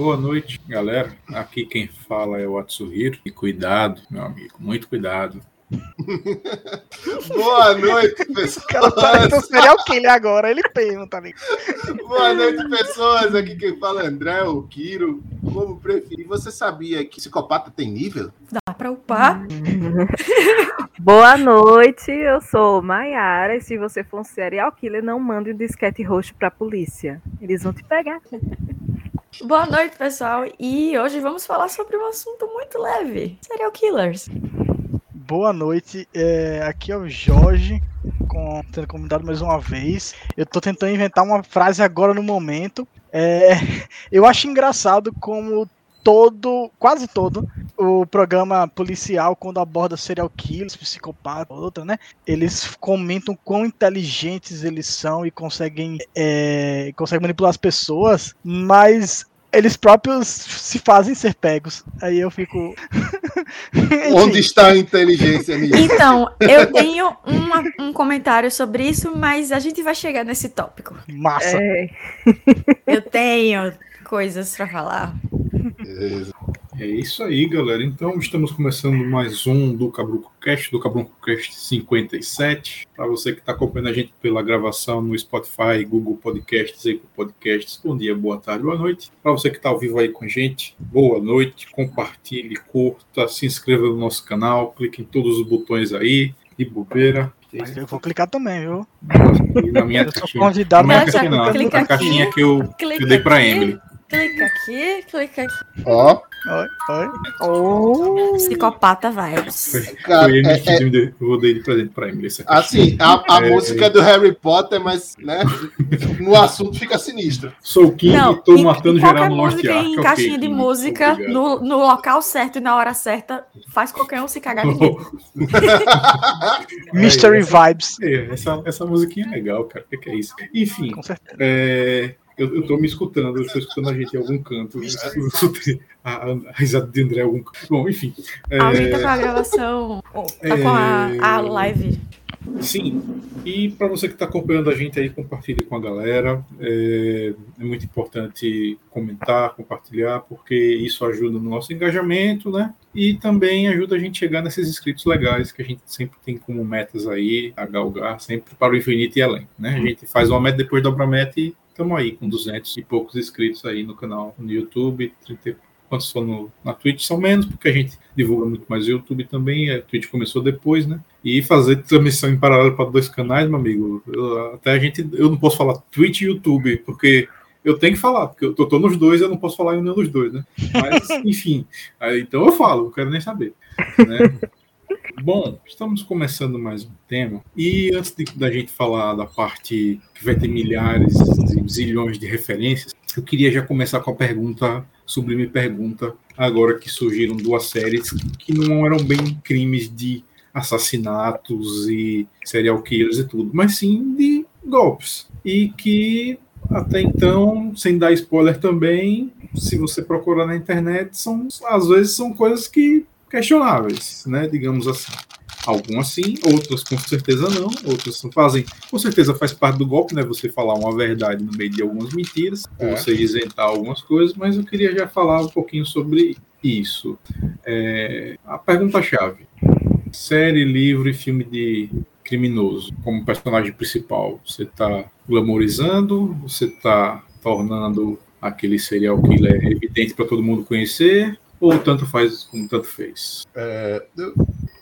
Boa noite, galera. Aqui quem fala é o Atsuhiro. E cuidado, meu amigo, muito cuidado. Boa noite, pessoal. O cara parece um serial killer agora, ele tem, tá ligado? Boa noite, pessoas. Aqui quem fala é André, o Kiro, como preferir. Você sabia que psicopata tem nível? Dá pra upar? Boa noite, eu sou Maiara. E se você for um serial killer, não mande um disquete roxo pra polícia. Eles vão te pegar. Boa noite, pessoal. E hoje vamos falar sobre um assunto muito leve: serial killers. Boa noite, é, aqui é o Jorge, com, sendo convidado mais uma vez. Eu tô tentando inventar uma frase agora no momento. É, eu acho engraçado como todo, quase todo, o programa policial, quando aborda serial killers, psicopatas, outra, né? Eles comentam quão inteligentes eles são e conseguem, é, conseguem manipular as pessoas, mas eles próprios se fazem ser pegos. Aí eu fico. Onde está a inteligência nisso? Então, eu tenho uma, um comentário sobre isso, mas a gente vai chegar nesse tópico. Massa. É. Eu tenho coisas para falar. Beleza. É isso aí, galera. Então, estamos começando mais um do Cabruco Cast, do Cabruco Cast 57. Para você que está acompanhando a gente pela gravação no Spotify, Google Podcasts, Apple Podcasts, bom dia, boa tarde, boa noite. Para você que está ao vivo aí com a gente, boa noite, compartilhe, curta, se inscreva no nosso canal, clique em todos os botões aí, de bobeira, mas eu vou clicar também, viu? Na minha eu caixinha, convidado na minha caixinha, não, caixinha que eu, que eu dei para Emily. Clica aqui, clica aqui. Ó. Oi, oi. Oh. Psicopata vibes. Cara, é, que é... eu dei de presente pra Emily. Assim, a, a é, música é... do Harry Potter, mas, né, no assunto fica sinistro. Sou o King Não, e tô matando geral no Lost Ark. Em caixinha okay, de música, no, no local certo e na hora certa, faz qualquer um se cagar de Mystery Vibes. É, essa, essa musiquinha é legal, cara. O que, que é isso? Enfim, é, eu, eu tô me escutando, eu tô escutando a gente em algum canto. Eu escutei a, a risada de André em algum canto. Bom, enfim. É... Alguém tá com a gravação. Tá com a, a é, live. Sim, e para você que está acompanhando a gente aí, compartilhe com a galera. É, é, muito importante comentar, compartilhar, porque isso ajuda no nosso engajamento, né? E também ajuda a gente a chegar nesses inscritos legais que a gente sempre tem como metas aí, a galgar, sempre para o infinito e além, né? A gente faz uma meta, depois dobra a meta e estamos aí com 200 e poucos inscritos aí no canal no YouTube, 30 quantos são no, na Twitch são menos, porque a gente divulga muito mais o YouTube também, a Twitch começou depois, né? E fazer transmissão em paralelo para dois canais, meu amigo, eu, até a gente, eu não posso falar Twitch e YouTube, porque eu tenho que falar, porque eu tô, tô nos dois, eu não posso falar em nenhum dos dois, né? Mas, enfim, aí, então eu falo, não quero nem saber, né? Bom, estamos começando mais um tema. E antes de, da gente falar da parte que vai ter milhares e zilhões de referências, eu queria já começar com a pergunta, sublime pergunta, agora que surgiram duas séries que não eram bem crimes de assassinatos e serial killers e tudo, mas sim de golpes. E que até então, sem dar spoiler também, se você procurar na internet, são às vezes são coisas que questionáveis, né? Digamos assim. Algumas sim, outras com certeza não, outras fazem, com certeza faz parte do golpe, né? Você falar uma verdade no meio de algumas mentiras, é. você isentar algumas coisas, mas eu queria já falar um pouquinho sobre isso. É, a pergunta-chave: série, livro e filme de criminoso como personagem principal, você está glamorizando, você está tornando aquele serial killer evidente para todo mundo conhecer, ou tanto faz como tanto fez? É,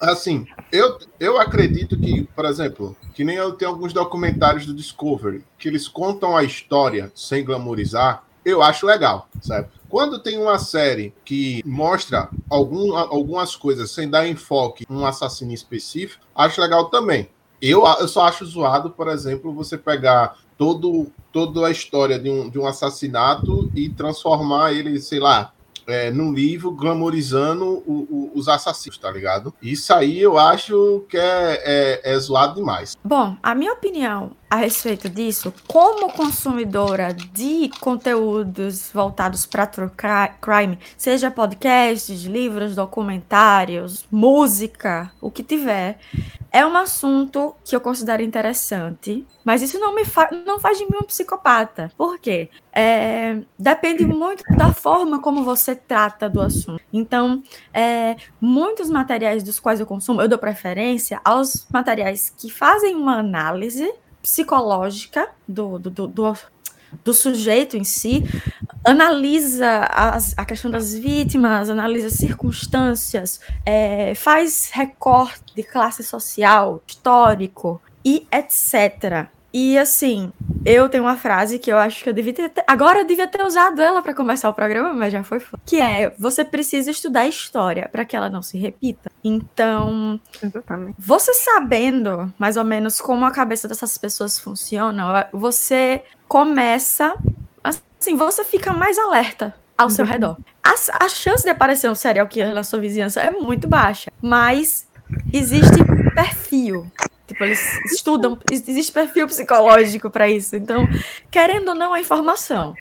assim, eu, eu acredito que, por exemplo, que nem eu tenho alguns documentários do Discovery, que eles contam a história sem glamorizar, eu acho legal, sabe? Quando tem uma série que mostra algum, algumas coisas sem dar enfoque um assassino específico, acho legal também. Eu, eu só acho zoado, por exemplo, você pegar todo, toda a história de um, de um assassinato e transformar ele, sei lá, é, num livro glamorizando o, o, os assassinos, tá ligado? Isso aí eu acho que é, é, é zoado demais. Bom, a minha opinião a respeito disso, como consumidora de conteúdos voltados para true crime, seja podcasts, livros, documentários, música, o que tiver, é um assunto que eu considero interessante, mas isso não me fa não faz de mim um psicopata. Por quê? É, depende muito da forma como você trata do assunto. Então, é, muitos materiais dos quais eu consumo, eu dou preferência aos materiais que fazem uma análise psicológica do, do, do, do sujeito em si, analisa as, a questão das vítimas, analisa circunstâncias, é, faz recorte de classe social, histórico e etc. E assim, eu tenho uma frase que eu acho que eu devia ter. Agora eu devia ter usado ela para começar o programa, mas já foi. Que é: você precisa estudar história para que ela não se repita. Então, Exatamente. você sabendo mais ou menos como a cabeça dessas pessoas funciona, você começa. Assim, você fica mais alerta ao seu redor. A, a chance de aparecer um serial killer na sua vizinhança é muito baixa, mas existe perfil Tipo, eles estudam, existe perfil psicológico para isso. Então, querendo ou não, a informação.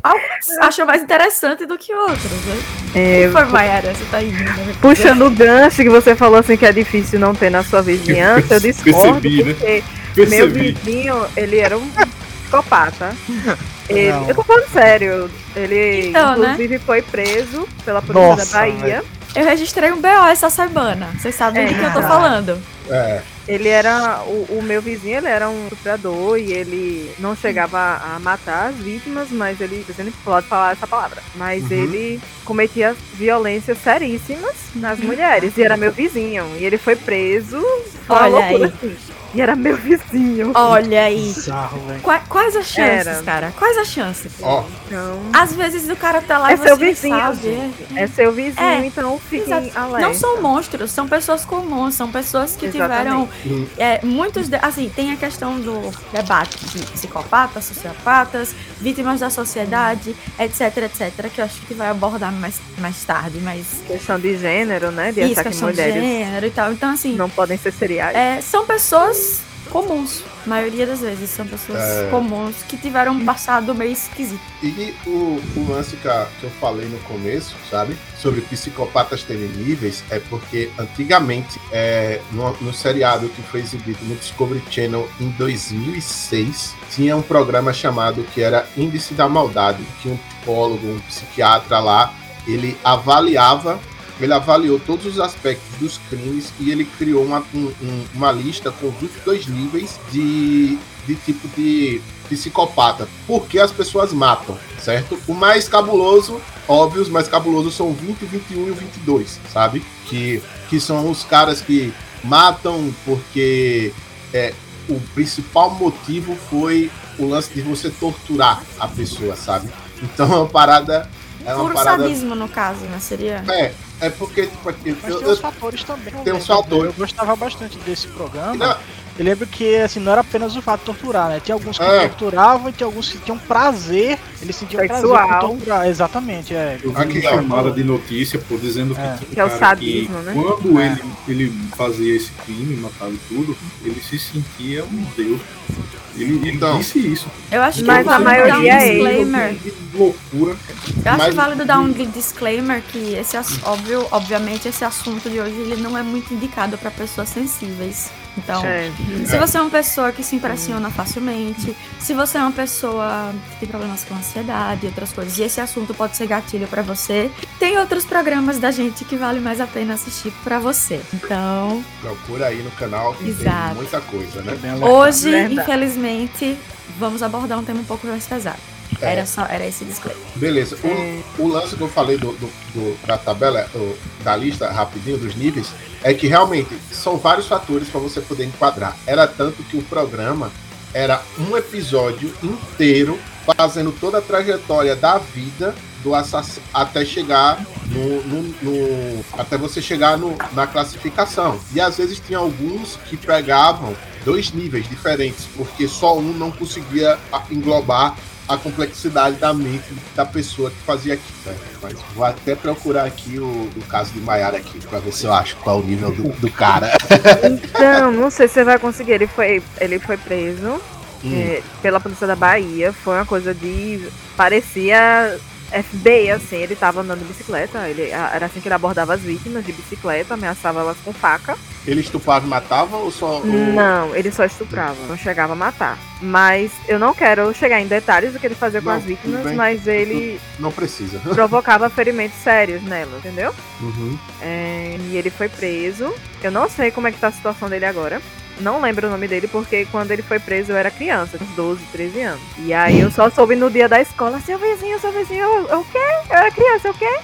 Alguns acham mais interessante do que outros, né? É, foi, Mayara, você tá indo. Né? Puxando o gancho que você falou assim que é difícil não ter na sua vizinhança, eu discordo, Percebi, né? porque né? meu vizinho, ele era um psicopata. Ele, eu tô falando sério, ele então, né? inclusive né? foi preso pela polícia Nossa, da Bahia. Eu registrei um BO essa semana, vocês sabem é, do que eu tô falando. É. Ele era. O, o, meu vizinho ele era um estuprador e ele não chegava a matar as vítimas, mas ele. Você pode falar essa palavra. Mas uhum. ele cometia violências seríssimas nas mulheres. E era meu vizinho. E ele foi preso. Olha aí. Assim. E era meu vizinho. Olha aí. Bizarro, Qua, quais as chances, era. cara? Quais as chances? Ó. Oh. Então, Às vezes o cara tá lá é e seu vizinho, sabe. É seu vizinho, é, então fiquem alerta. Não são monstros, são pessoas comuns, são pessoas que Exatamente. tiveram é, muitos, de, assim, tem a questão do debate de psicopatas, sociopatas, vítimas da sociedade, etc, etc, que eu acho que vai abordar mais, mais tarde, mas... Questão de gênero, né? De Isso, achar que mulheres de gênero e tal. Então, assim... Não podem ser seriais. É, são pessoas comuns. A maioria das vezes são pessoas é... comuns que tiveram um passado meio esquisito. E o, o lance que, eu falei no começo, sabe? Sobre psicopatas terem níveis, é porque antigamente, é, no, no seriado que foi exibido no Discovery Channel em 2006, tinha um programa chamado que era Índice da Maldade, que um psicólogo, um psiquiatra lá, ele avaliava ele avaliou todos os aspectos dos crimes e ele criou uma, um, uma lista com 22 níveis de, de tipo de psicopata. Porque as pessoas matam, certo? O mais cabuloso, óbvio, os mais cabulosos são o 20, o 21 e o 22, sabe? Que, que são os caras que matam porque é, o principal motivo foi o lance de você torturar a pessoa, sabe? Então é uma parada. É uma Puro parada... sadismo, no caso, né? Seria. É, é porque, tipo, eu, Mas tem uns fatores também. Tem uns fatores. Eu gostava bastante desse programa. Não. Eu lembro que assim, não era apenas o fato de torturar, né? Tinha alguns que é. torturavam e tinha alguns que tinham prazer, eles sentiam Sexual. prazer por torturar. Exatamente, é. Eu vi uma chamada de notícia, por dizendo é. que, que é o sadismo, que né? quando é. ele, ele fazia esse crime, matava tudo, ele se sentia um deus. Ele, ele então, disse isso. Eu acho que mas é a maioria um disclaimer. É loucura. Eu acho mas... válido dar um disclaimer que esse óbvio, obviamente esse assunto de hoje ele não é muito indicado para pessoas sensíveis. Então, é. se você é uma pessoa que se impressiona facilmente, se você é uma pessoa que tem problemas com ansiedade e outras coisas, e esse assunto pode ser gatilho para você, tem outros programas da gente que vale mais a pena assistir para você. Então, procura aí no canal que Exato. tem muita coisa, né? Hoje, Verdade. infelizmente, vamos abordar um tema um pouco mais pesado. É. Era só, era esse disclaimer. Beleza. O, é. o lance que eu falei do, do, do da tabela, do, da lista rapidinho dos níveis, é que realmente são vários fatores para você poder enquadrar. Era tanto que o programa era um episódio inteiro fazendo toda a trajetória da vida do assassino até chegar no, no, no, até você chegar no, na classificação. E às vezes tinha alguns que pegavam dois níveis diferentes, porque só um não conseguia englobar a complexidade da mente da pessoa que fazia aquilo. Né? Mas vou até procurar aqui o, o caso de Maiara aqui, pra ver se eu acho qual o nível do, do cara. Então, não sei se você vai conseguir. Ele foi, ele foi preso Hum. é, pela polícia da Bahia. Foi uma coisa de. Parecia FBI, assim. Ele tava andando de bicicleta. Ele, era assim que ele abordava as vítimas de bicicleta, ameaçava elas com faca. Ele estuprava e matava ou só. o- Não, ele só estuprava, não chegava a matar. Mas eu não quero chegar em detalhes do que ele fazia com Não, as vítimas, mas ele Não precisa. provocava ferimentos sérios nelas, entendeu? Uhum. É, e ele foi preso. Eu não sei como é que tá a situação dele agora. Não lembro o nome dele, porque quando ele foi preso eu era criança, uns 12, 13 anos. E aí eu só soube no dia da escola, seu vizinho, seu vizinho, eu, eu o quê? Eu era criança, eu o quê?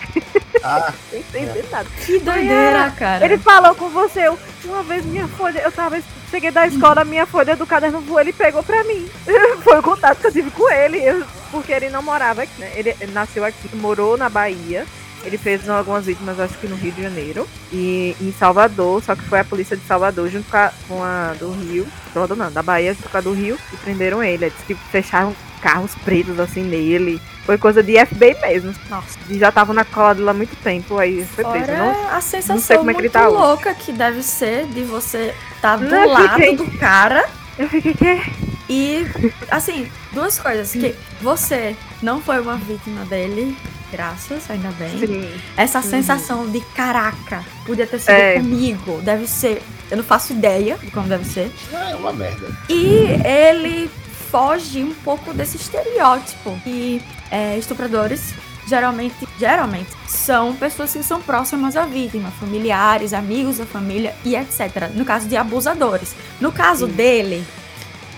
Ah, Não entendi nada. Que doideira, cara. Ele falou com você, eu, uma vez minha folha, eu tava, cheguei da escola, minha folha do caderno voou, ele pegou pra mim. Foi o contato que eu tive com ele, eu- porque ele não morava aqui, né? Ele nasceu aqui, morou na Bahia. Ele fez algumas vítimas, acho que no Rio de Janeiro. E em Salvador, só que foi a polícia de Salvador junto com a, com a do Rio. Salvador não, da Bahia junto com a do Rio e prenderam ele. Eles que fecharam carros pretos assim nele. Foi coisa de FBI mesmo. Nossa. E já tava na cola dele há muito tempo, aí foi preso. Fora Não a sensação sei como é que ele muito tá hoje. louca que deve ser de você estar do Não, lado fiquei- do cara Eu fiquei que. e, assim, duas coisas. Que você não foi uma vítima dele, graças, ainda bem. Sim. Essa sensação de caraca, podia ter sido É. comigo, deve ser. Eu não faço ideia de como deve ser. é uma merda. E ele foge um pouco desse estereótipo que é, estupradores geralmente, geralmente são pessoas que são próximas à vítima, familiares, amigos da família e etc. No caso de abusadores. No caso Sim. dele,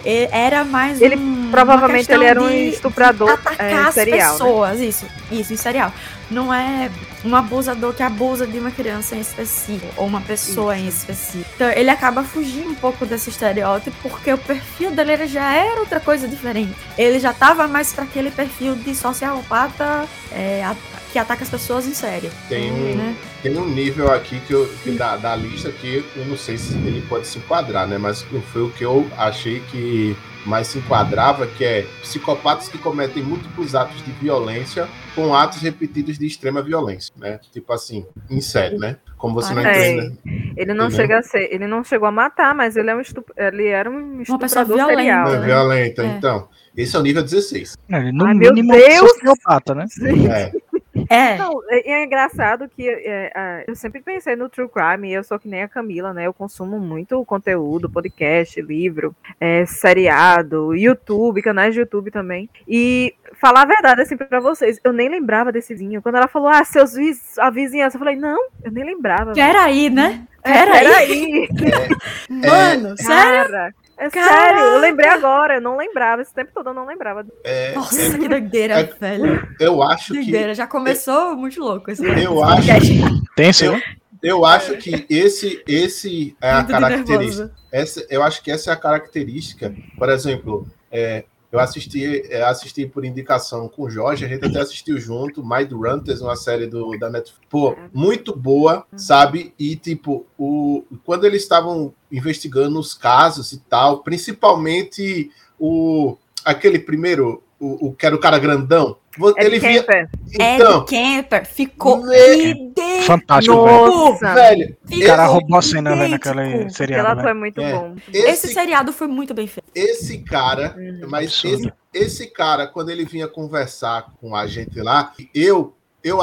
era mais Ele um, Provavelmente ele era um questão de estuprador atacar é, as serial. né? pessoas, isso, isso, em serial. Não é um abusador que abusa de uma criança em específico, ou uma pessoa em específico. Então ele acaba fugindo um pouco desse estereótipo, porque o perfil dele já era outra coisa diferente. Ele já tava mais para aquele perfil de sociopata é, que ataca as pessoas em série. Tem um, Né? tem um nível aqui que, eu, que da, da lista que eu não sei se ele pode se enquadrar, né? Mas foi o que eu achei que mais se enquadrava, que é psicopatas que cometem múltiplos atos de violência com atos repetidos de extrema violência, né? Tipo assim, em série, né? Como você não Ah, é. entende, Ele não Entendeu? chega a ser, ele não chegou a matar, mas ele é um estup... ele era um pessoa estuprador violenta, serial. né? né? violenta. É. Então, esse é o nível 16. É, no Ai, meu mínimo, Deus! sociopata, né? É. É, Não, é, é engraçado que é, é, eu sempre pensei no True Crime, e eu sou que nem a Camila, né? Eu consumo muito conteúdo, podcast, livro, é, seriado, YouTube, canais de YouTube também. E falar a verdade, assim, pra vocês, eu nem lembrava desse vizinho. Quando ela falou, ah, seus viz... a vizinhança, eu falei, não, eu nem lembrava. peraí, né? É, Peraí. peraí. Mano, sério? Cara, é Caraca. sério, eu lembrei agora, eu não lembrava, esse tempo todo eu não lembrava. É, Nossa, que doideira, é- velho. eu acho que Doideira, já começou muito louco esse Eu acho-. Tem sim. eu acho que esse esse é a Muito característica. Essa, eu acho que essa é a característica. Por exemplo, é, eu assisti, é, assisti por indicação com o Jorge, a gente até assistiu junto, Mind Runters, uma série do, da Netflix. Pô, muito boa, sabe? E, tipo, o, quando eles estavam investigando os casos e tal, principalmente o aquele primeiro, o, o que era o cara grandão, ele via. Kemper. Então, Ed Kemper ficou Né? Fantástico, velho. Nossa, velho, O cara esse- roubou a cena, velho, aquele seriado, é velho. muito É. bom. Esse esse, seriado foi muito bem feito. esse cara Uhum. Mas esse, esse cara, quando ele vinha conversar com a gente lá, eu eu,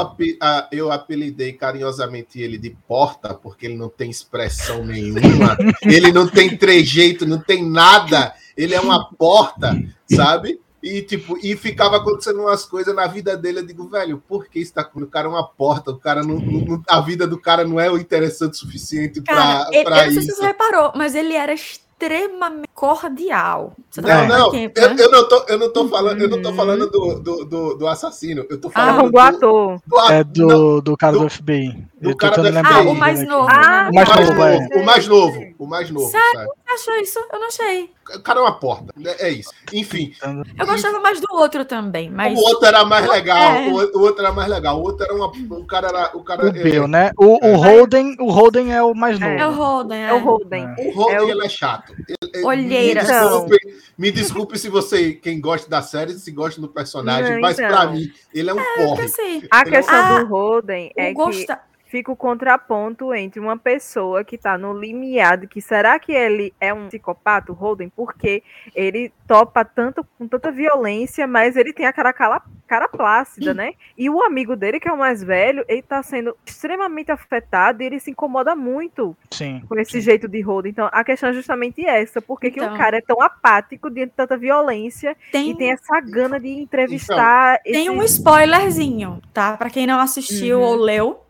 eu apelidei carinhosamente ele de porta, porque ele não tem expressão nenhuma, ele não tem trejeito, não tem nada, ele é uma porta, sabe? E, tipo, e ficava acontecendo umas coisas na vida dele. Eu digo, velho, por que isso tá com o cara é uma porta? O cara não, não- a vida do cara não é o interessante o suficiente ele, pra eu não sei se isso. você reparou, mas ele era extremamente cordial. Você tá Não, do eu, né? eu não tô, eu não tô falando, eu não tô Uhum. falando do, do, do, do assassino, eu tô Ah, falando o do, ator. do a- É não, do, do cara do, do- FBI. do Eu tô cara tentando do lembrar Ah, o mais aqui. novo. Ah, O mais o mais novo, novo, é. o mais novo, o mais novo, Sério? sabe? Você achou isso? Eu não achei. O cara é uma porta. É, é isso. Enfim. Eu gostava mais do outro também, mas. O outro era mais legal. É. O, outro era mais legal. O outro era uma. O cara era. O cara O Bill, né? O, o Holden, o Holden é o mais novo. É o Holden, É o Holden. O Holden, É o- ele é chato. Ele- Olheira. Me desculpe, me desculpe se você, quem gosta da série, se gosta do personagem, Não, mas então. pra mim, ele é um Porque porre. assim, A é questão Ah, do Holden é que. Fica o contraponto entre uma pessoa que tá no limiar de que será que ele é um psicopata, o Holden, porque ele topa tanto com tanta violência, mas ele tem a cara, cala- cara plácida, né? E o amigo dele, que é o mais velho, ele tá sendo extremamente afetado e ele se incomoda muito Sim. com esse jeito de Holden. Então, a questão é justamente essa, por que que Então. o cara é tão apático diante de tanta violência tem, e tem essa gana de entrevistar tem esse- um spoilerzinho, tá? Pra quem não assistiu Uhum. ou leu,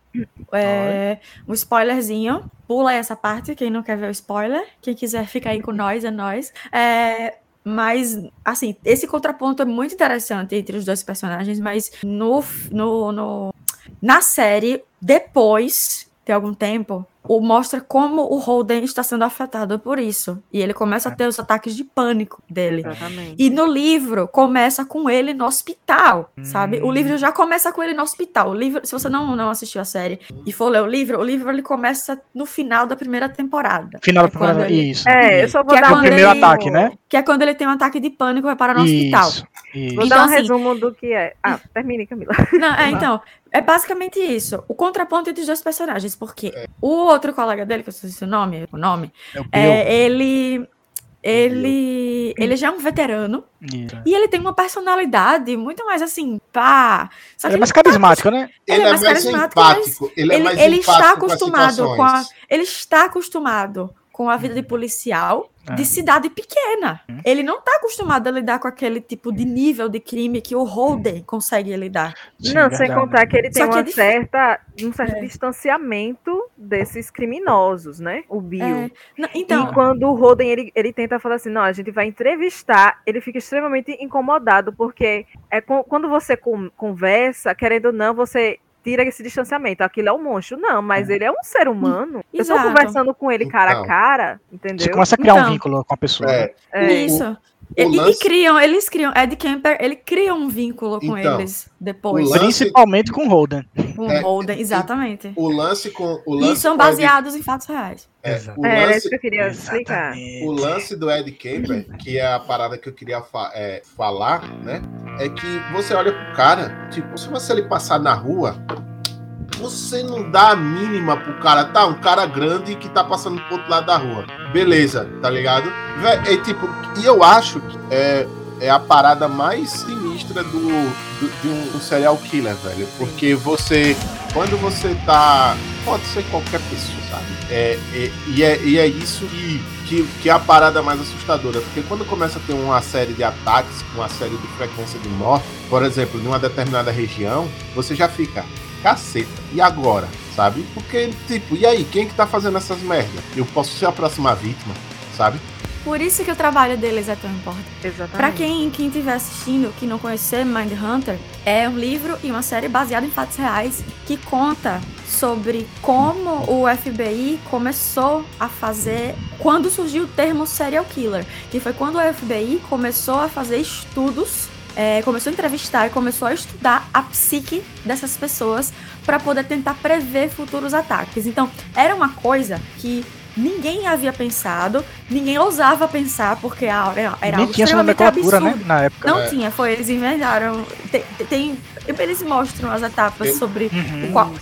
é, um spoilerzinho. Pula essa parte, quem não quer ver o spoiler. Quem quiser ficar aí com nós, é nós. É, mas, assim, esse contraponto é muito interessante entre os dois personagens, mas no, no, no- na série, depois de algum tempo, o mostra como o Holden está sendo afetado por isso. E ele começa a ter os ataques de pânico dele. Exatamente. E no livro começa com ele no hospital, sabe? O Hum. livro já começa com ele no hospital. O livro, se você não, não assistiu a série e for ler o livro, o livro ele começa no final da primeira temporada. Final da É quando primeira. ele- Isso. É, eu só vou Que é dar o um quando primeiro ele- ataque, né? Que é quando ele tem um ataque de pânico e vai parar no hospital. Isso. isso. Vou Então, dar um assim- resumo do que é. Ah, termine, Camila. Não, é, então, é basicamente isso. O contraponto entre os dois personagens, porque o outro colega dele, que eu esqueci o nome, o nome, É o Bill. é, ele. Ele, ele já é um veterano Isso. e ele tem uma personalidade muito mais assim, pá. Só Ele é ele mais tá carismático, né? Ele, é é mais carismático, empático. Ele, é ele, ele está acostumado com a, ele está acostumado com a vida de policial É. de cidade pequena. Uhum. Ele não está acostumado a lidar com aquele tipo de nível de crime que o Holden consegue lidar. Sim, não, sem verdade. contar que ele tem uma é dif- certa, um certo É. distanciamento desses criminosos, né? O Bill. É, não, então, e quando o Holden ele, ele tenta falar assim, não, a gente vai entrevistar, ele fica extremamente incomodado, porque é quando você con- conversa, querendo ou não, você tira esse distanciamento. Aquilo é um monstro. Não, mas ele é um ser humano. Eu tô Exato. conversando com ele cara Então. a cara, entendeu? Você começa a criar um Então. vínculo com a pessoa. né? É, É, isso. O E- e, lance- criam, eles criam, Ed Kemper, ele cria um vínculo com Então, eles depois. lance- Principalmente com o Holden. Com o É, Holden, exatamente. o lance com o lance E são o Ed- baseados em fatos reais. é, o era lance, isso que eu queria explicar. O lance do Ed Kemper, que é a parada que eu queria fa- é, falar, né? É que você olha pro cara, tipo, se você ele passar na rua, você não dá a mínima pro cara, tá? Um cara grande que tá passando pro outro lado da rua. Beleza, tá ligado? Vé- É tipo, e eu acho que é, é a parada mais sinistra do, do- de um, um serial killer, velho. Porque você, quando você tá. Pode ser qualquer pessoa, sabe? É, é- e, é, e é isso que, que, que é a parada mais assustadora. Porque quando começa a ter uma série de ataques, uma série de frequência de morte, por exemplo, numa determinada região, você já fica. Caceta. E agora? Sabe? Porque, tipo, e aí? Quem que tá fazendo essas merdas? Eu posso ser a próxima vítima, sabe? Por isso que o trabalho deles é tão importante. Exatamente. Pra quem quem estiver assistindo, que não conhecer Mindhunter, é um livro e uma série baseada em fatos reais que conta sobre como o FBI começou a fazer quando surgiu o termo serial killer, que foi quando o FBI começou a fazer estudos, é, começou a entrevistar e começou a estudar a psique dessas pessoas para poder tentar prever futuros ataques. Então, era uma coisa que ninguém havia pensado, ninguém ousava pensar, porque ah, era, era Nem algo tinha extremamente nomenclatura, né? absurdo. Na época. Não É. tinha, foi, eles inventaram. Tem, tem- eles mostram as etapas Eu- sobre Uhum. o, qual,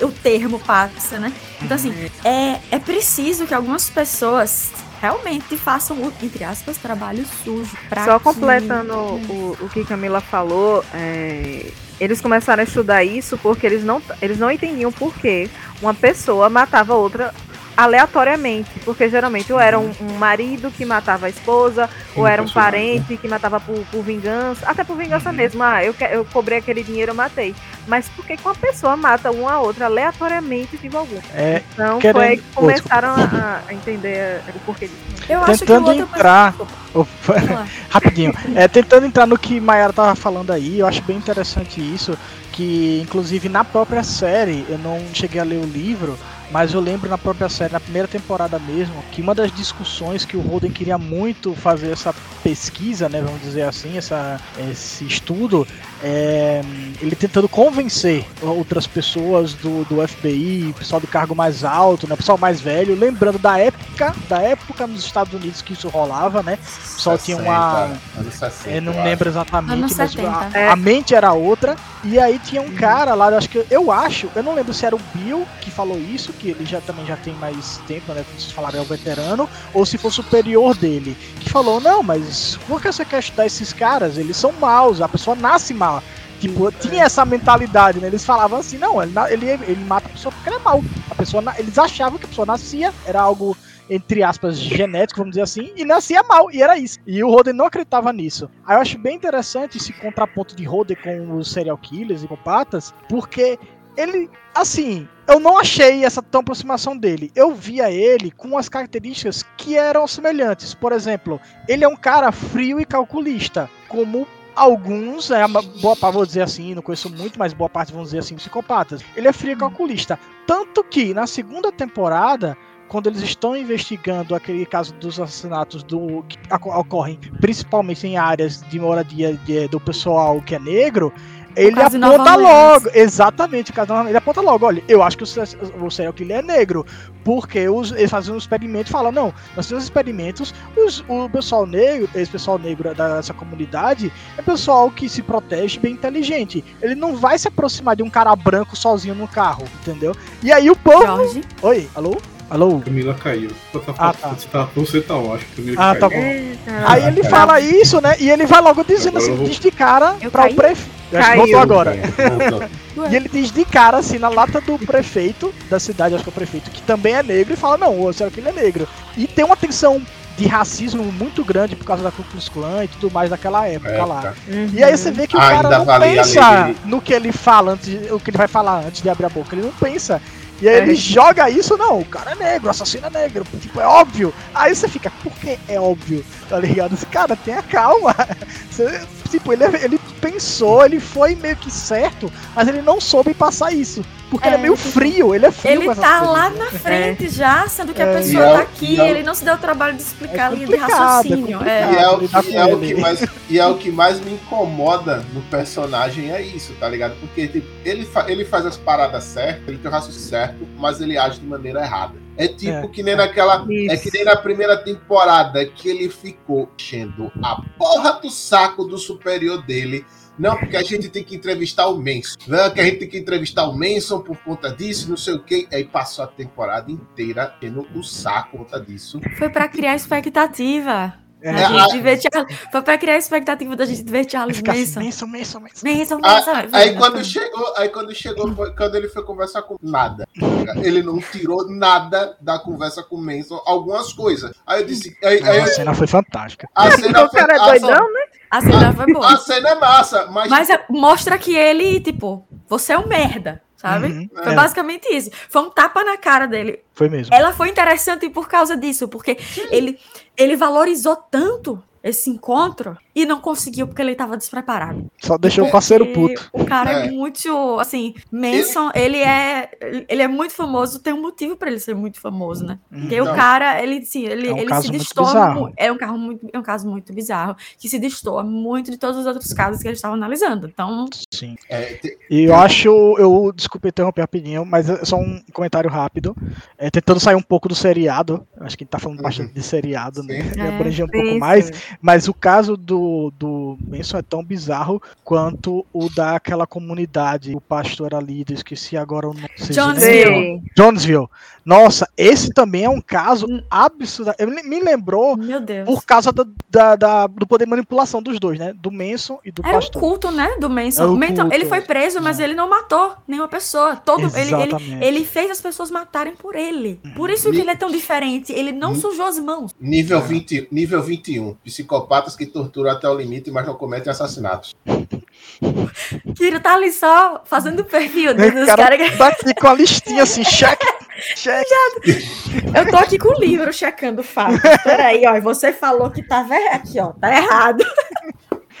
o o termo passa, né? Então, assim, é, é preciso que algumas pessoas realmente façam o, entre aspas, trabalho sujo. Só que- completando o, o que Camila falou, é, eles começaram a estudar isso porque eles não, eles não entendiam por que uma pessoa matava outra aleatoriamente. Porque geralmente ou era um, um marido que matava a esposa, ou era um parente que matava por, por vingança, até por vingança Uhum. mesmo. Ah, eu, que- eu cobrei aquele dinheiro, eu matei. Mas por que uma pessoa mata uma a outra aleatoriamente de algum? É, Então Querendo- foi aí que começaram a, a entender o porquê disso. Eu acho que o Tentando outro entrar- lá. rapidinho. É, tentando entrar no que Mayara tava falando aí, eu acho bem interessante isso, que inclusive na própria série, eu não cheguei a ler o livro, mas eu lembro na própria série, na primeira temporada mesmo, que uma das discussões que o Holden queria muito fazer essa pesquisa, né, vamos dizer assim, essa, esse estudo, é, ele tentando convencer outras pessoas do, do FBI, pessoal do cargo mais alto, né, pessoal mais velho, lembrando da época, da época nos Estados Unidos que isso rolava, né, o pessoal tinha uma... Anos 60, Eu não lembro exatamente, mas 70. a, a mente era outra. E aí tinha um cara lá, eu acho que eu acho, eu não lembro se era o Bill que falou isso, que ele já também já tem mais tempo, né? Como vocês falaram, é o veterano, ou se for superior dele, que falou, não, mas por que você quer estudar esses caras? Eles são maus, a pessoa nasce mal. Tipo, tinha essa mentalidade, né? Eles falavam assim, não, ele, ele, ele mata a pessoa porque ele é mau. A pessoa, eles achavam que a pessoa nascia, era algo entre aspas, genético, vamos dizer assim, e nascia mal, e era isso. E o Roden não acreditava nisso. Aí eu acho bem interessante esse contraponto de Roden com os serial killers e psicopatas, porque ele, assim, eu não achei essa tão aproximação dele. Eu via ele com as características que eram semelhantes. Por exemplo, ele é um cara frio e calculista, como alguns, é, boa parte, vou dizer assim, não conheço muito, mas boa parte, vamos dizer assim, psicopatas. Ele é frio calculista. Tanto que na segunda temporada, quando eles estão investigando aquele caso dos assassinatos do, que oco- ocorrem principalmente em áreas de moradia de- do pessoal que é negro, ele aponta logo, exatamente, ele aponta logo, olha, eu acho que o, o serial killer é negro, porque os, eles fazem um experimento e falam, não, nós temos experimentos, os- o pessoal negro, esse pessoal negro dessa comunidade, é pessoal que se protege bem inteligente, ele não vai se aproximar de um cara branco sozinho no carro, entendeu? E aí o povo... Jorge. Oi, alô? Alô? Camila caiu. Você tá, Ah, tá. Você, tá, você tá, eu acho que Camila Ah, tá caiu. bom. Eita, Aí ele fala isso, né? E ele vai logo dizendo assim, vou- diz de cara Eu para caí? o prefeito. Caiu. Voltou agora. Voltou. E ele diz de cara, assim, na lata do prefeito da cidade, acho que é o prefeito, que também é negro, e fala, não, o será que ele é negro. E tem uma tensão de racismo muito grande por causa da Ku Klux Klan e tudo mais daquela época É, lá. tá. E aí você vê que o Ainda cara não pensa no que ele fala, antes o que ele vai falar antes de abrir a boca. Ele não pensa. E aí É. ele joga isso, não, o cara é negro, o assassino é negro. Tipo, é óbvio. Aí você fica, por que é óbvio? Tá ligado? Cara, tenha calma. Você- tipo, ele, ele pensou, ele foi meio que certo, mas ele não soube passar isso. Porque É, ele é meio tipo, frio, ele é frio. Ele tá coisas, lá na frente já, sendo que a É. pessoa E é tá aqui, é ele não se deu o trabalho de explicar É a linha de é raciocínio. É. E é, é mais, e é o que mais me incomoda no personagem, é isso, tá ligado? Porque tipo, ele, fa- ele faz as paradas certas, ele tem o raciocínio certo, mas ele age de maneira errada. É tipo É, que nem naquela. Isso. É que nem na primeira temporada que ele ficou enchendo a porra do saco do superior dele. Não, porque a gente tem que entrevistar o Manson. Não, que a gente tem que entrevistar o Manson por conta disso, não sei o quê. Aí passou a temporada inteira enchendo o saco por conta disso. Foi pra criar expectativa. É, a- gente ver Charles- Foi pra criar a expectativa da gente ver Charles Fica assim, Manson. Manson, Manson, Manson. Manson, Manson. Aí quando chegou, aí quando chegou, foi- quando ele foi conversar com nada, ele não tirou nada da conversa com o Manson, algumas coisas. Aí eu disse, aí, aí a cena foi fantástica. a cena o cara é a cena- doidão, né? A cena foi boa. A cena é massa, mas, Mas é- mostra que ele, tipo, você é um merda, sabe? Uhum, Foi é. basicamente isso. Foi um tapa na cara dele. Foi mesmo. Ela foi interessante por causa disso, porque ele, ele valorizou tanto esse encontro e não conseguiu porque ele tava despreparado. Só deixou o parceiro puto. O cara é. É. muito, assim, Manson, ele é, ele é muito famoso, tem um motivo pra ele ser muito famoso, né? Porque Então, o cara, ele, sim, ele, é um ele caso se muito destoa, bizarro. mu- é um carro muito, é um caso muito bizarro, que se destoa muito de todos os outros casos que eles estavam analisando. Então, Sim. é, te- E eu acho, eu desculpe interromper rapidinho, mas é só um comentário rápido. É, tentando sair um pouco do seriado. Acho que a gente tá falando Uhum. bastante de seriado, né? Sim. E É, abranger um Sim, pouco sim. mais. Mas o caso do, do Manson é tão bizarro quanto o daquela comunidade. O pastor era líder, esqueci agora o nome. Jonesville. Jonesville. Nossa, esse também é um caso Hum. absurdo. Eu me lembrou meu Deus. por causa da, da- da- do poder de manipulação dos dois, né? Do Manson e do Era um pastor. culto, né, do Manson. Era um Manson, culto, ele foi preso, mas ele não matou nenhuma pessoa. Todo, ele, ele, ele fez as pessoas matarem por ele. Por isso que ele é tão diferente. Ele não Hum. sujou as mãos. nível, 20, nível 21. Psicopatas que torturam até o limite, mas não cometem assassinatos. Kiro tá ali só fazendo o perfil O dos cara caras. que- tá aqui com a listinha assim, cheque, cheque. Eu tô aqui com o livro checando fatos. Peraí, ó. Você falou que tava errado. Aqui, ó. Tá errado.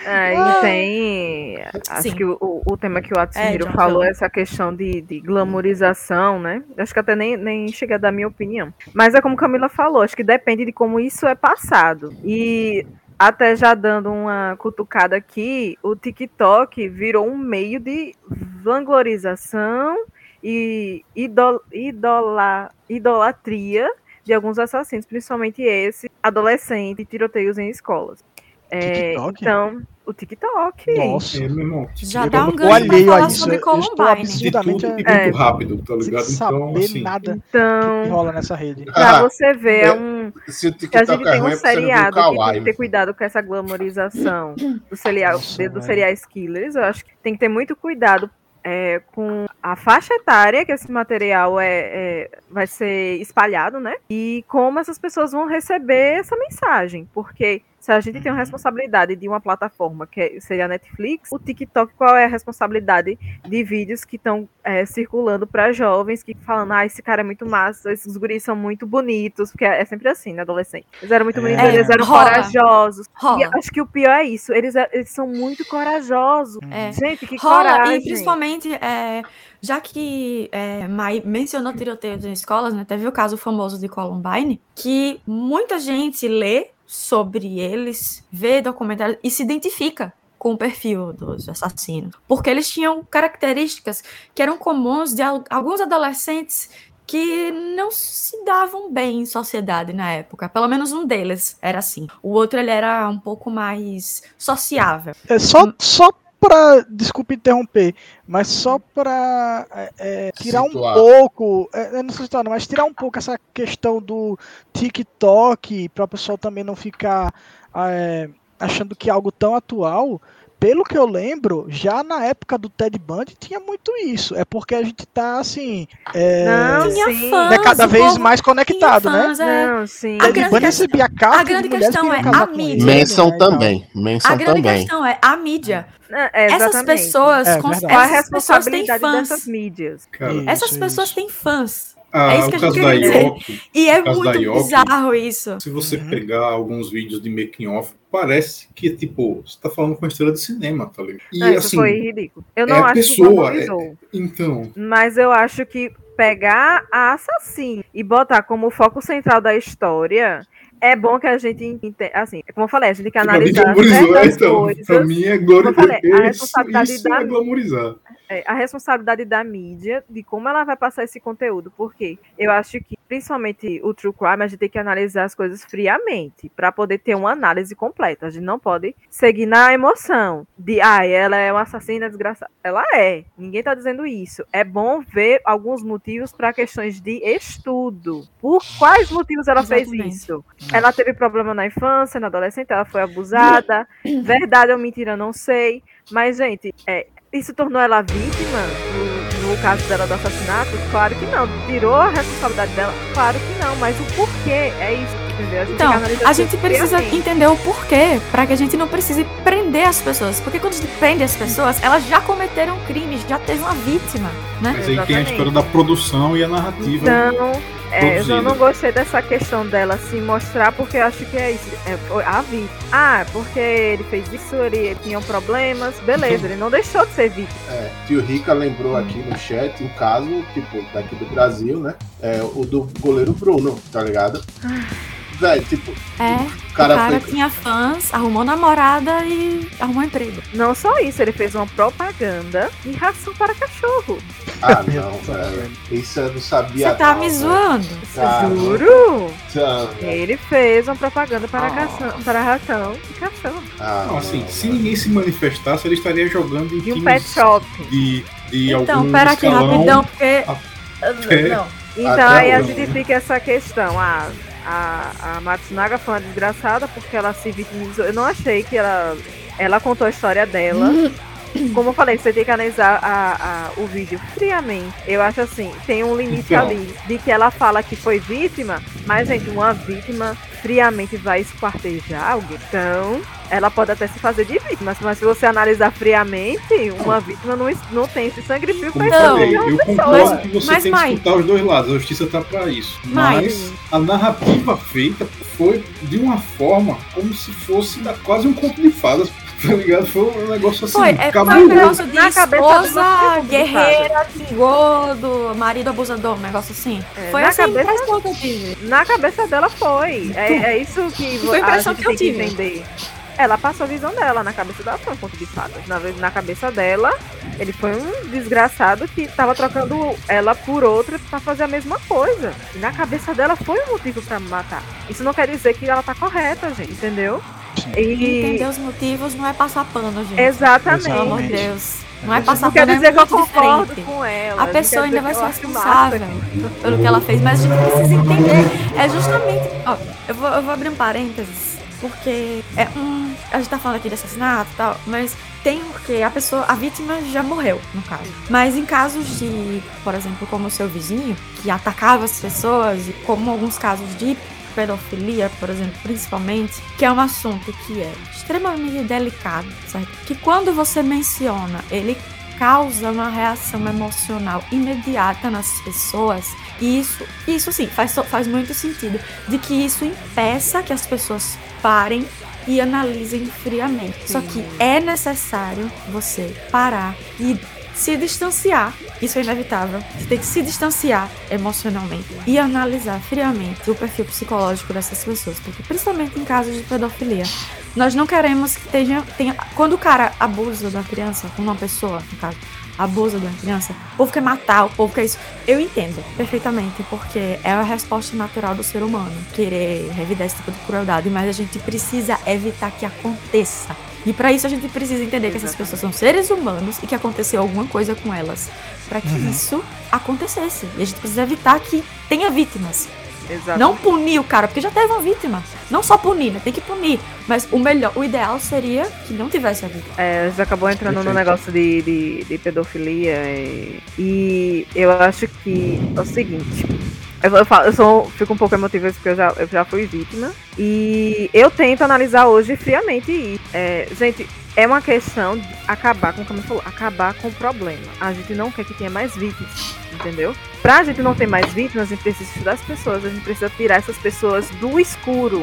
Aí tem. Acho Sim. que o, o- tema que o Atsuhiro John falou é essa questão de, de glamorização, né? Acho que até nem, nem chega a dar minha opinião. Mas é como Camila falou, acho que depende de como isso é passado. E até já dando uma cutucada aqui, o TikTok virou um meio de vanglorização e idol, idola, idolatria de alguns assassinos, principalmente esse adolescente, tiroteios em escolas. É, TikTok? então, o TikTok. Nossa. É, meu irmão. Já dá um gancho pra falar isso, sobre Columbine. De tudo e é- muito rápido, tá Sem ligado? saber Então, assim. nada que Então, rola nessa rede. pra Ah, você ver, é é- um. Se o que a gente tem um é o seriado que tem que ter cuidado com essa glamorização do serial, Nossa, velho. serial killers. Eu acho que tem que ter muito cuidado é, com a faixa etária que esse material é, é- vai ser espalhado, né? E como essas pessoas vão receber essa mensagem. Porque se a gente tem uma Uhum. responsabilidade de uma plataforma que é- seria a Netflix, o TikTok, qual é a responsabilidade de vídeos que estão circulando para jovens que falando, ah, esse cara é muito massa, esses guris são muito bonitos, porque é sempre assim, né, adolescente. Eles eram muito É. bonitos, eles eram Rola. corajosos. E Rola. acho que o pior é isso, eles, é- eles são muito corajosos. É. Gente, que Rola, coragem. e principalmente, é, já que é, Mai mencionou tiroteios em escolas, né? Teve o caso famoso de Columbine, que muita gente lê sobre eles, vê documentários e se identifica com o perfil dos assassinos. Porque eles tinham características que eram comuns de al- alguns adolescentes que não se davam bem em sociedade na época. Pelo menos um deles era assim. O outro ele era um pouco mais sociável. É só, só pra. Desculpe interromper, mas só pra é, é, tirar Situar. um pouco. É, eu não sei situar, não, mas tirar um pouco essa questão do TikTok, pra o pessoal também não ficar é, achando que é algo tão atual. Pelo que eu lembro, já na época do Ted Bundy tinha muito isso. É porque a gente tá assim. É, Não, Tinha sim. fãs, né, cada vez povo mais conectado, né? fãs, é. Não, sim. A Ted grande Bundy questão- recebia carta a grande questão que é a mídia. Menção né, também. Menção A grande também. questão é a mídia. É, Essas exatamente. pessoas, É, a essas pessoas têm fãs. dessas mídias? Cara, Essas pessoas têm fãs. Ah, é isso que a gente dizer. E é muito bizarro isso. se você Uhum. pegar alguns vídeos de making off, parece que, tipo, você tá falando com a estrela de cinema, tá ligado? E Não, isso assim, foi ridículo. Eu é não a acho pessoa, que valorizou. então, Mas eu acho que pegar a assassina e botar como foco central da história é bom que a gente entenda. Assim, como eu falei, a gente tem que pra mim analisar então, pra mim é Como eu falei, a glória. Isso, responsabilidade isso da é glamorizar. É, a responsabilidade da mídia de como ela vai passar esse conteúdo, porque eu acho que, principalmente o true crime, a gente tem que analisar as coisas friamente para poder ter uma análise completa. A gente não pode seguir na emoção de, ah, ela é uma assassina desgraçada. Ela é, ninguém tá dizendo isso. É bom ver alguns motivos para questões de estudo. Por quais motivos ela fez Exatamente. isso? Ela teve problema na infância, na adolescência, ela foi abusada. Verdade ou mentira, não sei. Mas, gente, é, isso tornou ela vítima no, no caso dela do assassinato? Claro que não. Tirou a responsabilidade dela? Claro que não. Mas o porquê é isso, entendeu? A gente Então, a gente tudo precisa friamente. entender o porquê, para que a gente não precise prender as pessoas. Porque quando a gente prende as pessoas, elas já cometeram crimes, já teve uma vítima, né? Mas aí tem a Exatamente. história da produção e a narrativa. Então, é, eu não gostei dessa questão dela se mostrar, porque eu acho que é isso. É, a vítima. Ah, porque ele fez isso, ele tinha problemas. Beleza, ele não deixou de ser vítima. É, tio Rica lembrou aqui no chat um caso, tipo, daqui do Brasil, né? É, o do goleiro Bruno, tá ligado? Velho, tipo, É, o o cara, cara foi. tinha fãs, arrumou namorada e arrumou emprego. Não só isso, ele fez uma propaganda de ração para cachorro. Ah, não, velho. Isso eu não sabia. Você tá não, me velho. zoando? Ah, Juro? Ele fez uma propaganda para, Ah. cação, para ração de cachorro. Ah, Não, assim, não, se ninguém se manifestasse, ele estaria jogando em De um pet shop. de, de Então, algum pera aqui rapidão, porque. até- Não. Então Até aí a gente fica essa questão. A, a, a Matsunaga foi uma desgraçada porque ela se vitimizou. Eu não achei que ela. Ela contou a história dela. Como eu falei, você tem que analisar a, a- o vídeo friamente. Eu acho assim, tem um limite Então. ali de que ela fala que foi vítima, mas, gente, uma vítima friamente vai esquartejar alguém. Então, ela pode até se fazer de vítima, mas se você analisar friamente, uma vítima não, não tem esse sangue frio Como pra eu Não. falei, eu concordo pessoa. que você Mas, tem que escutar os dois lados, a justiça tá pra isso. Mas- Mas a narrativa feita foi de uma forma como se fosse quase um conto de fadas. Tá ligado? Foi um negócio assim. Foi, é, foi um negócio de Na cabeça esposa, dela foi guerreira, gordo, marido abusador, um negócio assim. É, foi na essa cabeça- impressão que eu tive. Na cabeça dela foi. É, é isso que Foi a impressão que eu tem que tive. entender. Ela passou a visão dela, na cabeça dela foi um conto de fadas. Na, vez- na cabeça dela, ele foi um desgraçado que tava trocando ela por outra pra fazer a mesma coisa. E na cabeça dela foi um motivo pra me matar. Isso não quer dizer que ela tá correta, gente, entendeu? E entender os motivos não é passar pano, gente. Exatamente. Pelo amor de Deus. Não é passar Não quer pano, dizer é que eu concordo diferente. com ela. A pessoa ainda vai ser acho massa. responsável pelo que ela fez, mas a gente precisa entender. É justamente. Ó, eu vou, eu vou abrir um parênteses, porque é um. A gente tá falando aqui de assassinato e tal, mas tem porque a pessoa, a vítima já morreu, no caso. Mas em casos de, por exemplo, como o seu vizinho, que atacava as pessoas, e como alguns casos de pedofilia, por exemplo, principalmente, que é um assunto que é extremamente delicado, certo? Que quando você menciona, ele causa uma reação emocional imediata nas pessoas. E isso, isso sim, faz, faz muito sentido. De que isso impeça que as pessoas parem e analisem friamente. Só que é necessário você parar e se distanciar. Isso é inevitável. Você tem que se distanciar emocionalmente e analisar friamente o perfil psicológico dessas pessoas. Porque, principalmente em casos de pedofilia, nós não queremos que tenha, tenha. Quando o cara abusa da criança, uma pessoa, no caso, abusa uma criança, o povo quer matar, o povo quer isso. Eu entendo perfeitamente, porque é a resposta natural do ser humano querer revidar esse tipo de crueldade, mas a gente precisa evitar que aconteça. E para isso a gente precisa entender que essas pessoas são seres humanos e que aconteceu alguma coisa com elas para que isso acontecesse. E a gente precisa evitar que tenha vítimas. Exato. Não punir o cara, porque já teve uma vítima. Não só punir, né? Tem que punir. Mas o melhor, o ideal seria que não tivesse a vítima. É, já acabou entrando no negócio de, de, de pedofilia e, e eu acho que é o seguinte. Eu, eu, falo- eu sou, fico um pouco emotiva porque eu já, eu já fui vítima. E eu tento analisar hoje friamente isso. É, gente, é uma questão de acabar com, como falou, acabar com o problema. A gente não quer que tenha mais vítimas, entendeu? Pra gente não ter mais vítimas, a gente precisa estudar as pessoas, a gente precisa tirar essas pessoas do escuro.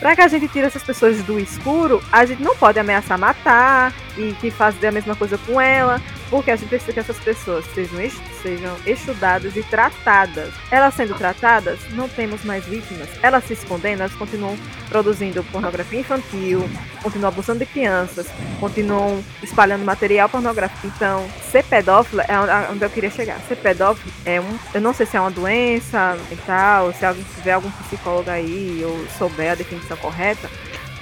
Pra que a gente tire essas pessoas do escuro, a gente não pode ameaçar matar e que fazer a mesma coisa com ela, porque a gente precisa que essas pessoas sejam, sejam estudadas e tratadas. Elas sendo tratadas, não temos mais vítimas. Elas se escondendo, elas continuam produzindo pornografia infantil, continuam abusando de crianças, continuam espalhando material pornográfico. Então, ser pedófilo é onde eu queria chegar. Ser pedófilo é um. Eu não sei se é uma doença mental, se alguém tiver algum psicólogo aí ou souber a definição correta.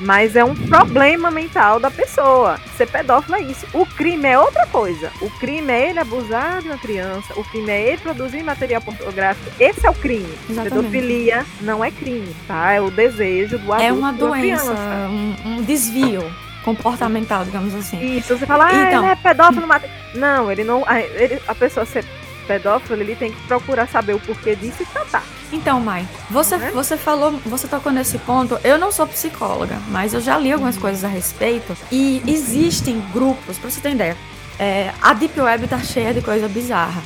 Mas é um problema mental da pessoa. Ser pedófilo é isso. O crime é outra coisa. O crime é ele abusar de uma criança. O crime é ele produzir material pornográfico. Esse é o crime. Exatamente. Pedofilia não é crime, tá? É o desejo do adulto É uma doença, um, um desvio comportamental, digamos assim. Isso, você fala, ah, Então. ele é pedófilo, mata. Não, ele não. a- ele- a pessoa ser pedófilo, ele tem que procurar saber o porquê disso e tratar. Então, Mai, você, Né? você falou, você tocou nesse ponto. Eu não sou psicóloga, mas eu já li algumas coisas a respeito. E existem grupos, pra você ter ideia. é, a Deep Web tá cheia de coisa bizarra.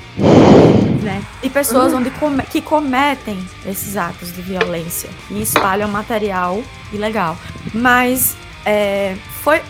Né? E pessoas onde come- que cometem esses atos de violência e espalham material ilegal. Mas é, foi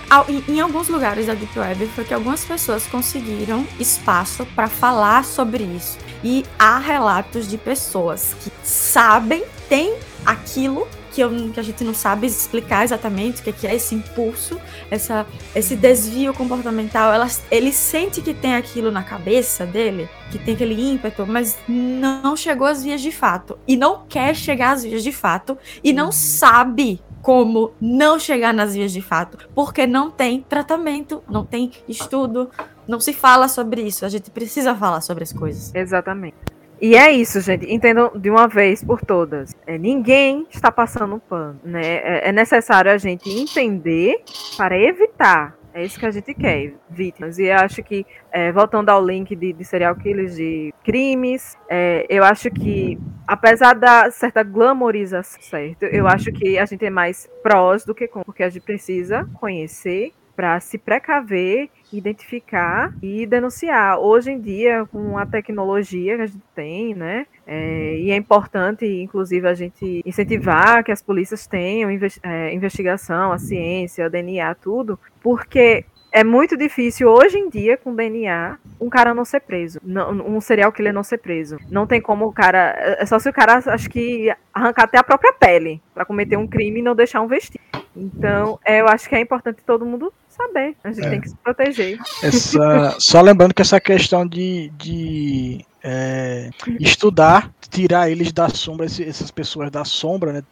em, alguns lugares da Deep Web foi que algumas pessoas conseguiram espaço para falar sobre isso. E há relatos de pessoas que sabem, têm aquilo que, eu- que a gente não sabe explicar exatamente o que, que é esse impulso, essa, esse desvio comportamental. Elas, ele sente que tem aquilo na cabeça dele, que tem aquele ímpeto, mas não chegou às vias de fato. E não quer chegar às vias de fato. E não sabe como não chegar nas vias de fato, porque não tem tratamento, não tem estudo, não se fala sobre isso. A gente precisa falar sobre as coisas. Exatamente. E é isso, gente. Entendam de uma vez por todas. É, ninguém está passando pano. Né? É, é necessário a gente entender para evitar. É isso que a gente quer, vítimas. E eu acho que, é, voltando ao link de, de serial killers, de crimes, é, eu acho que, apesar da certa glamorização, certo? Eu acho que a gente é mais prós do que contra, porque a gente precisa conhecer para se precaver, identificar e denunciar. Hoje em dia, com a tecnologia que a gente tem, né? É, e é importante, inclusive, a gente incentivar que as polícias tenham é, investigação, a ciência, a DNA, tudo, porque é muito difícil hoje em dia, com DNA, um cara não ser preso. Não, um serial killer não ser preso. Não tem como o cara. É só se o cara, acho que, arrancar até a própria pele para cometer um crime e não deixar um vestígio. Então, é, eu acho que é importante todo mundo saber. A gente é. tem que se proteger. Essa, só lembrando que essa questão de, de é, estudar, tirar eles da sombra, essas pessoas da sombra, né,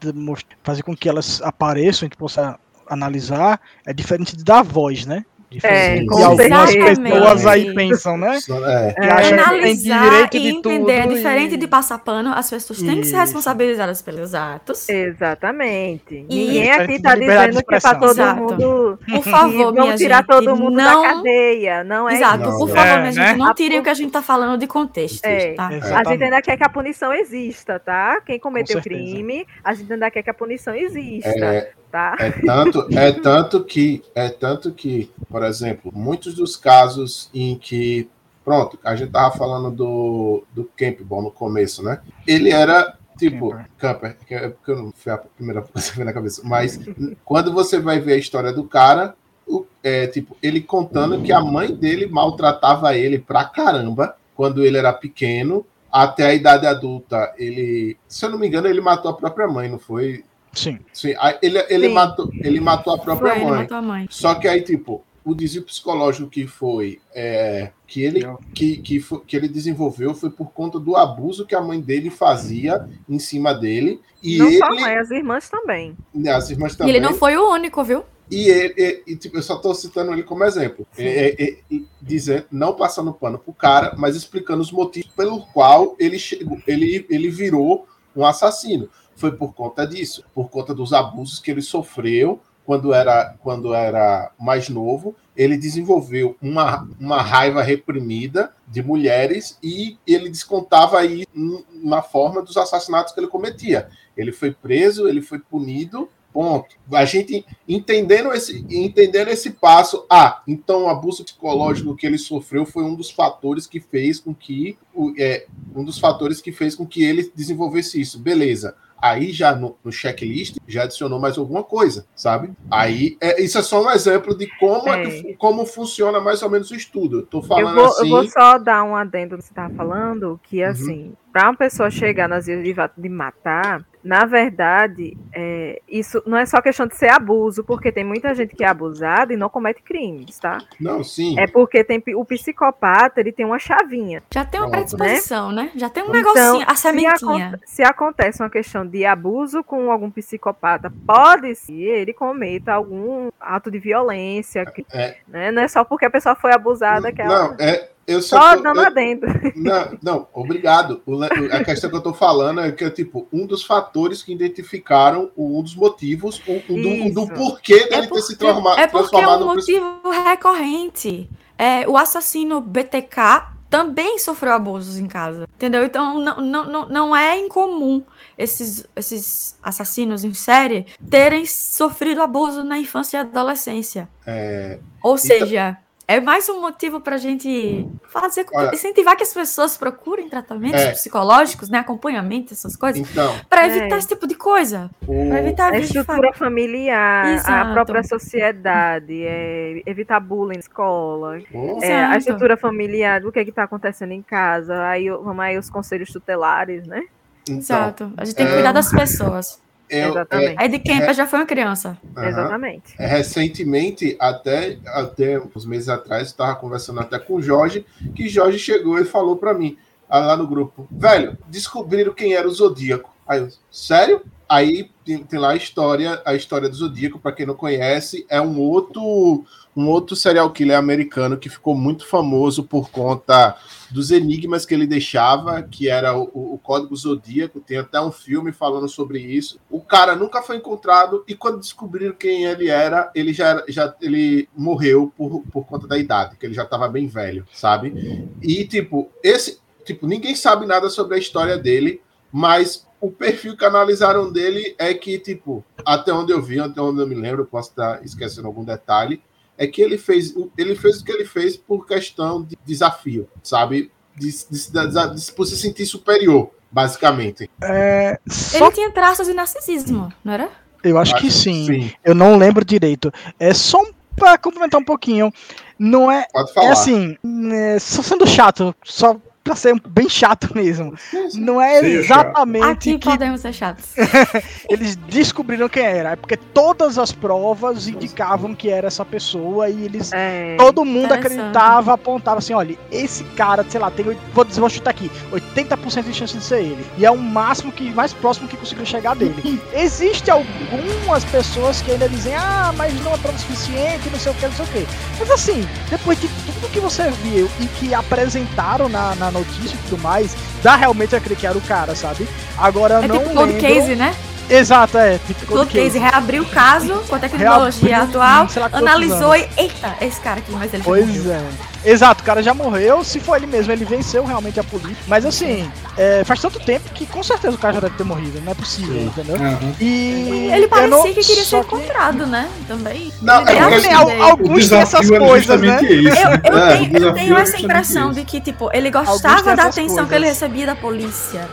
fazer com que elas apareçam, a gente possa analisar, é diferente de dar voz, né? É, e algumas pessoas aí pensam, né? É. Que acham Analisar que tem e entender é diferente e... de passar pano, as pessoas têm que ser responsabilizadas pelos atos. Exatamente. E Ninguém aqui está dizendo que para todo Exato. mundo. Por favor, minha tirar gente, todo mundo não... da cadeia. Não é Exato, isso. por favor, é, minha né? gente, não tirem o que a gente está falando de contexto. É. Tá? A gente ainda quer que a punição exista, tá? Quem cometeu crime, a gente ainda quer que a punição exista. É, Tá? É tanto, é tanto que, é tanto que, por exemplo, muitos dos casos em que, pronto, a gente tava falando do, do Campbell no começo, né? Ele era tipo Camper, que é porque eu não fui a primeira coisa que veio na cabeça, mas quando você vai ver a história do cara, o, é, tipo, ele contando que a mãe dele maltratava ele pra caramba quando ele era pequeno, até a idade adulta, ele, se eu não me engano, ele matou a própria mãe, não foi? Sim. Sim. Ele, ele, Sim. Matou, ele matou a própria foi, mãe. matou a mãe. Só que aí, tipo, o desvio psicológico que foi é, que ele que, que, foi, que ele desenvolveu foi por conta do abuso que a mãe dele fazia em cima dele e não ele, só a mãe, as irmãs também as irmãs também e ele não foi o único viu e, ele, e, tipo, eu só estou citando ele como exemplo é, é, é, dizendo não passando pano pro cara mas explicando os motivos pelo qual ele chegou ele ele virou um assassino foi por conta disso, por conta dos abusos que ele sofreu quando era, quando era mais novo. Ele desenvolveu uma, uma raiva reprimida de mulheres e ele descontava aí na forma dos assassinatos que ele cometia. Ele foi preso, ele foi punido Ponto. A gente entendendo esse, entendendo esse passo, ah, então o abuso psicológico que ele sofreu foi um dos fatores que fez com que é, um dos fatores que fez com que ele desenvolvesse isso. Beleza aí já no, no, checklist já adicionou mais alguma coisa, sabe? Aí é, isso é só um exemplo de como, é. como funciona mais ou menos o estudo. Eu tô falando eu vou, assim. Eu vou só dar um adendo que você estava falando, que uhum. assim, uhum. para uma pessoa chegar nas vias de, de matar, na verdade, é, isso não é só questão de ser abuso, porque tem muita gente que é abusada e não comete crimes, tá? Não, sim. É porque tem o psicopata, ele tem uma chavinha. Já tem uma predisposição, né? né? Já tem um então, negocinho, a sementinha. Se, se acontece uma questão de abuso com algum psicopata, pode ser ele cometa algum ato de violência, é. né? Não é só porque a pessoa foi abusada que ela... Não, é, eu só, só tô, dando eu, adendo. Não, não, obrigado. O, a questão que eu estou falando é que é tipo um dos fatores que identificaram um dos motivos um, do, do, porquê dele é porque, ter se transformado. É porque é um motivo recorrente. É, o assassino BTK também sofreu abusos em casa, entendeu? Então não, não, não, não é incomum esses, esses assassinos em série terem sofrido abuso na infância e adolescência. É, Ou então, seja, é mais um motivo para a gente fazer, Olha, incentivar que as pessoas procurem tratamentos é, psicológicos, né, acompanhamento, essas coisas, então, para evitar é, esse tipo de coisa. Para evitar a estrutura familiar, Exato. a própria sociedade, é, evitar bullying na escola, é, a estrutura familiar, o que é está acontecendo em casa, aí vamos aí os conselhos tutelares, né? Então, Exato. A gente tem que cuidar das pessoas. Eu, Exatamente. É, Ed Kemper é, já foi uma criança. Exatamente. É, recentemente, até, até uns meses atrás, estava conversando até com o Jorge, que Jorge chegou e falou para mim, lá no grupo, velho, descobriram quem era o Zodíaco. Aí eu, sério? Aí tem, tem, lá a história, a história do Zodíaco, para quem não conhece, é um outro um outro serial killer americano que ficou muito famoso por conta dos enigmas que ele deixava, que era o, o, Código Zodíaco, tem até um filme falando sobre isso. O cara nunca foi encontrado e quando descobriram quem ele era, ele já, já ele morreu por, por conta da idade, que ele já estava bem velho, sabe? E tipo, esse tipo, ninguém sabe nada sobre a história dele, mas o perfil que analisaram dele é que, tipo, até onde eu vi, até onde eu me lembro, posso estar esquecendo algum detalhe, é que ele fez, o- ele fez o que ele fez por questão de desafio, sabe? De, de, se- de, de, por se sentir superior, basicamente. É, só Ele tinha traços de narcisismo, não era? eu acho que Acho- sim. Sim, Eu não lembro direito. É só um, pra complementar um pouquinho. Não é. pode falar. É assim, é, só sendo chato, só pra ser bem chato mesmo. Não é exatamente Aqui que podemos ser chatos. eles descobriram quem era. É porque todas as provas indicavam que era essa pessoa e eles. É, Todo mundo acreditava, apontava assim: olha, esse cara, sei lá, tem. Vou, dizer- vou chutar aqui: 80% de chance de ser ele. E é o máximo que, mais próximo que conseguiu chegar dele. Existe algumas pessoas que ainda dizem: ah, mas não é prova suficiente, não sei o que, não sei o que. Mas assim, depois de tudo que você viu e que apresentaram na, na notícia e tudo mais, dá realmente a crer que era o cara, sabe? Agora É não tipo lembro... case, né? Exato, é. Tipo Cold case, reabriu o caso com a tecnologia Reabriu, atual, analisou e. Eita, esse cara aqui, mas ele já Pois morreu. é. Exato, o cara já morreu. Se for ele mesmo, ele venceu realmente a polícia. Mas assim, é, faz tanto tempo que com certeza o cara já deve ter morrido. Não é possível, Sim. entendeu? Aham. E. Ele parecia não- que queria ser que- encontrado, né? Também. Não, Ele é deu a porque vida al- dele. alguns têm essas era coisas, né? Eu, eu É, tenho, eu tenho era essa impressão de que, tipo, ele gostava da atenção que coisas. ele recebia da polícia.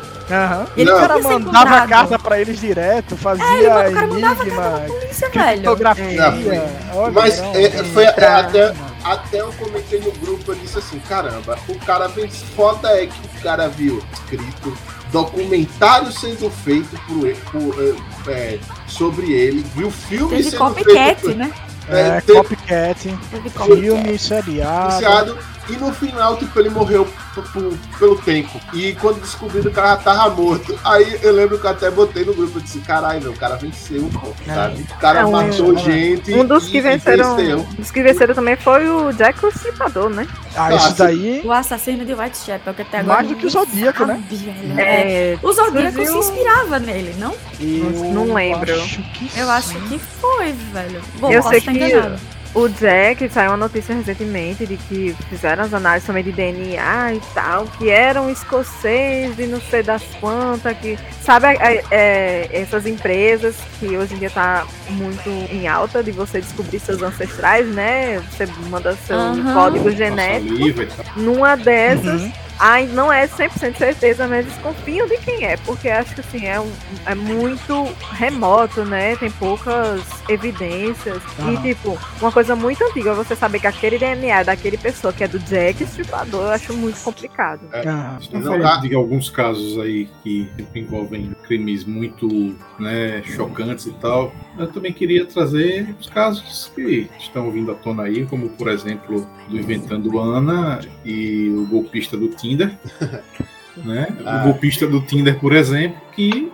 E ele o cara mandava carta pra eles direto, fazia É, ele, o cara mandava enigma, carta pra polícia, velho. criptografia. É. Olha, Mas não, é, foi é, até, até eu comentei no grupo, eu disse assim, caramba, o cara vem foda é que o cara viu escrito documentário sendo feito por, ele- por, é, é, sobre ele, viu filme Teve sendo copycat, feito né? É, é, teve copycat, Teve copycat. filme, seriado. E no final, tipo, ele morreu pelo tempo. E quando descobriram o cara tava morto. Aí eu lembro que eu até botei no grupo, eu disse, caralho, meu, o cara venceu, pô, É. sabe? O cara É, um- matou gente Um dos e- que e venceram. venceu. Um dos que venceram também foi o Jack o né? Ah, isso daí. O assassino de Whitechapel, que até agora. Mais do que o Zodíaco, né? sabe, velho. É. É. O Zodíaco se inspirava nele, não? Eu Não lembro. Acho que Eu acho que foi, velho. Bom, Eu posso sei estar que- enganado. O Jack saiu uma notícia recentemente de que fizeram as análises também de DNA e tal, que eram escoceses e não sei das quantas, que sabe é, é, essas empresas que hoje em dia tá muito em alta de você descobrir seus ancestrais, né? Você manda seu Aham. código genético. tal. Numa dessas, Uhum. Ai, não é 100% certeza, mas desconfiam de quem é, porque acho que assim, é, um, é muito remoto, né? Tem poucas evidências. Aham. E, tipo, uma coisa muito antiga, você saber que aquele DNA é daquele pessoa que é do Jack Stripador, eu acho muito complicado. Aham. Estão Não, ah. de alguns casos aí que envolvem crimes muito né, chocantes e tal. Eu também queria trazer os casos que estão vindo à tona aí, como por exemplo do Inventando Ana e o golpista do Tinder. né? Ah. O golpista do Tinder, por exemplo, que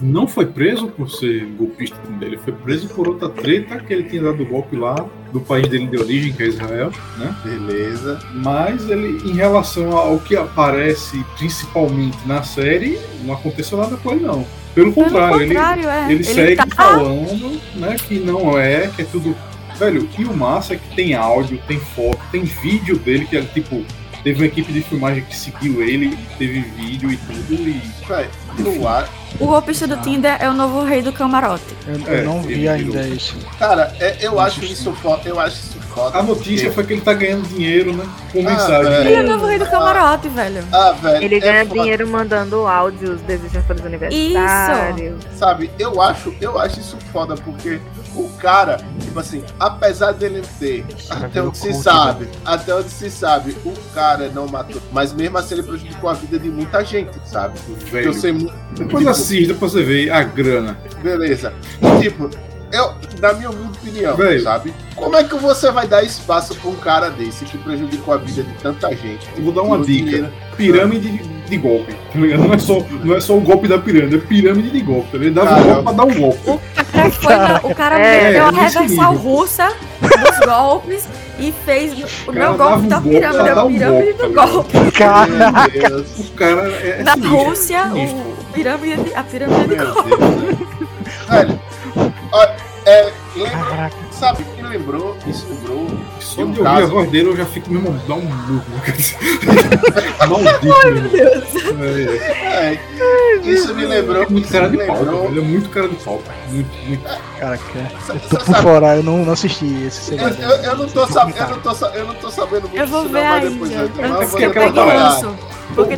não foi preso por ser golpista do Tinder, ele foi preso por outra treta que ele tinha dado golpe lá do país dele de origem, que é Israel, né? Beleza. Mas ele, em relação ao que aparece principalmente na série, não aconteceu nada com ele, não. Pelo Pelo contrário, ele, contrário, é. ele, segue tá... falando né, que não é, que é tudo. Velho, e o massa é que tem áudio, tem foto, tem vídeo dele, que é tipo. Teve uma equipe de filmagem que seguiu ele, teve vídeo e tudo, e. Véi, no ar. O golpista do Tinder é o novo rei do camarote. Eu, eu É, não vi virou. ainda isso. Cara, é, eu acho isso foda. Eu acho isso foda. A notícia porque- foi que ele tá ganhando dinheiro, né? Com Ah, mensagem. velho. Ele é o novo rei do camarote, velho. Ah, velho. Ele é ganha foda. dinheiro mandando áudios desejando para os universitários. Sabe, eu acho, eu acho isso foda, porque o cara, tipo assim, apesar dele ter, cara até virou onde se sabe, até onde se sabe, o cara não matou. Mas mesmo assim ele prejudicou a vida de muita gente, sabe? Velho. eu sei muito. Tipo, assista pra você ver a grana. Beleza. Tipo, eu, na minha humilde opinião, Velho. sabe? Como é que você vai dar espaço pra um cara desse que prejudicou a vida de tanta gente? Eu vou dar uma dica. dinheiro? Pirâmide de, de golpe. tá? Não é, só, não é só o golpe da pirâmide, é pirâmide de golpe. Ele dava um Caramba. golpe pra dar um golpe. O cara, foi na- o cara É, a é reversal nível. russa dos golpes e fez o meu golpe um da pirâmide, a um pirâmide golpe, do tá golpe. Cara, Meu Deus. O cara é. Na sinistro, Rússia, o pirâmide, de- a pirâmide Meu. Deus. Velho, ó, é, lembra, sabe, lembrou, isso lembrou. Só um de ouvir caso- a voz dele eu já fico, meu irmão, dá um burro. Maldito. Ai, meu Deus. É, isso me lembrou. É muito isso cara me de pau, lembrou. Ele é muito cara de pau. cara. Muito, muito. Cara, que- eu tô por fora, eu não, não assisti esse Eu, segredo. eu, eu não tô sabendo, eu não tô, sa- eu não tô sabendo muito Eu vou ver não, ainda. depois eu, Eu eu porque ranço.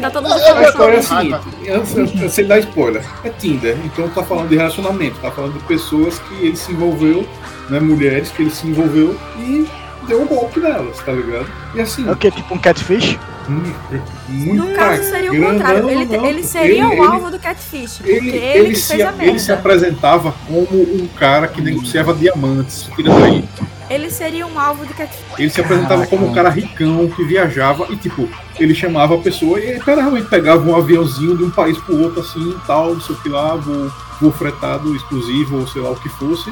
Tá todo mundo A falando história é a seguinte, eu, eu, eu sei dar spoiler, é Tinder, então tá falando de relacionamento, tá falando de pessoas que ele se envolveu, né, mulheres que ele se envolveu e deu um golpe nelas, tá ligado? E assim, É o que? Tipo um catfish? muito, muito No caso, seria o contrário. Ele, ele seria o alvo do catfish. Porque Ele, ele, ele, que se, fez a ele se merda. apresentava como um cara que negociava diamantes, filha daí. Ele seria um alvo de catfish. Ele se apresentava como um cara ricão que viajava e, tipo, ele chamava a pessoa e ele realmente pegava um aviãozinho de um país pro outro, assim, tal, não sei o que lá, voo, voo fretado, exclusivo, ou sei lá o que fosse,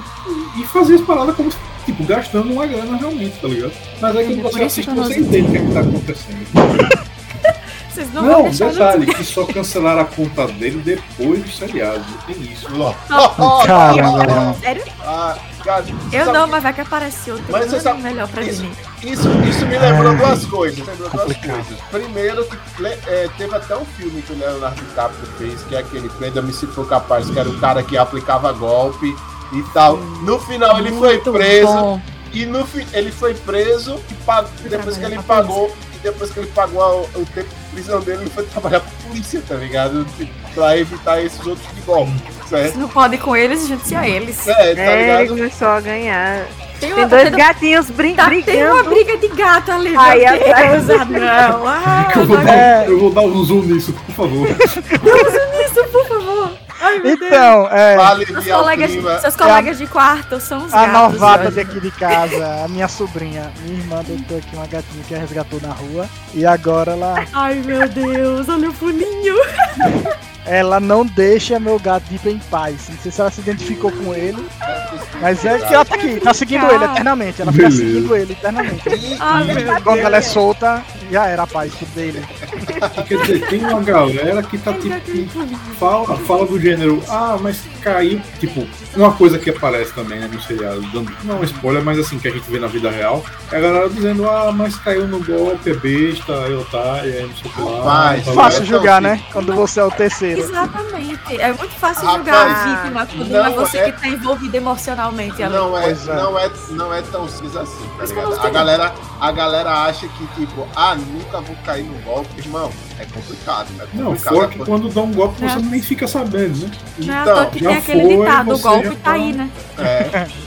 e, e fazia as paradas como, tipo, gastando uma grana realmente, tá ligado? Mas quando Por você assiste, que você entende o que, é que tá acontecendo. Vocês não, Não, detalhe, que só cancelaram a conta dele depois do seriado, tem isso. Caramba, velho. Sério? Ah, cara, Eu sabe- não, mas vai que aparece outro. Mas você é sabe- melhor pra isso- mim. Isso, isso me lembrou Ai, duas coisas. Lembrou duas coisas. Primeiro, que é, teve até um filme que o Leonardo DiCaprio fez, que é aquele Prenda-me se for capaz, que era o cara que aplicava golpe e tal. No final ele foi preso. bom. E no fi- ele foi preso e pagou, e depois que ele pagou, e depois que ele pagou a- o tempo de prisão dele, ele foi trabalhar pra polícia, tá ligado? Tipo, Pra evitar esses outros de golpe, certo? Se não pode ir com eles, junte-se a eles. É, tá É, ele ligado? começou a ganhar. Tem, Tem dois tem, gatinhos brin tá, tem uma brigando. briga de gato ali. Ai, Deus. atrás. Não. Ah, Eu vou, não dar, eu vou dar um zoom nisso, por favor. isso, por favor. Ai, meu Deus. Então, é. Vale Seus de colegas, clima. seus colegas de quarto são os A gatos. novata hoje. daqui de casa, a minha sobrinha, minha irmã adotou aqui uma gatinha que ela resgatou na rua. E agora ela, Ai, meu Deus, olha o funinho. ela não deixa meu gato ir em paz. Não sei se ela se identificou com ele, mas é que ela tá aqui, tá seguindo ele eternamente. Ela fica seguindo ele eternamente. Deus. Quando ela é solta, já era a paz dele. Quer dizer, tem uma galera que tá tipo. que fala, fala do gênero, ah, mas caiu. Tipo, uma coisa que aparece também né, no seriado, dando, não é um spoiler, mas assim, que a gente vê na vida real, é a galera dizendo, ah, mas caiu no golpe, é besta, é otária, é não sei o que lá. Tá Fácil julgar, né? Quando você é o terceiro. Exatamente. É muito fácil Rapaz, julgar a vítima quando não é você é- que tá envolvido emocionalmente ali. Não é, é. não, é, não é tão simples assim, tá ligado? A galera, a galera acha que, tipo, ah, nunca vou cair no golpe. Irmão, é complicado, é Não, complicado. fora que quando dá um golpe você É. nem fica sabendo, né? Não é Então, que tem aquele foi, ditado, o você golpe já tá tá- aí, né? É.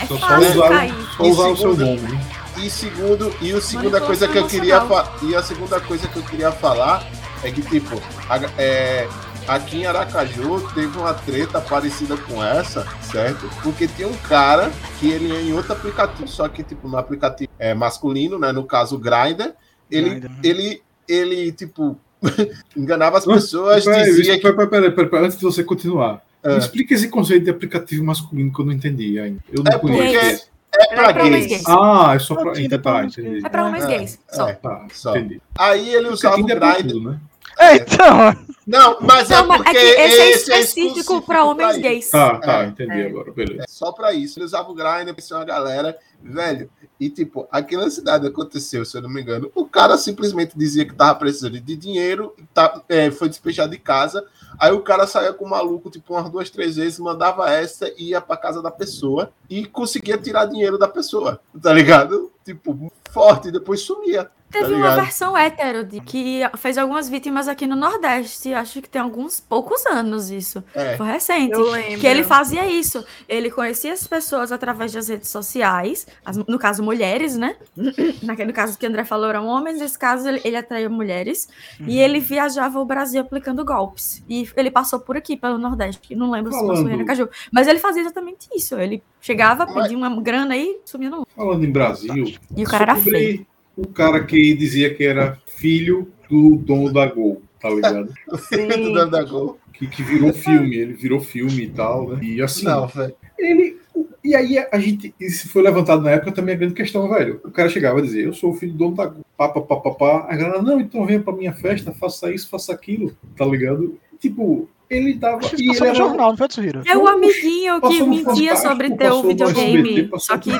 É Só, usar, só usar o seu nome. né? E segundo, e a segunda coisa que eu queria e a segunda coisa que eu queria falar é que tipo, a- é, aqui em Aracaju teve uma treta parecida com essa, certo? Porque tem um cara que ele é em outro aplicativo, só que tipo no aplicativo é masculino, né, no caso o Grindr, ele Grindr. ele ele tipo enganava as pessoas, Peraí, dizia que peraí, peraí, peraí, peraí, antes de você continuar. É. Me explica esse conceito de aplicativo masculino que eu não entendi ainda. Eu não É porque conheço. é pra É pra gays. gays. Ah, é só pra. Então, tá, entendi. É pra homens É, gays. Só. é. Tá, Só. entendi. Aí ele usava o é Grindr. tudo, né? É, então, Não, mas Não, é mas porque é que esse é específico pra homens gays. Tá, tá, É, entendi é. agora, beleza. É só pra isso. Ele usava o Grindr, pensou uma galera, velho. E, tipo, aqui na cidade aconteceu, se eu não me engano. O cara simplesmente dizia que tava precisando de dinheiro, tá, é, foi despejado de casa. Aí o cara saía com o maluco, tipo, umas duas, três vezes, mandava essa e ia pra casa da pessoa e conseguia tirar dinheiro da pessoa, tá ligado? Tipo, forte, e depois sumia. Teve tá uma versão hétero de, que fez algumas vítimas aqui no Nordeste. Acho que tem alguns poucos anos isso. É. Foi recente. Eu lembro. Que ele fazia isso. Ele conhecia as pessoas através das redes sociais, as- no caso, mulheres, né? Naquele caso que o André falou eram homens, nesse caso ele, ele atraía mulheres. E ele viajava o Brasil aplicando golpes. E ele passou por aqui, pelo Nordeste. Não lembro se passou em Falando- Aracaju. Mas ele fazia exatamente isso. Ele chegava, Mas- pedia uma grana e sumia no. Falando em Brasil, E o cara era feio. O cara que dizia que era filho do dono da Gol, tá ligado? O filho do dono da Gol. que, que virou filme, ele virou filme e tal, né? E assim, Não, velho. ele. E aí a gente. Isso foi levantado na época também a grande questão, velho. O cara chegava a dizer, eu sou o filho do dono da Gol, pá, pá, pá, pá, pá. A galera, não, então venha pra minha festa, faça isso, faça aquilo, tá ligado? Tipo, ele dava. E ele era, jornal, não foi, Tsuhiro? É o amiguinho que mentia sobre ter SBT, videogame, só que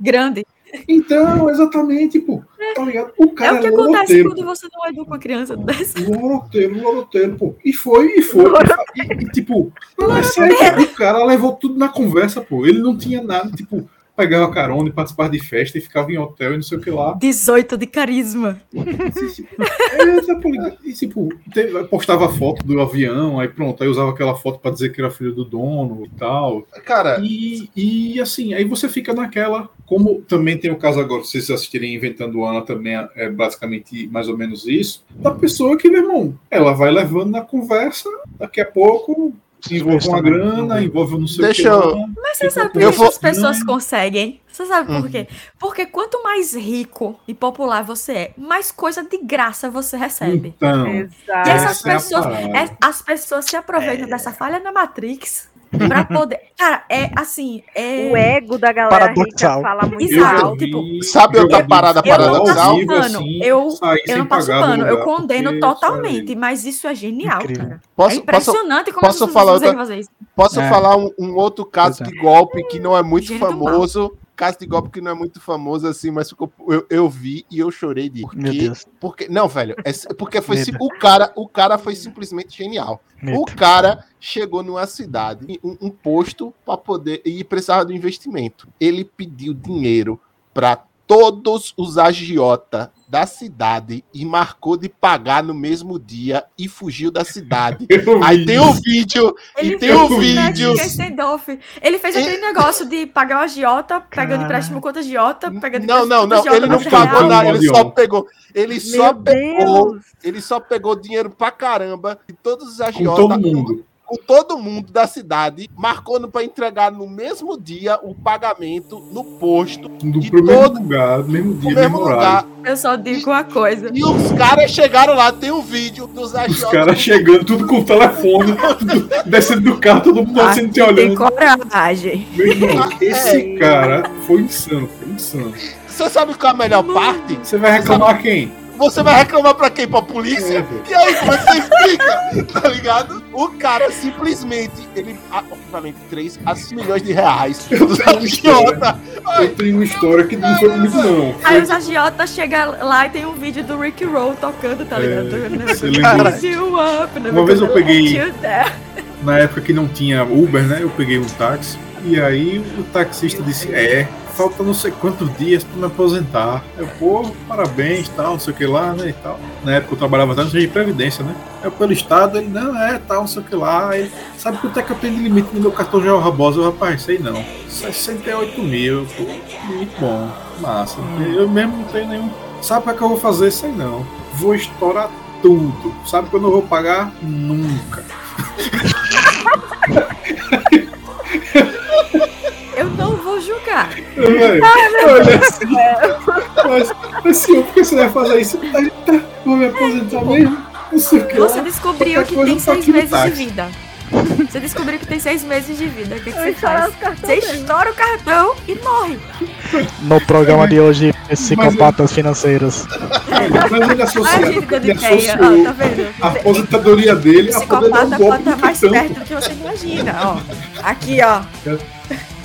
grande. Então, exatamente, pô. Tá ligado? O É cara o que era acontece quando você não educa uma criança dessa. Loroteiro, loroteiro, pô. E foi, e foi. E, e, tipo, não é sério, o cara levou tudo na conversa, pô. Ele não tinha nada, tipo, pegava carona e participava de festa e ficava em hotel e não sei o que lá. 18 de carisma. E, tipo, postava foto do avião, aí pronto, aí usava aquela foto pra dizer que era filho do dono e tal. Cara, E, e assim, aí você fica naquela. Como também tem o caso agora, se vocês assistirem Inventando Ana, também é- é basicamente mais ou menos isso. Da pessoa que, meu irmão, ela vai levando na conversa, daqui a pouco envolve uma grana, envolve um não sei Deixa o que. eu-. Mas você sabe por que vou- essas pessoas conseguem? Você sabe por Uhum. quê? Porque quanto mais rico e popular você é, mais coisa de graça você recebe. Então, E Exato. essas essa é pessoas, é- as pessoas se aproveitam dessa falha na Matrix pra poder. Cara, é assim. É... O ego da galera Paradoxal. rica fala muito Exato. alto. tipo, Sabe outra parada eu não paradoxal? passo pano, eu- Eu não passo pano, eu condeno totalmente, totalmente. mas isso é genial, Incrível. cara. é Posso, posso, impressionante como posso as pessoas falar outra- fazer isso. posso É. falar um, um outro caso é. de golpe que não é muito Gênio famoso. Caso de golpe que não é muito famoso assim, mas ficou- eu, eu vi e eu chorei de Meu porque, Deus. porque não, velho, é porque foi Medo. o cara, o cara foi simplesmente genial. Medo. O cara chegou numa cidade, um, um posto para poder e precisava de investimento. Ele pediu dinheiro para todos os agiota da cidade e marcou de pagar no mesmo dia e fugiu da cidade. Eu Aí vi tem um isso. vídeo Ele e tem fez um o vídeo. Ele fez aquele negócio de pagar o agiota, pegando empréstimo contra agiota, pegando Não, não, não, ele não pagou nada, ele só pegou, ele só pegou, ele só pegou dinheiro pra caramba de todos os Com agiotas, todo mundo. Com todo mundo da cidade, marcou para entregar no mesmo dia o pagamento no posto, Do De primeiro todo- lugar, no mesmo dia, mesmo lugar. Eu só digo uma coisa. E os caras chegaram lá, tem um vídeo dos Os agiotas. caras chegando, tudo com o telefone, tudo descendo do carro, todo mundo Ah, assim te tem olhando. coragem. Meu irmão, esse É. cara foi insano, foi insano. Você sabe qual é a melhor parte? Você vai reclamar quem? Você vai reclamar pra quem? Pra polícia? É. E aí, como é que você explica? Tá ligado? O cara simplesmente, ele, ah, obviamente, 3 a 5 milhões de reais Eu dos agiotas. Eu tenho uma história que não foi comigo, não. Aí os agiotas chegam lá e tem um vídeo do Rick Roll tocando, tá ligado? É, você lembra Lift you up, né? Uma vez eu peguei- na época que não tinha Uber, né? Eu peguei um táxi. E aí o taxista disse: É, falta não sei quantos dias pra me aposentar. Eu, pô, parabéns, tal, não sei o que lá, né? E tal. Na época eu trabalhava até de previdência, né? Eu pelo estado, ele, não, é, tal, não sei o que lá. Aí, sabe quanto é que eu tenho de limite no meu cartão Geral Rabosa? Eu, rapaz, sei não. 68 mil, pô, limite bom, massa. Eu mesmo não tenho nenhum. Sabe o que, é que eu vou fazer? Sei não. Vou estourar tudo. Sabe quando eu vou pagar? Nunca. Véi, Olha assim. Mas, mas senhor, por que você vai fazer isso? Aí, tá, vou me aposentar mesmo? Não sei o que. Você descobriu que tem seis meses de vida. Você descobriu que tem seis meses de vida. O que, que você faz? os cartões Você estoura o cartão e morre. No programa de hoje, psicopatas financeiros. Mas ele associou, ele associou tá vendo? a aposentadoria dele um Psicopata pode estar mais perto do que você imagina, ó. Aqui, ó.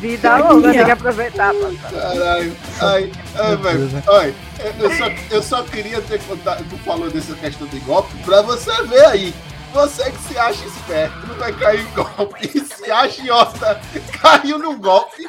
Vida longa, tem que aproveitar. Caralho. Ai, ai, velho. Né? Olha, eu só, eu só queria ter contado, tu falou dessa questão de golpe, pra você ver aí. Você que se acha esperto, não vai cair em golpe. E se acha idiota, caiu num golpe.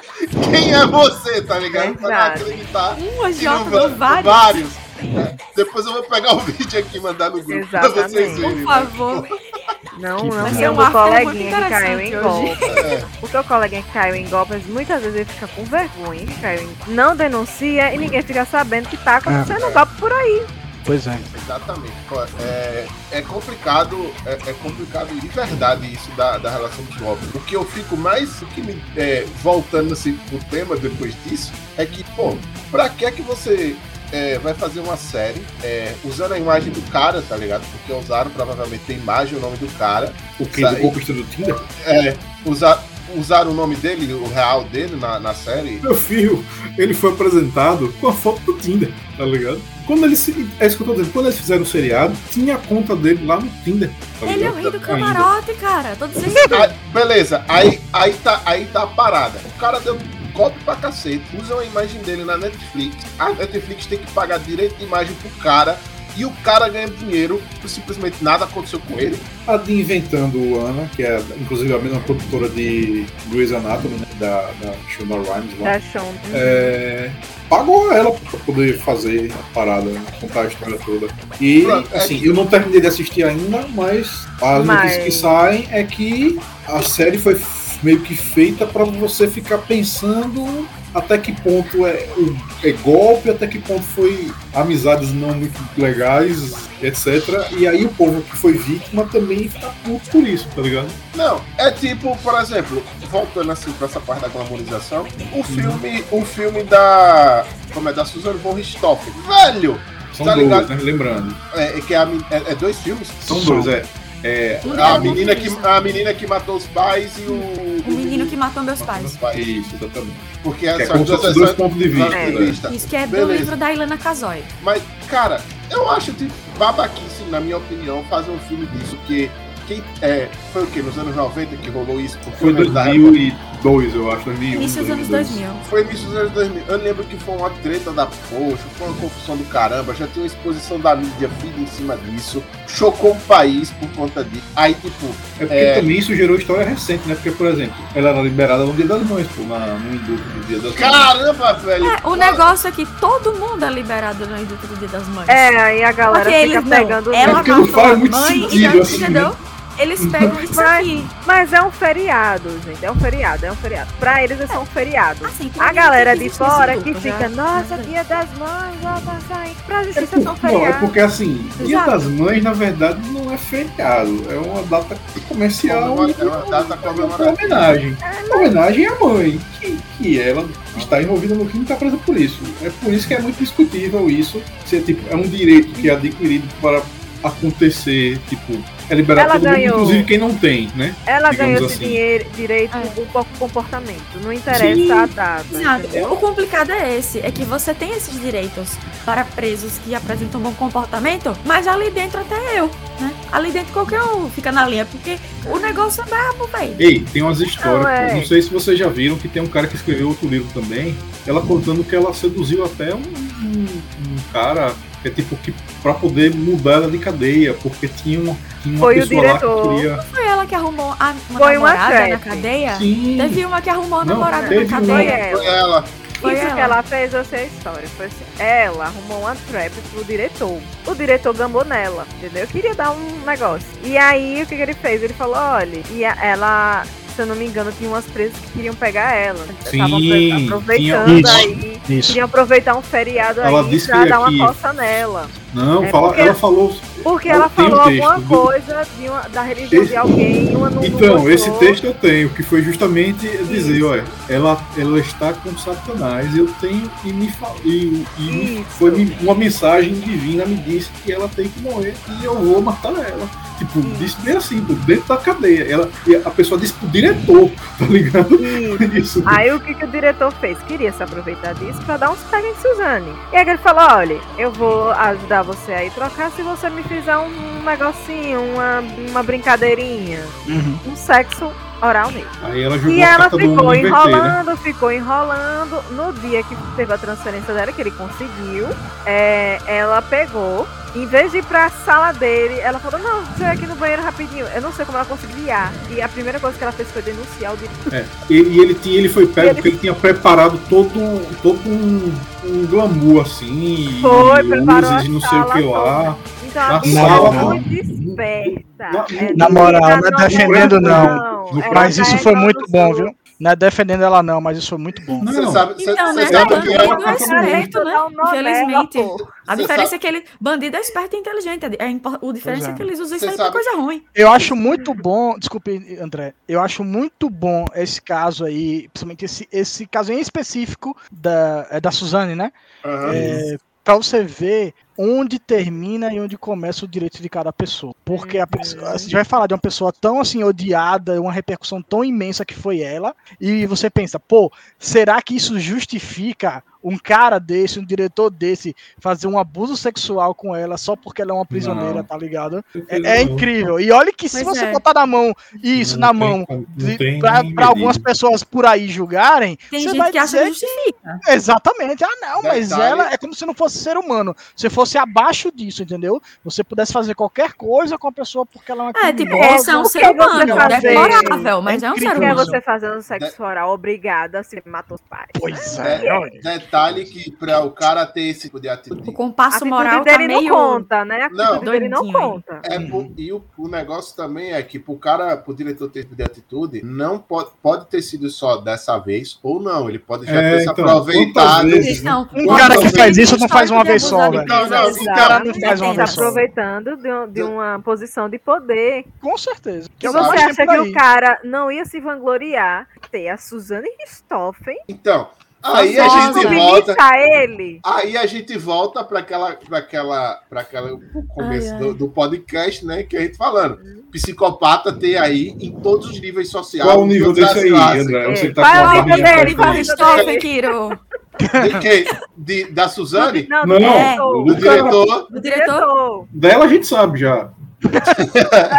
Quem é você, tá ligado? Pra não acreditar. Um agiota vários. vários. É, Depois eu vou pegar o vídeo aqui e mandar no grupo pra vocês Exatamente. verem. Por favor. Não, Que não É um do arco coleguinha que caiu em interessante hoje. golpe. É, Porque o coleguinha que caiu em golpes, muitas vezes ele fica com vergonha que caiu em... Não denuncia e ninguém fica sabendo que tá acontecendo um golpe por aí. Pois é. Exatamente. É, é complicado, é, é complicado de verdade isso da, da relação de golpe. O que eu fico mais, o que me, é, voltando assim pro tema depois disso, é que, pô, pra que é que você é, vai fazer uma série é, usando a imagem do cara, tá ligado? Porque usaram provavelmente a imagem, o nome do cara. O que? Do golpista do Tinder? É, usar, usaram o nome dele, o real dele na, na série. Meu filho, ele foi apresentado com a foto do Tinder. tá ligado? Quando eles. É isso que eu tô dizendo. Quando eles fizeram o seriado, tinha a conta dele lá no Tinder. Tá Ele é o rei do Ainda. camarote, cara. Tô dizendo isso. Aí, beleza, aí, aí, tá, aí tá a parada. O cara deu golpe pra cacete, usa uma imagem dele na Netflix. A Netflix tem que pagar direito de imagem pro cara. E o cara ganha dinheiro, simplesmente nada aconteceu com ele. A de Inventando Ana, que é inclusive a mesma produtora de Grey's Anatomy, né? Da, da Shonda Rhimes lá. Da Sean. É, pagou ela pra poder fazer a parada, né, contar a história toda. E, Pronto, é assim, que- eu não terminei de assistir ainda, mas as Mas- notícias que saem é que a série foi meio que feita pra você ficar pensando até que ponto é, é golpe, até que ponto foi amizades não muito legais, etc. E aí o povo que foi vítima também fica puto por isso, tá ligado? Não, é tipo, por exemplo, voltando assim pra essa parte da glamorização, o filme, o filme da. Como é? Da Susan von Richthofen. Velho! São Tá dois, né? Lembrando. É, é que é, é- é dois filmes? São dois, é. É, Um A deles menina, é que, a menina que matou os pais e o. O menino que matou meus Os pais. pais. Isso, exatamente. Porque Que é fossem dois versões pontos de vista. É. de né? Isso que é do Beleza. livro da Ilana Casoy. Mas, cara, eu acho tipo babaquice, na minha opinião, fazer um filme disso, que quem, é, foi o que? Nos anos 90 que rolou isso? Foi filmes da época? 2002, eu acho, 2001. Início dos anos 2002. 2000. Foi início dos anos 2000. Eu lembro que foi uma treta da poxa, foi uma confusão do caramba. Já tinha uma exposição da mídia vida em cima disso. Chocou o país por conta disso. Aí, tipo, É porque É. também isso gerou história recente, né? Porque, por exemplo, ela era liberada no Dia das Mães, pô, na, no indulto do Dia das Mães. caramba, velho. É, o negócio é que todo mundo é liberado no indulto do Dia das Mães. É, aí a galera Porque fica eles não. pegando. Ela porque não faz muito mãe, sentido, assim, entendeu? Eles pegam isso Mas- aqui. Mas é um feriado, gente. É um feriado, é um feriado. Pra eles é só um feriado. Assim, A galera de fora que indulto, fica, já- nossa, dia das mães, ó, tá saindo. Pra É isso é só um por- não, é feriado. porque assim, Dia Exato. das Mães, na verdade, não é feriado. É uma data comercial. É uma data uma comemorativa. homenagem. Uma homenagem à mãe. Que, que ela está envolvida no crime e está presa por isso. É por isso que é muito discutível isso. Se é, tipo, é um direito que é adquirido para acontecer, tipo, é liberado Ela todo mundo, ganhou. inclusive quem não tem, né? Ela digamos ganhou esse assim. dinheiro, direito É. do po- comportamento. Não interessa Sim. a data. Exato. entendeu? O complicado é esse, é que você tem esses direitos para presos que apresentam bom comportamento, mas ali dentro até eu, né? Ali dentro qualquer um fica na linha, porque o negócio é brabo, velho. Ei, tem umas histórias, Não, é. não sei se vocês já viram, que tem um cara que escreveu outro livro também, ela contando que ela seduziu até um, um- um cara é tipo que pra poder mudar ela de cadeia, porque tinha uma, tinha uma Foi o pessoa lá que diretor. queria. Foi ela que arrumou a, uma Foi uma namorada na trap. cadeia? Sim, Teve uma que arrumou a Não, namorada na uma. Foi cadeia. ela. Foi ela. Foi Isso que ela. ela fez, eu sei a história. Foi assim, ela arrumou uma trap pro diretor. O diretor gambou nela, entendeu? Eu queria dar um negócio. E aí, o que, que ele fez? Ele falou, olha, e a- ela, se eu não me engano, tinha umas presas que queriam pegar ela. Estavam tinha- aproveitando Isso. aí. Isso. Queriam aproveitar um feriado Ela aí pra dar uma coça nela. Não, É fala, porque- ela falou. Porque ela falou um texto, alguma viu? coisa de uma- da religião Esse- de alguém e uma não não Então, esse texto eu tenho, que foi justamente dizer, olha, ela, ela está com Satanás, eu tenho e me e, e foi me- uma mensagem divina me disse que ela tem que morrer e eu vou matar ela. Tipo, Isso. disse bem assim, dentro da cadeia. Ela, e a pessoa disse pro diretor, tá ligado? Isso. Isso. Aí o que, que o diretor fez? Queria se aproveitar disso pra dar uns pega em Suzane. E aí ele falou: olha, eu vou ajudar você aí trocar se você me fizer um negocinho, uma, uma brincadeirinha, Uhum. um sexo oral nele. Aí ela jogou E ela ficou né? enrolando, ficou enrolando. No dia que teve a transferência dela, que ele conseguiu, é, ela pegou. Em vez de ir pra sala dele, ela falou: Não, você vai aqui no banheiro rapidinho. Eu não sei como ela conseguiu guiar. E a primeira coisa que ela fez foi denunciar o diretor. É, e, e ele, tinha, ele foi pego Ele- porque ele tinha preparado todo, um- todo um, um glamour assim, Foi, e preparou luzes, não sei o que lá. Então Na sala, é muito esperta. Na- É Na moral, não é defendendo, não. Ela Mas isso foi muito bom, viu? Não é defendendo ela, não, mas isso foi muito bom. Não, Você sabe, você, Então, você né? sabe que dando ela tudo é né? Infelizmente. A diferença sabe- é que ele. Bandido é esperto e inteligente. É, impo- o diferença é. É. que eles usam isso aí pra coisa ruim. Eu acho muito bom, desculpe, André, eu acho muito bom esse caso aí, principalmente esse, esse caso em específico da, é da Suzane, né? Aham. É, pra você ver onde termina e onde começa o direito de cada pessoa. Porque a pessoa, a gente vai falar de uma pessoa tão assim odiada, uma repercussão tão imensa que foi ela, e você pensa, pô, será que isso justifica um cara desse, um diretor desse, fazer um abuso sexual com ela só porque ela é uma prisioneira, Não. tá ligado? É, é incrível. E olha que se Pois você é. botar na mão isso, Não na tem mão, de, tem pra, algumas pessoas por aí julgarem, Tem você gente vai que acha dizer que justifica. Exatamente. Ah, não, mas Detalhe- ela é como se não fosse ser humano. Se fosse abaixo disso, entendeu? Você pudesse fazer qualquer coisa com a pessoa porque ela é uma É, tipo, esse é um ser você humano, fazer? deplorável, mas é um incrível ser humano. você fazendo sexo oral obrigada se matou os pais? Pois É, é. Detalhe que para o cara ter esse tipo de O atitude, A compasso atitude moral tá dele não meio... conta, né? A Não. dele não conta. é por- e o, o negócio também é que pro cara, pro diretor ter esse tipo de atitude, não pode, pode ter sido só dessa vez ou não. Ele pode já É, ter se então, aproveitado. vezes, Não, Um cara que vezes? faz isso não faz uma vez só, de velho. Não, não, então, cara não faz uma tá vez só. aproveitando de, de uma posição de poder. Com certeza. Você que é acha por que aí. o cara não ia se vangloriar ter a Suzane Richthofen Então, aí a gente volta. ele? Aí a gente volta para aquela, para aquela, para aquela o começo Ai, ai. Do, do podcast, né? Que a gente falando. Psicopata tem aí em todos os níveis sociais. Qual o nível desse aí, classes. André? Você É, que tá é o nível dele? pra Qual o frente. Christopher Kiro, De quem? De, da Suzane? Não, do, do É. diretor. do diretor. o diretor. Diretor. Dela a gente sabe já.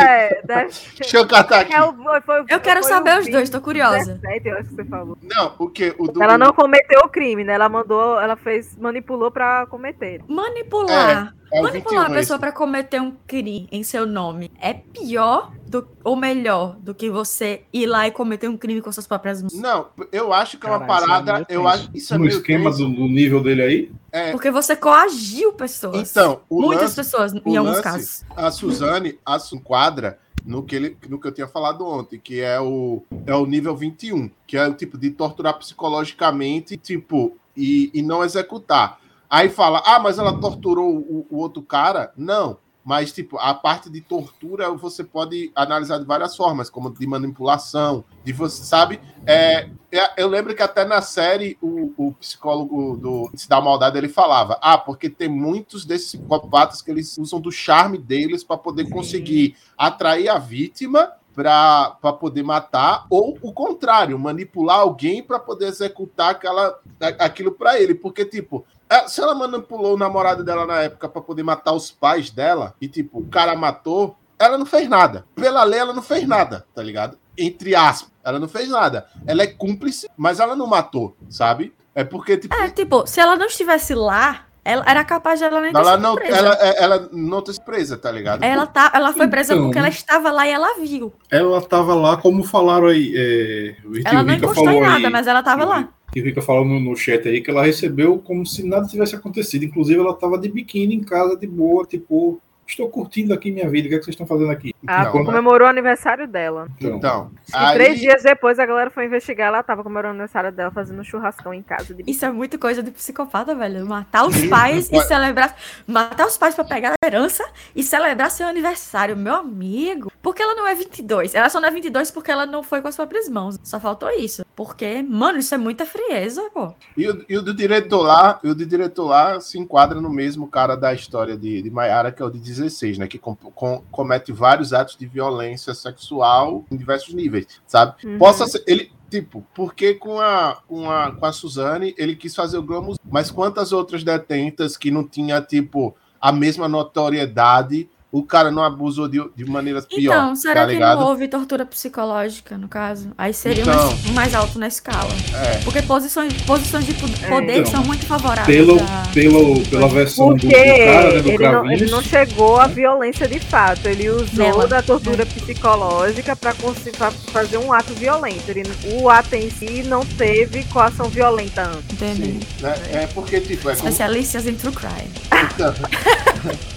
É, deve Deixa eu catar aqui. É o- foi- foi- Eu quero foi saber os dois, tô curiosa. 17, eu acho que você falou. Não, o do, Ela não cometeu o crime, né? Ela mandou, ela fez, manipulou pra cometer. Manipular. é o Manipular 21 a pessoa pra cometer um crime em seu nome é pior do, ou melhor do que você ir lá e cometer um crime com suas próprias mãos. Não, eu acho que é uma é parada. meio eu acho isso é No meio esquema do, do nível dele aí. É, Porque você coagiu pessoas. então, Muitas lance, pessoas, em alguns lance- casos. a Suzane a se enquadra no que, ele, no que eu tinha falado ontem, que é o, é o nível 21, que é o tipo de torturar psicologicamente, tipo, e, e não executar. Aí fala, ah, mas ela torturou o, o outro cara? Não. Mas, tipo, a parte de tortura você pode analisar de várias formas, como de manipulação, de você, sabe? É, é- eu lembro que até na série o, o psicólogo do Se Dá Maldade ele falava: ah, porque tem muitos desses psicopatas que eles usam do charme deles para poder conseguir atrair a vítima para poder matar, ou o contrário, manipular alguém para poder executar aquela, aquilo para ele. Porque, tipo, se ela manipulou o namorado dela na época para poder matar os pais dela, e, tipo, o cara matou, ela não fez nada. Pela lei, ela não fez nada, tá ligado? Entre aspas, ela não fez nada. Ela é cúmplice, mas ela não matou, sabe? É porque, tipo, É, tipo, se ela não estivesse lá, ela era capaz de ela nem ter ela sido não, presa. ela, é- ela não tá presa, tá ligado? Ela, tá, ela foi presa Então, porque ela estava lá e ela viu. Ela tava lá, como falaram aí. É, o Ela não encostou em nada, aí, mas ela estava o- lá. Que o Rica falou no, chat aí que ela recebeu como se nada tivesse acontecido. Inclusive, ela tava de biquíni em casa, de boa, tipo, estou curtindo aqui minha vida, o que, é que vocês estão fazendo aqui? Ah, Não, Quando- comemorou o aniversário dela. então, Então, aí, três dias depois a galera foi investigar, ela tava comemorando o aniversário dela, fazendo um churrascão em casa. De... Isso é muito coisa de psicopata, velho. Matar os pais e celebrar. Matar os pais pra pegar a herança e celebrar seu aniversário, meu amigo. Porque ela não é 22. Ela só não é 22 porque ela não foi com as próprias mãos. Só faltou isso. Porque, mano, isso é muita frieza, pô. E o, e o do diretor lá, e o do diretor lá se enquadra no mesmo cara da história de, de Maiara, que é o de 16, né? Que com- com- comete vários atos de violência sexual em diversos níveis, sabe? Uhum. Possa ser. Ele, tipo, porque com a, com a, com a Suzane ele quis fazer o Glamour, mas quantas outras detentas que não tinha, tipo, a mesma notoriedade, o cara não abusou de, de maneiras piores. Então, será tá que ligado? não houve tortura psicológica, no caso? Aí seria Então. mais, mais alto na escala. É. Porque posições, posições de po- poder Então, são muito favoráveis. pelo, a- pelo, pela versão do, do Porque cara, né, do ele, não, ele não chegou à violência de fato. Ele usou Nela. da tortura psicológica pra conseguir pra fazer um ato violento. Ele, o ato em si não teve coação violenta antes. Entendi. Sim, né? É porque, tipo, é como Especialistas em true crime.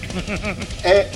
É.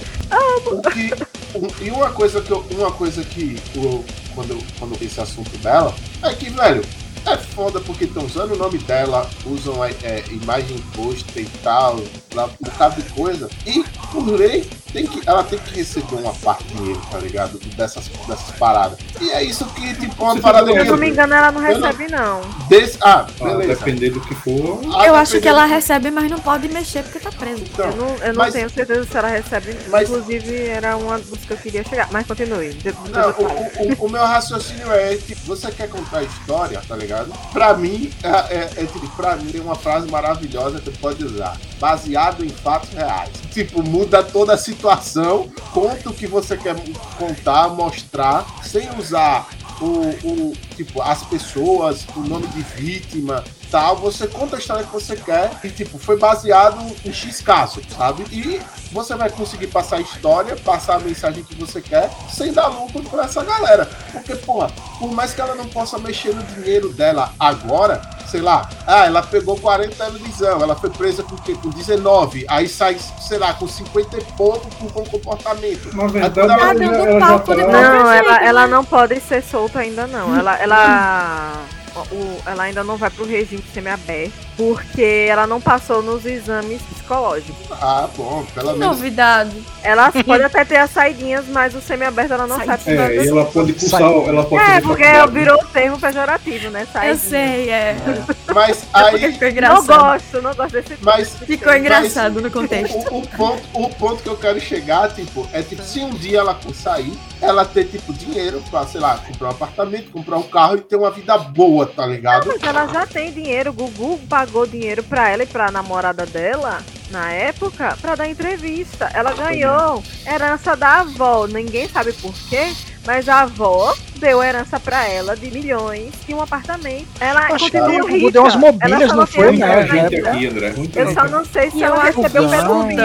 O que, um- e uma coisa que eu, uma coisa que eu, quando, eu- quando esse assunto dela é que, velho, é foda porque estão usando o nome dela, usam é, é, imagem posta e tal. pra um bocado de coisa. E, por lei, tem que, ela tem que receber uma parte de dinheiro, tá ligado? Dessas, dessas paradas. E é isso que, tipo, uma Você parada tá Se eu não me engano, ela não recebe, não. Desse, ah, Ah, beleza. depender do que for. Ah, eu acho que ela recebe, mas não pode mexer porque tá presa. Então, Eu não, eu não mas- tenho certeza se ela recebe. Mas- Inclusive, era uma dos que eu queria chegar. Mas continue. Não, o, o- o meu raciocínio é que você quer contar a história, tá ligado? Pra mim, é, é, é tipo, mim tem uma frase maravilhosa que pode usar. Baseado em fatos reais. Tipo, muda toda a situação, conta o que você quer contar, mostrar, sem usar o, o tipo, as pessoas, o nome de vítima, tal. Você conta a história que você quer e, tipo, foi baseado em X caso, sabe? E você vai conseguir passar a história, passar a mensagem que você quer, sem dar lucro pra essa galera. Porque, porra, por mais que ela não possa mexer no dinheiro dela agora, sei lá, ah, ela pegou 40 anos de prisão, ela foi presa com? Com 19, aí sai, sei lá, com 50 e pouco por bom comportamento. Na verdade, Tá ela, ela já tá. Não, jeito, ela, né? ela não pode ser solta ainda não. Ela, ela, o- ela ainda não vai pro regime semiaberto porque ela não passou nos exames psicológicos. Ah, bom, pelo menos. novidade. Ela pode até ter as saidinhas, mas o semiaberto ela não Saidinha. sabe É, e ela pode cursar, ela pode É, porque virou o termo pejorativo, né? Eu Saidinha. sei, é. Mas É aí. ficou Não engraçado. gosto, não gosto desse Mas Ficou engraçado no contexto. O, o ponto, o ponto que eu quero chegar, tipo, é tipo, se um dia ela sair, ela ter, tipo, dinheiro pra, sei lá, comprar um apartamento, comprar um carro e ter uma vida boa, tá ligado? Mas ela já tem dinheiro, o Gugu pagou dinheiro pra ela e pra namorada dela, na época, pra dar entrevista. Ela ganhou herança da avó, ninguém sabe por quê, mas a avó deu herança pra ela de milhões e um apartamento. Ela que continua rica. deu umas Ela mobílias, não não foi, né. Muita Eu só não sei se E ela recebeu pelo filme,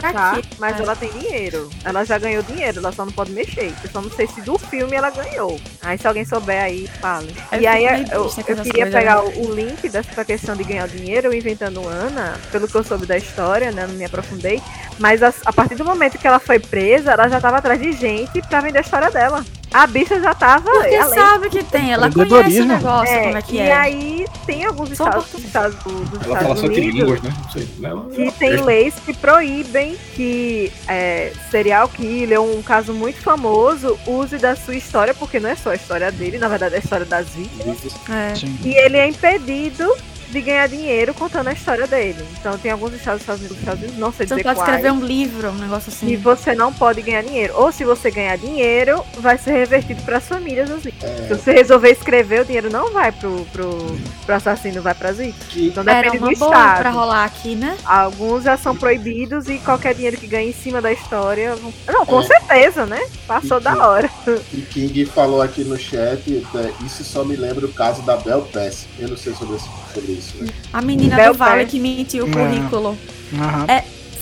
tá? quê? Mas É. ela tem dinheiro. Ela já ganhou dinheiro, ela só não pode mexer. Eu só não sei se do filme ela ganhou. Aí se alguém souber aí, fale. E aí eu, eu queria pegar né? o, o link dessa questão de ganhar dinheiro, eu inventando Ana, pelo que eu soube da história, né? Não me aprofundei. Mas a, a partir do momento que ela foi presa, ela já tava atrás de gente pra vender a história dela. A bicha já tava. Porque além. sabe que tem, ela conhece o negócio, É, como é que e é. aí tem alguns Só estados, pouquinho. estados do- dos Ela fala Estados sete Unidos línguas, né? Não sei. Ela, que ela- tem leis que proíbem que é, serial killer, um caso muito famoso, use da sua história, porque não é só a história dele, na verdade é a história das vítimas. É. Sim. E ele é impedido de ganhar dinheiro contando a história dele. Então tem alguns estados dos Estados Unidos, Estados Unidos não sei Você dizer pode quais, escrever um livro, um negócio e assim. você não pode ganhar dinheiro. Ou se você ganhar dinheiro, vai ser revertido para as famílias. Assim. É. Se você resolver escrever, o dinheiro não vai pro, pro, pro assassino, vai para as vítimas. Então Era depende do estado. pra rolar aqui, né? Alguns já são proibidos e qualquer dinheiro que ganhe em cima da história. Não, com É. certeza, né? Passou E da hora. e King falou aqui no chat, é, isso só me lembra o caso da Bel Pass. Eu não sei sobre, esse- sobre isso, né? A menina Bel do Vale Pass. que mentiu o Não. currículo. Aham.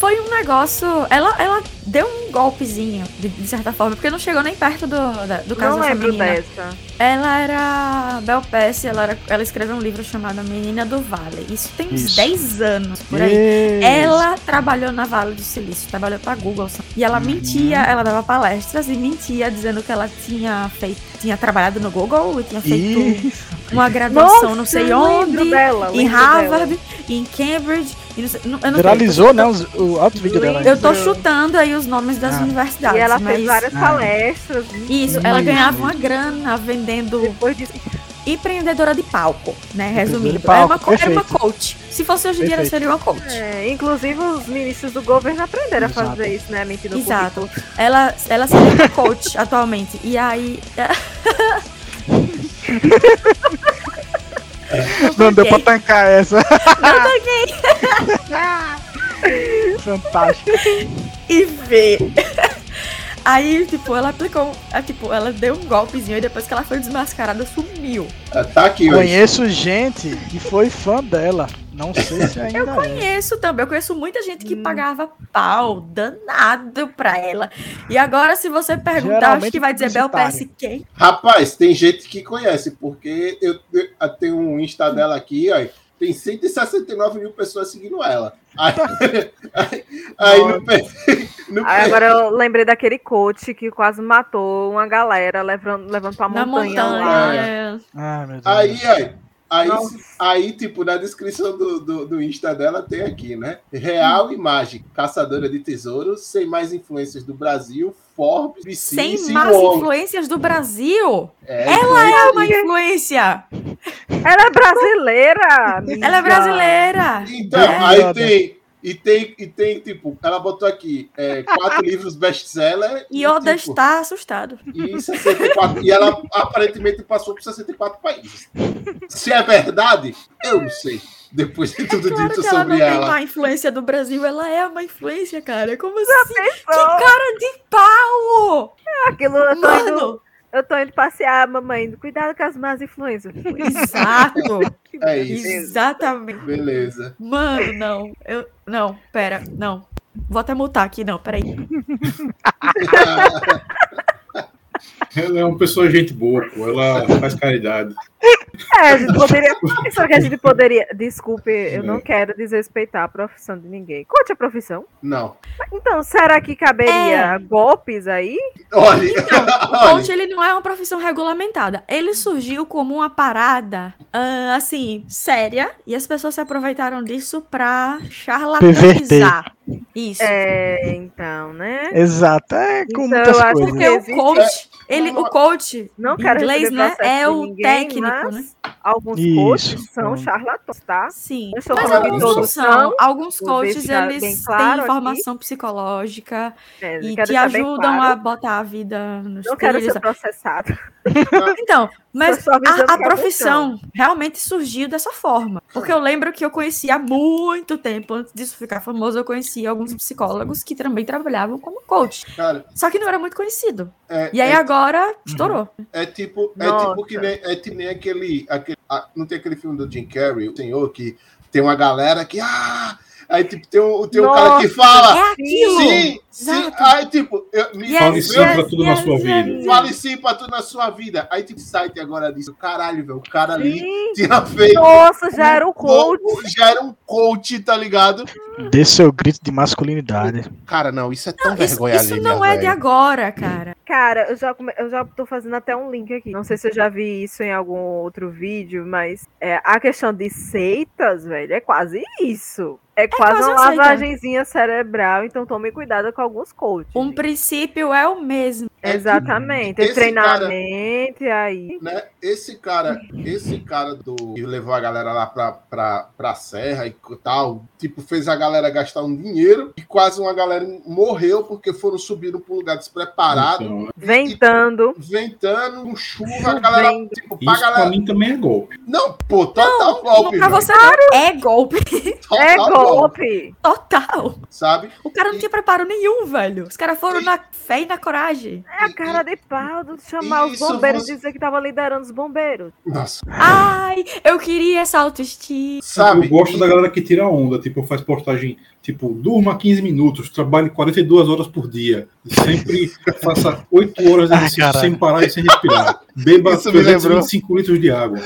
Foi um negócio. Ela, ela deu um golpezinho, de, de certa forma, porque não chegou nem perto do, da- do caso Não dessa lembro menina. dessa. Ela era Bel Pass, ela, era- ela escreveu um livro chamado Menina do Vale. Isso tem uns Isso. 10 anos por aí. Isso. Ela trabalhou na Vale do Silício, trabalhou pra Google. E ela Uhum. mentia, ela dava palestras e mentia, dizendo que ela tinha feito, tinha trabalhado no Google e tinha feito Isso. uma graduação Nossa, não sei onde, dela, em Harvard, em Cambridge. E eu não Viralizou, né? os- o alto vídeo dela. Eu tô chutando aí os nomes das Ah. universidades. E ela mas... fez várias Ah. palestras. Isso, Isso. ela ganhava uma grana vendendo Depois disso. empreendedora de palco, né? Resumindo. palco, era, uma, era uma coach. Se fosse hoje em dia, ela seria uma coach. É, inclusive os ministros do governo aprenderam Exato. a fazer isso, né? Mentindo no Exato. Ela, ela seria uma coach atualmente. E aí. Não deu pra tancar essa. Eu tanquei. Fantástico. e vê. Aí, tipo, ela aplicou. é, tipo, ela deu um golpezinho e depois que ela foi desmascarada, sumiu. Tá aqui. Conheço gente que foi fã dela. Não sei se ainda Eu é. conheço também, eu conheço muita gente que pagava pau danado pra ela. E agora, se você perguntar, acho Geralmente que vai dizer Bel PS quem? Rapaz, tem gente que conhece, porque eu, eu tenho um Insta dela aqui, ó. Tem 169 mil pessoas seguindo ela. Aí, aí, aí no, no Aí agora eu lembrei daquele coach que quase matou uma galera levando, levando pra Na montanha, montanha. lá. é. Ah, meu Deus. Aí, aí, Aí, aí, tipo, na descrição do, do, do Insta dela tem aqui, né? Real imagem, caçadora de tesouros, sem mais influências do Brasil, Forbes, BC, Sem Wong. influências do Brasil. É, Ela é uma influência. Ela é brasileira! amiga. Ela é brasileira. Então, É. aí tem. E tem, e tem, tipo, ela botou aqui é, quatro livros best-seller. E Oda tipo, está assustado. E, 64, e ela aparentemente passou por 64 países. Se é verdade, eu não sei. Depois de tudo Claro dito que ela não sobre tem ela. má influência do Brasil, ela é uma influência, cara. Como assim? Que cara de pau! Aquilo, tô, indo, Mano, eu tô indo passear, mamãe. Cuidado com as más influências. exato. É isso. Exatamente. Beleza. Mano, não. Eu, não, pera, não. Vou até mutar aqui, não, peraí. Ela é uma pessoa gente boa, pô. Ela faz caridade. É, a gente poderia. Só que a gente poderia. Desculpe, eu não quero desrespeitar a profissão de ninguém. Conte a profissão. Não. Então, será que caberia É. golpes aí? Olha, O olha. coach, ele não é uma profissão regulamentada. Ele surgiu como uma parada, ah, assim, séria, e as pessoas se aproveitaram disso pra charlatanizar. Isso. É, então, né? Exato, é com Então, muitas eu acho coisas. Porque o existe- coach, ele, o coach, Não em quero inglês, né, é o técnico, mas né? Alguns Isso. coaches são Hum. charlatões, tá? Sim. Mas alguns não são. Alguns coaches, deixar eles bem têm claro informação psicológica É, e te bem ajudam claro. a botar a vida nos Não quero ser processado. Então, mas a, a é profissão realmente surgiu dessa forma. Porque eu lembro que eu conhecia há muito tempo, antes disso ficar famoso, eu conhecia alguns psicólogos que também trabalhavam como coach. Cara, Só que não era muito conhecido. é, E aí é, agora estourou. é tipo, é Nossa. tipo que nem, é que nem aquele, aquele ah, não tem aquele filme do Jim Carrey, o senhor que tem uma galera que ah, aí tipo tem um, tem um cara que fala, É sim, sim, Exato. aí tipo, eu, me Yes, Fale sim yes, pra tudo na yes, sua yes, vida. yes. Fale sim pra tudo na sua vida. Aí tem site agora disso. Caralho, velho. O cara ali Sim. tinha feito. Nossa, já era o coach. Já era um coach, tá ligado? Dê seu grito de masculinidade. Cara, não, isso é tão Isso, vergonha isso alheia, não é de velho. agora, cara. Cara, eu já, come- eu já tô fazendo até um link aqui. Não sei se eu já vi isso em algum outro vídeo, mas é, a questão de seitas, velho, é quase isso. É, quase, quase uma lavagenzinha cerebral, então tome cuidado com alguns coaches. Um gente. princípio é o mesmo. É que Exatamente. esse treinamento, e aí. né? Esse cara, esse cara do que levou a galera lá pra, pra, pra serra e tal, tipo, fez a galera gastar um dinheiro e quase uma galera morreu porque foram subindo pra um lugar despreparado, Então, Ventando. ventando, com chuva, a galera, tipo, pra isso pra galera. mim também é golpe. Não, pô, total golpe, Pra você é golpe. Total É golpe. Total. sabe? O cara não tinha preparo nenhum, velho. Os caras foram E- na fé e na coragem. É a cara de pau de chamar os bombeiros você- e dizer que tava liderando os bombeiros. Nossa, Ai, eu queria essa autoestima. sabe? Eu gosto da galera que tira onda, tipo, faz postagem, tipo, durma 15 minutos, trabalhe 42 horas por dia, sempre faça 8 horas de Ai, exercício sem parar e sem respirar. Beba Isso me lembrou. 325 litros de água.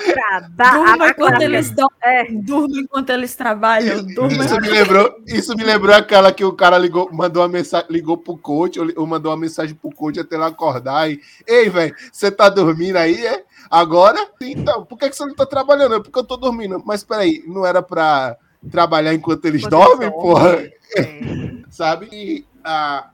Durma enquanto eles dão, É. durma enquanto eles trabalham. Durma. Isso me lembrou, isso me lembrou aquela que o cara ligou, mandou uma mensagem, ligou pro coach, ou mandou uma mensagem pro coach até ele acordar e, ei, velho, você tá dormindo aí, é? Agora? Então, por que, que você não tá trabalhando? É porque eu tô dormindo. Mas peraí, não era pra trabalhar enquanto eles Enquanto dormem, eles porra? É. Sabe? E a,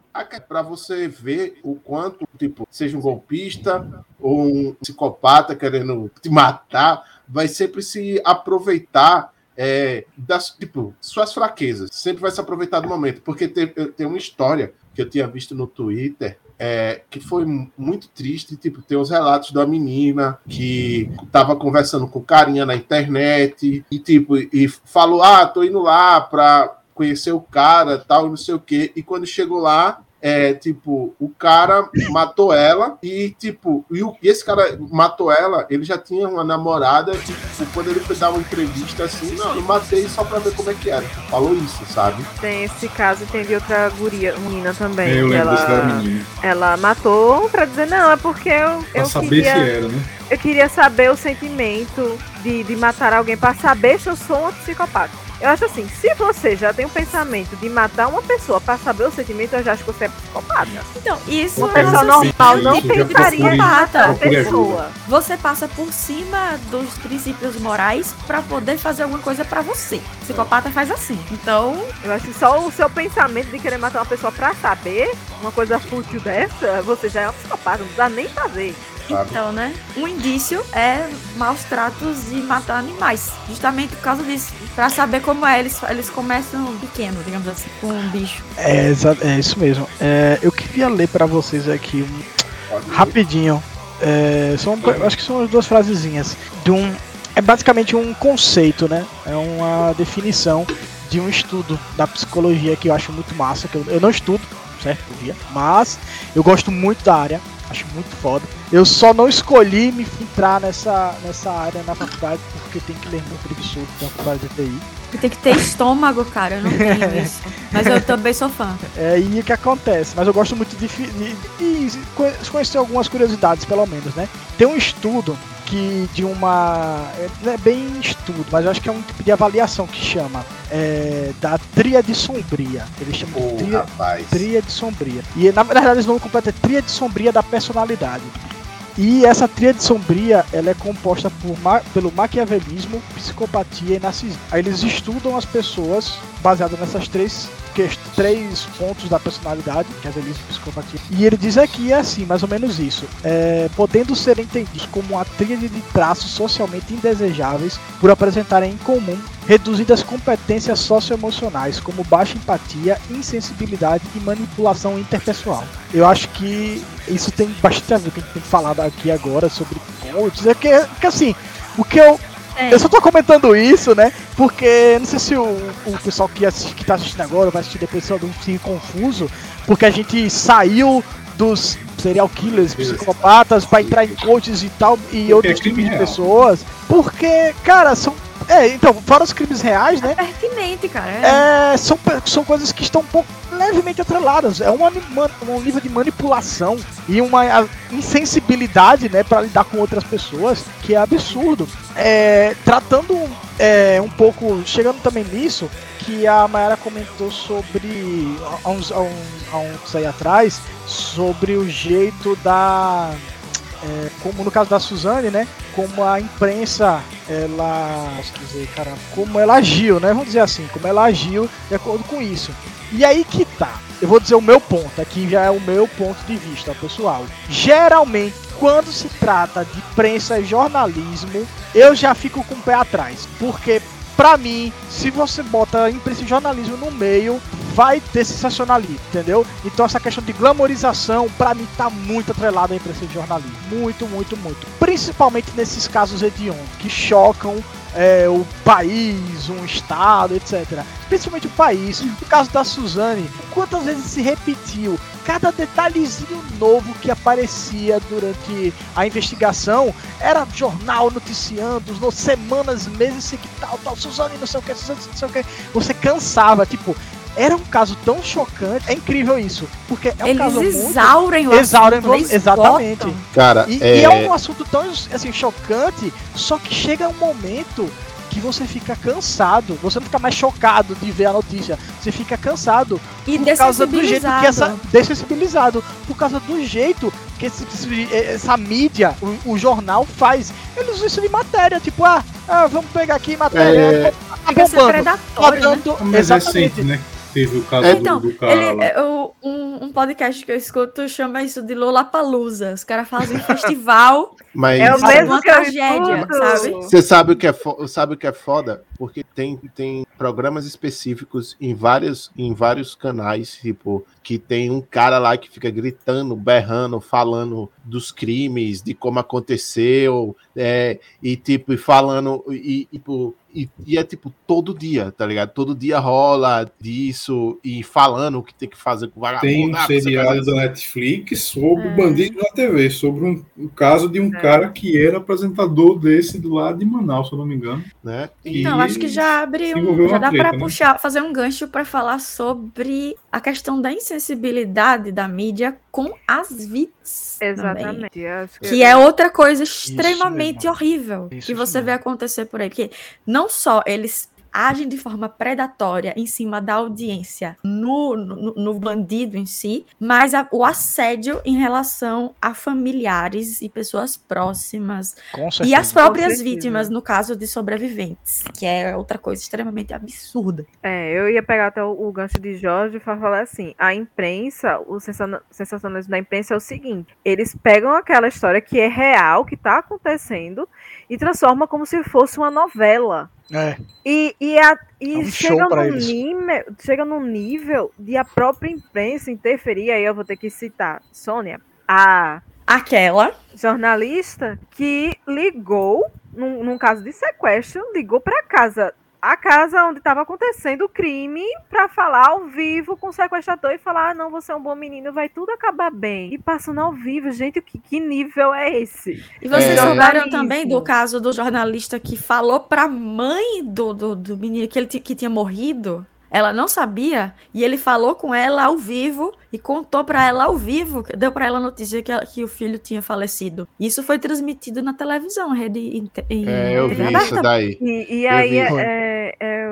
para você ver o quanto, tipo, seja um golpista ou um psicopata querendo te matar, vai sempre se aproveitar é, das tipo suas fraquezas. Sempre vai se aproveitar do momento, porque tem, tem uma história que eu tinha visto no Twitter é, que foi mu- muito triste. Tipo, tem os relatos da menina que tava conversando com carinha na internet e tipo e falou: "Ah, tô indo lá pra conhecer o cara, tal, não sei o quê". E quando chegou lá, é, tipo, o cara matou ela e, tipo, e, o- e esse cara matou ela, ele já tinha uma namorada, e, tipo, quando ele foi dar uma entrevista assim, não, eu matei só pra ver como é que era. Falou isso, sabe? Tem esse caso e tem de outra guria, menina também. eu lembro desse da ela, menina. ela matou pra dizer, não, é porque eu, Pra eu saber queria. se era, né? Eu queria saber o sentimento de, de matar alguém pra saber se eu sou uma psicopata. Eu acho assim, se você já tem o pensamento de matar uma pessoa pra saber o sentimento, eu já acho que você é psicopata. Então, isso Uma é pessoa normal não pensaria em matar a pessoa. Você passa por cima dos princípios morais pra poder fazer alguma coisa pra você. O psicopata faz assim. Então, Eu acho que só o seu pensamento de querer matar uma pessoa pra saber uma coisa fútil dessa, você já é um psicopata, não precisa nem fazer. Sabe? então, né? Um indício é maus tratos e matar animais. Justamente por causa disso. Pra saber como é. Eles, eles começam pequeno, digamos assim, com um bicho. É, é isso mesmo. É, eu queria ler pra vocês aqui rapidinho. É, são, acho que são as duas frasezinhas. De um, é basicamente um conceito, né? É uma definição de um estudo da psicologia que eu acho muito massa. Que eu, eu não estudo, certo? Mas eu gosto muito da área. Acho muito foda. Eu só não escolhi me entrar nessa, nessa área na faculdade porque tem que ler muito preguiçoso da faculdade de TI. E tem que ter estômago, cara. Eu não tenho isso. Mas eu também sou fã. É e o que acontece, mas eu gosto muito de, de, de conhe- conhecer algumas curiosidades, pelo menos, né? Tem um estudo que de uma. é, Não é bem estudo, mas eu acho que é um tipo de avaliação que chama é, da tríade sombria. Eles chamam de Ô, tria- tríade sombria. E na verdade o nome completo é tríade sombria da personalidade. E essa tríade sombria, ela é composta por ma- pelo maquiavelismo, psicopatia e narcisismo. Aí eles estudam as pessoas baseado nessas três três pontos da personalidade, maquiavelismo, psicopatia. E ele diz aqui é assim, mais ou menos isso, é, podendo ser entendidos como uma tríade de traços socialmente indesejáveis por apresentarem em comum reduzidas competências socioemocionais, como baixa empatia, insensibilidade e manipulação interpessoal. Eu acho que isso tem bastante a ver com o que a gente tem falado aqui agora sobre coaches. É que, que assim, o que eu. É. Eu só tô comentando isso, né? Porque não sei se o, o pessoal que, assiste, que tá assistindo agora vai assistir depois só não fique confuso, porque a gente saiu dos serial killers, psicopatas, pra entrar em coaches e tal, e Porque outros é tipos de real. pessoas. Porque, cara, são. É, então, fora os crimes reais, né? Pertinente, cara. É. É, são, são coisas que estão um pouco levemente atreladas. É um, um nível de manipulação e uma insensibilidade, né, para lidar com outras pessoas que é absurdo. É, tratando é, um pouco, chegando também nisso, que a Mayara comentou sobre há uns, há um, há uns aí atrás sobre o jeito da é, como no caso da Suzane, né? Como a imprensa, ela. Dizer, cara, como ela agiu, né? Vamos dizer assim, como ela agiu de acordo com isso. E aí que tá. Eu vou dizer o meu ponto, aqui já é o meu ponto de vista, pessoal. Geralmente, quando se trata de imprensa e jornalismo, eu já fico com o pé atrás. Porque, pra mim, se você bota imprensa e jornalismo no meio, vai ter sensacionalismo, entendeu? Então essa questão de glamorização, pra mim, tá muito atrelada à imprensa de jornalismo. Muito, muito, muito. Principalmente nesses casos hediondos, que chocam é, o país, um estado, etc. Principalmente o país. No caso da Suzane, quantas vezes se repetiu cada detalhezinho novo que aparecia durante a investigação era jornal noticiando, no, semanas, meses, que tal, tal, Suzane, não sei o que, Suzane, não sei o que. Você cansava, tipo, era um caso tão chocante. É incrível isso, porque é um Eles caso muito. exaurem o Exaurem assunto, exatamente. Cara, E é, e é um assunto tão assim, chocante, só que chega um momento que você fica cansado, você não fica mais chocado de ver a notícia, você fica cansado E por causa do jeito que essa dessensibilizado. por causa do jeito que esse- essa mídia, o, o jornal faz. Eles usam isso de matéria, tipo, ah, ah, vamos pegar aqui matéria, É, tá bombando, predatório, né? tá dando- Mas exatamente. recente, né? Teve o caso É, do, Então, do cara ele, lá. eu- um, um podcast que eu escuto chama isso de Lollapalooza. Os caras fazem um festival. mas É o Sabe, mesmo uma que eu tragédia, sabe? Você sabe o que é sabe o que é foda? Porque tem, tem programas específicos em vários, em vários canais, tipo, que tem um cara lá que fica gritando, berrando, falando dos crimes, de como aconteceu, é, e tipo, e falando, e, e, tipo, e, e é tipo todo dia, tá ligado? Todo dia rola disso e falando o que tem que fazer com o vagabundo. Tem um ah, seriado da Netflix sobre É. bandido na TV, sobre um, um caso de um É. cara que era apresentador desse do lado de Manaus, se eu não me engano. né? Então, acho que já abre um, já dá para né? puxar, fazer um gancho para falar sobre a questão da insensibilidade da mídia com as vítimas. também. Exatamente. acho Que é outra coisa extremamente horrível Isso que você mesmo. vê acontecer por aí. Porque não só eles agem de forma predatória em cima da audiência no, no, no bandido em si, mas a, o assédio em relação a familiares e pessoas próximas e as próprias vítimas no caso de sobreviventes, que é outra coisa extremamente absurda. É, eu ia pegar até o, o gancho de Jorge para falar assim: a imprensa, o sensa- sensacionalismo da imprensa é o seguinte: eles pegam aquela história que é real, que tá acontecendo, e transformam como se fosse uma novela. É, E, e, a- e É um chega, num nível, chega num nível de a própria imprensa interferir, aí eu vou ter que citar Sônia, a Aquela. jornalista que ligou, num, num caso de sequestro, ligou para casa, a casa onde estava acontecendo o crime, para falar ao vivo com o sequestrador e falar: ah, não, você é um bom menino, vai tudo acabar bem. E passando ao vivo, gente, que, que nível é esse? E vocês É. souberam também do caso do jornalista que falou pra mãe do, do, do menino que ele que tinha morrido? Ela não sabia e ele falou com ela ao vivo e contou pra ela ao vivo, deu pra ela a notícia que, ela- que o filho tinha falecido. Isso foi transmitido na televisão, rede em, em É, eu vi aberta. isso daí. E, e Eu aí é, é- é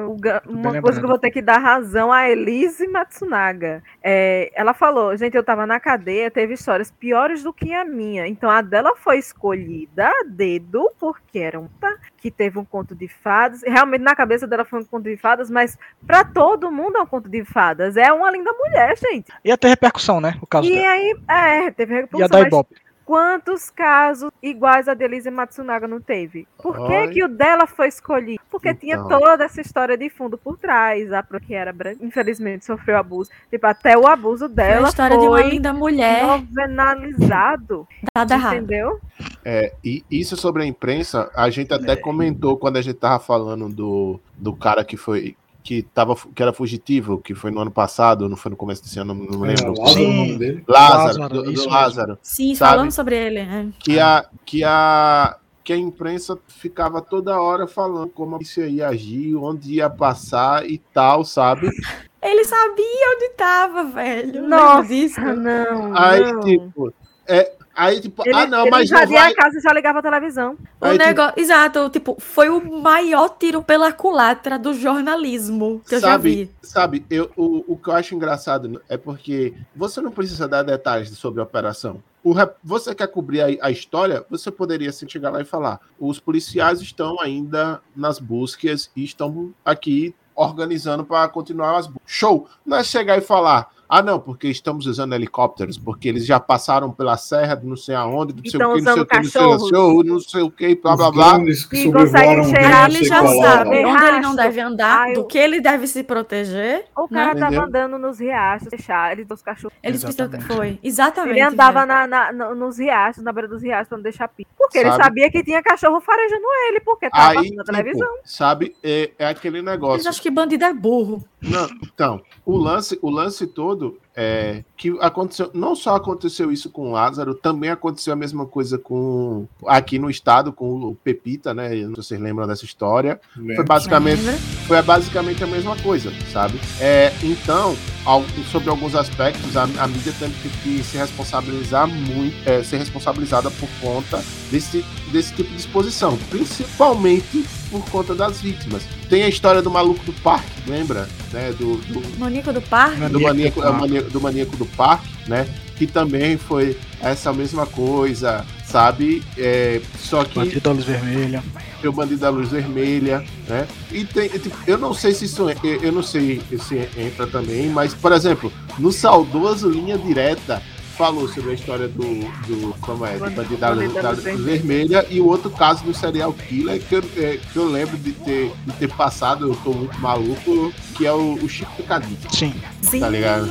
uma coisa que eu vou ter que dar razão a Elise Matsunaga. É, ela falou, gente, eu tava na cadeia, teve histórias piores do que a minha. Então a dela foi escolhida a dedo, porque era um que teve um conto de fadas. Realmente na cabeça dela foi um conto de fadas, mas pra todo mundo é um conto de fadas. É uma linda mulher, gente. ia ter repercussão, né? O caso E dela. aí, é, teve Ia repercussão, dar mas ibope. Quantos casos iguais a de Elise Matsunaga não teve? Por que, Ai. que o dela foi escolhido? Porque tinha Então. toda essa história de fundo por trás. A que era branca, infelizmente, sofreu abuso. Tipo, até o abuso Foi dela a história de uma foi linda mulher novenalizado. dada. Entendeu? É, e isso sobre a imprensa, a gente até comentou quando a gente tava falando do, do cara que foi. Que, tava, que era fugitivo, que foi no ano passado, não foi no começo desse ano, não É, lembro. Lázaro, Sim. o nome dele. Lázaro, Lázaro, do, do isso. Lázaro. Sim, Sabe? falando sobre ele. é. que a, que a que a imprensa ficava toda hora falando como a polícia ia agir, onde ia passar e tal, sabe? Ele sabia onde tava, velho. Nossa, disso? não. Aí, não. tipo, é, aí, tipo, Ele, ah, não, ele mas não invadia vai. a casa e já ligava a televisão. O Aí, tipo, negócio, exato, tipo, foi o maior tiro pela culatra do jornalismo que eu já Sabe, vi. sabe eu, o, o que eu acho engraçado é porque você não precisa dar detalhes sobre a operação. O rep- você quer cobrir a, a história, você poderia assim, chegar lá e falar: os policiais estão ainda nas buscas e estão aqui organizando para continuar as buscas. Show! Não é chegar e falar. Ah, não, porque estamos usando helicópteros, porque eles já passaram pela serra, de não sei aonde, não sei o que, não sei o que, não sei o show, não sei o que, blá blá blá. que E consegue rio Ele já sabe onde ele não deve andar, Ai, do que ele deve se proteger. O cara Entendeu? tava andando nos riachos, deixar ele dos cachorros. Eles precisam. Exatamente. Foi, exatamente. Ele andava velho. na, na- no- nos riachos, na beira dos riachos, pra não deixar pico. Porque ele Sabe? sabia que tinha cachorro farejando ele, porque tava Aí, passando na tipo, televisão. sabe, é, é aquele Eles negócio. acham que bandido é burro. Não, então, o lance, o lance todo é que aconteceu, não só aconteceu isso com o Lázaro, também aconteceu a mesma coisa com aqui no estado com o Pepita, né? Não sei se vocês lembram dessa história. Foi basicamente, Lembra? foi basicamente a mesma coisa, sabe? É, então, al- sobre alguns aspectos, a, a mídia tem que, que se responsabilizar muito, é, ser responsabilizada por conta desse, desse tipo de exposição, principalmente por conta das vítimas. Tem a história do maluco do parque, lembra? Né? Do, do, Maníaco do parque. do maníaco, é, maníaco- do maníaco do parque, né? Que também foi essa mesma coisa, sabe? É, só que Bandido da luz vermelha. o bandido da luz vermelha, né? E tem, tipo, eu não sei se isso, eu, eu não sei se entra também, mas por exemplo, no saudoso linha direta falou sobre a história do, do como é, do Bandido- da, da da vermelha e o outro caso do serial killer que eu, é, que eu lembro de ter, de ter passado, eu tô muito maluco, que é o, o Chico Picadinho. Sim. Sim. Tá ligado?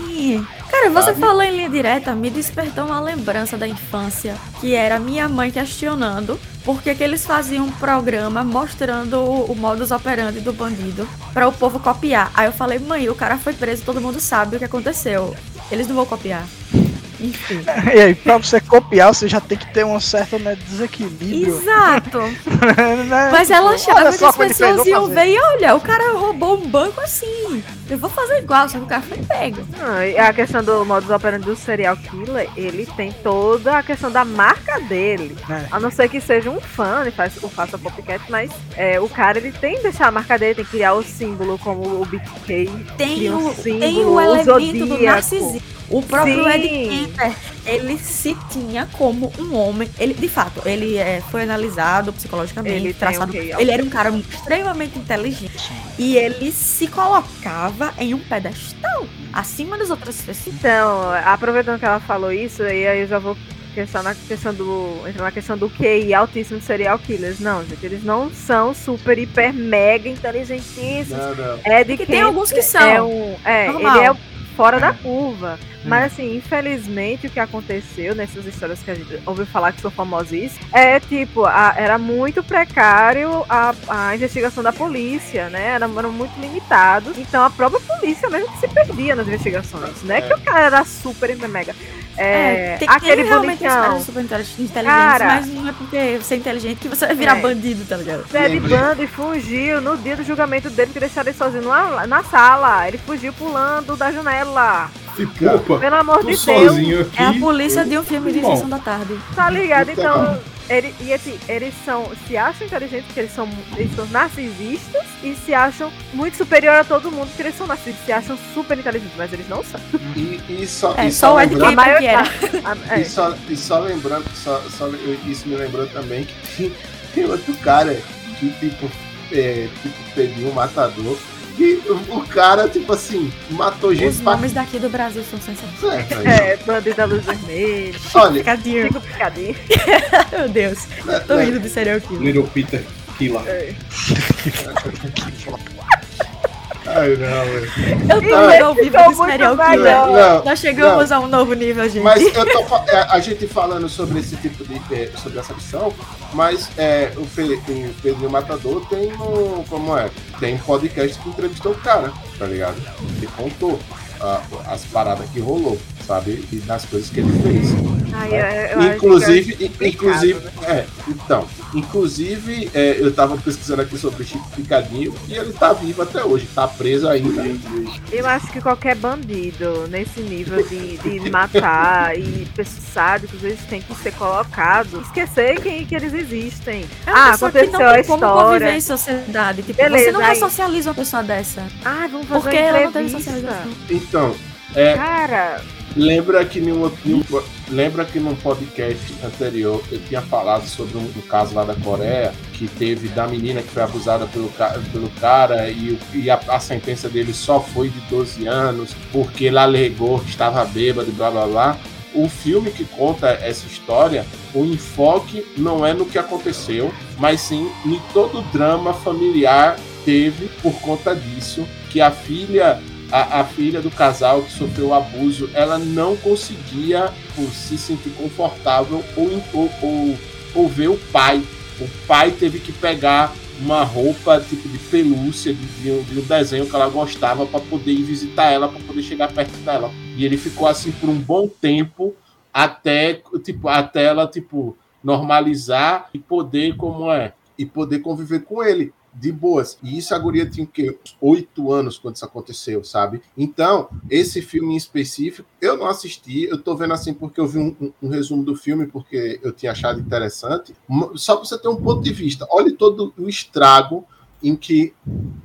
Cara, você Sabe? falou em linha direta, me despertou uma lembrança da infância, que era minha mãe questionando por que, que eles faziam um programa mostrando o, o modus operandi do bandido para o povo copiar. Aí eu falei, mãe, o cara foi preso, todo mundo sabe o que aconteceu. Eles não vão copiar. Enfim. E aí, pra você copiar, você já tem que ter um certo né, desequilíbrio. Exato. né? Mas ela achava que as ele fez, pessoas iam ver e olha, o cara roubou um banco assim. Eu vou fazer igual, só que o cara foi pego. E a questão do modus operandi do serial killer, ele tem toda a questão da marca dele. É. A não ser que seja um fã e faz, o faça copycat, mas é, o cara ele tem que deixar a marca dele, tem que criar o símbolo como o BK. Tem Cria um o, símbolo, tem o o elemento do narcisismo. O próprio Sim. Ed Kemper, ele se tinha como um homem. Ele, de fato, ele é, foi analisado psicologicamente, Ele traçado. o quê? ele era um cara extremamente inteligente. E ele se colocava em um pedestal acima das outras pessoas. Então, aproveitando que ela falou isso, e aí eu já vou questão na questão do. entrar na questão do QI altíssimo de serial killers. Não, gente, eles não são super, hiper, mega inteligentíssimos. Não, não. É de Porque quem tem alguns que são. É um, é, Normal. ele é fora da curva. Mas assim, infelizmente o que aconteceu nessas histórias que a gente ouviu falar que são famosíssimas é tipo, a- era muito precário a, a investigação da polícia, né? Eram, eram muito limitados. Então a própria polícia mesmo que se perdia nas investigações. Não é, que o cara era super mega. É, tem, aquele tem realmente bonitão. super inteligentes, Cara. mas não é porque você é inteligente que você vai virar É. bandido, tá ligado? Ted Lembrei. Bundy fugiu no dia do julgamento dele que deixaram ele sozinho na, na sala. Ele fugiu pulando da janela. Tipo, opa, Pelo amor de Deus. sozinho aqui. É a polícia de um filme de sessão da tarde. Tá ligado? Puta Então, ele, e assim, eles são, se acham inteligentes porque eles são, eles são narcisistas e se acham muito superior a todo mundo porque eles são narcisistas, se acham super inteligentes, mas eles não são. E, e só, É, e só o Ed lembrando- Kemper que era. Ah, é. E só, e só lembrando, só, só, isso me lembrou também que tem, tem outro cara que, tipo, é, tipo, pediu um matador. E o, cara, tipo assim, matou Os gente pra nomes daqui do Brasil são sensacionais. É. É, bandido da luz vermelha, Olha, Picadinho. fico picadinho. Meu Deus. né, Tô né, rindo de serial killer. Little Peter Killer. É. ai, não, velho. Eu tô rindo ao vivo muito serial killer. Não, Nós chegamos a um novo nível, gente. Mas eu tô é, a gente falando sobre esse tipo de. sobre essa missão, mas é, o, Pe, o Pedrinho Matador tem um. Como é? Tem um podcast que entrevistou o cara, tá ligado? Ele contou as paradas que rolou, sabe? E das coisas que ele fez. Ai, eu- eu acho Inclusive, que é inclusive, né? é, então, inclusive, é, eu tava pesquisando aqui sobre o Chico Picadinho e ele tá vivo até hoje, tá preso ainda. Eu acho que qualquer bandido nesse nível de, de matar e pessoas sádicos, eles têm que ser colocados, esquecer que, que eles existem. É uma Ah, aconteceu não a tem como conviver história. em sociedade. Tipo, Beleza, você não aí- ressocializa uma pessoa dessa. Ah, vamos fazer Porque uma ela não teve socialização. Então, é, Cara, Lembra que, outro- num- lembra que num podcast anterior eu tinha falado sobre um, um caso lá da Coreia que teve da menina que foi abusada pelo, pelo cara e, e a, a sentença dele só foi de 12 anos porque ele alegou que estava bêbado e blá blá blá. O filme que conta essa história, o enfoque não é no que aconteceu, mas sim em todo o drama familiar teve por conta disso, que a filha a, a filha do casal que sofreu abuso, ela não conseguia se sentir confortável ou, ou, ou, ou ver o pai. O pai teve que pegar uma roupa tipo de pelúcia de, de um, de um desenho que ela gostava para poder ir visitar ela, para poder chegar perto dela. E ele ficou assim por um bom tempo até tipo até ela tipo normalizar e poder como é e poder conviver com ele de boas. E isso a guria tinha o quê? Oito anos quando isso aconteceu, sabe? Então, esse filme em específico, eu não assisti, eu tô vendo assim porque eu vi um, um- um resumo do filme, porque eu tinha achado interessante. Só pra você ter um ponto de vista, olhe todo o estrago em que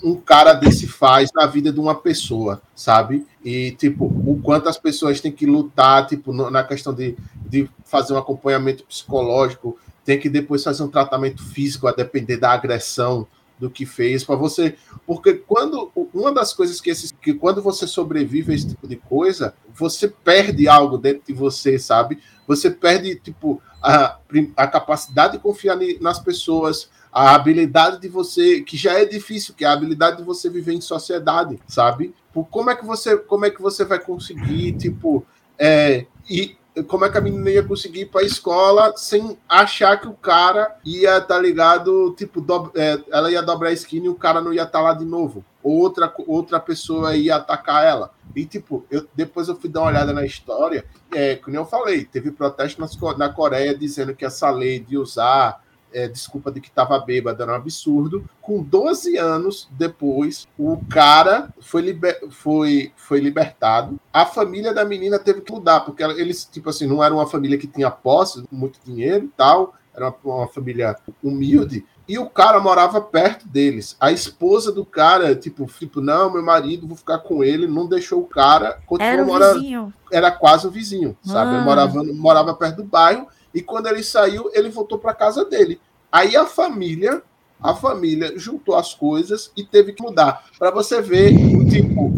um cara desse faz na vida de uma pessoa, sabe? E, tipo, o quanto as pessoas têm que lutar, tipo, na questão de, de fazer um acompanhamento psicológico, tem que depois fazer um tratamento físico a depender da agressão do que fez para você, porque quando uma das coisas que que quando você sobrevive a esse tipo de coisa, você perde algo dentro de você, sabe? Você perde tipo a, a capacidade de confiar nas pessoas, a habilidade de você, que já é difícil, que é a habilidade de você viver em sociedade, sabe? Como é que você, como é que você vai conseguir, tipo, é, e como é que a menina ia conseguir ir pra escola sem achar que o cara ia, tá ligado, tipo, dob- é, ela ia dobrar a esquina e o cara não ia estar lá de novo. Outra, outra pessoa ia atacar ela. E, tipo, eu, depois eu fui dar uma olhada na história. É, como eu falei, teve protesto na Coreia dizendo que essa lei de usar é, desculpa de que estava bêbado era um absurdo. Com 12 anos depois, o cara foi, liber, foi, foi libertado. A família da menina teve que mudar, porque eles, tipo assim, não era uma família que tinha posse, muito dinheiro e tal. Era uma, uma família humilde e o cara morava perto deles. A esposa do cara, tipo, tipo, não, meu marido, vou ficar com ele, não deixou o cara, continuou Era o morando. vizinho. Era quase o vizinho, sabe? Ah. morava, morava perto do bairro e quando ele saiu, ele voltou para casa dele. Aí a família, a família juntou as coisas e teve que mudar. Para você ver, tipo,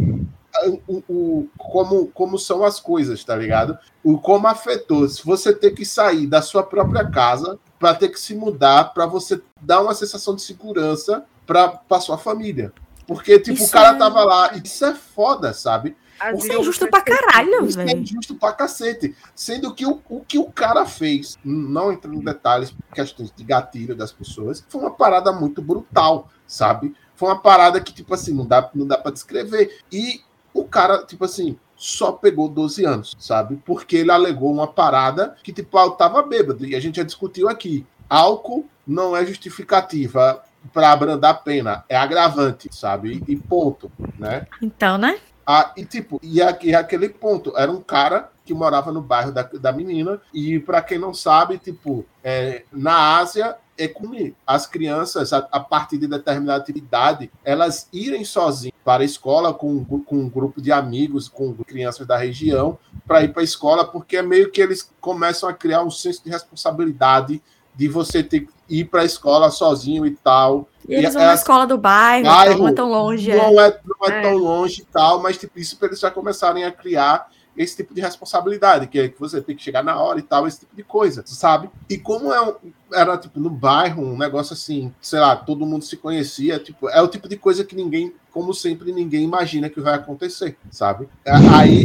o, o- como, como são as coisas, tá ligado? O como afetou. Se você ter que sair da sua própria casa para ter que se mudar, para você dar uma sensação de segurança para sua família. Porque, tipo, Isso o cara é- tava lá. E isso é foda, sabe? As Isso é injusto pra caralho, Isso é velho. injusto pra cacete. Sendo que o, o que o cara fez, não entrando em detalhes, questões de gatilho das pessoas, foi uma parada muito brutal, sabe? Foi uma parada que, tipo assim, não dá, não dá pra descrever. E o cara, tipo assim, só pegou 12 anos, sabe? Porque ele alegou uma parada que, tipo, eu tava bêbado. E a gente já discutiu aqui. Álcool não é justificativa para abrandar a pena, é agravante, sabe? E ponto, né? Então, né? Ah, e tipo, e, a- e aquele ponto, era um cara que morava no bairro da, da menina, e para quem não sabe, tipo, é, na Ásia é comum as crianças, a, a partir de determinada idade, elas irem sozinhas para a escola com, com um grupo de amigos, com crianças da região, para ir para a escola, porque é meio que eles começam a criar um senso de responsabilidade de você ter que ir para a escola sozinho e tal. E eles E vão na as- escola do bairro, Bairro, não é tão longe. é. Não é, não é, É. tão longe e tal, mas tipo, isso para eles já começarem a criar esse tipo de responsabilidade, que é que você tem que chegar na hora e tal, esse tipo de coisa, sabe? E como é um- era tipo no bairro, um negócio assim, sei lá, todo mundo se conhecia, tipo, é o tipo de coisa que ninguém, como sempre, ninguém imagina que vai acontecer, sabe? É, Aí,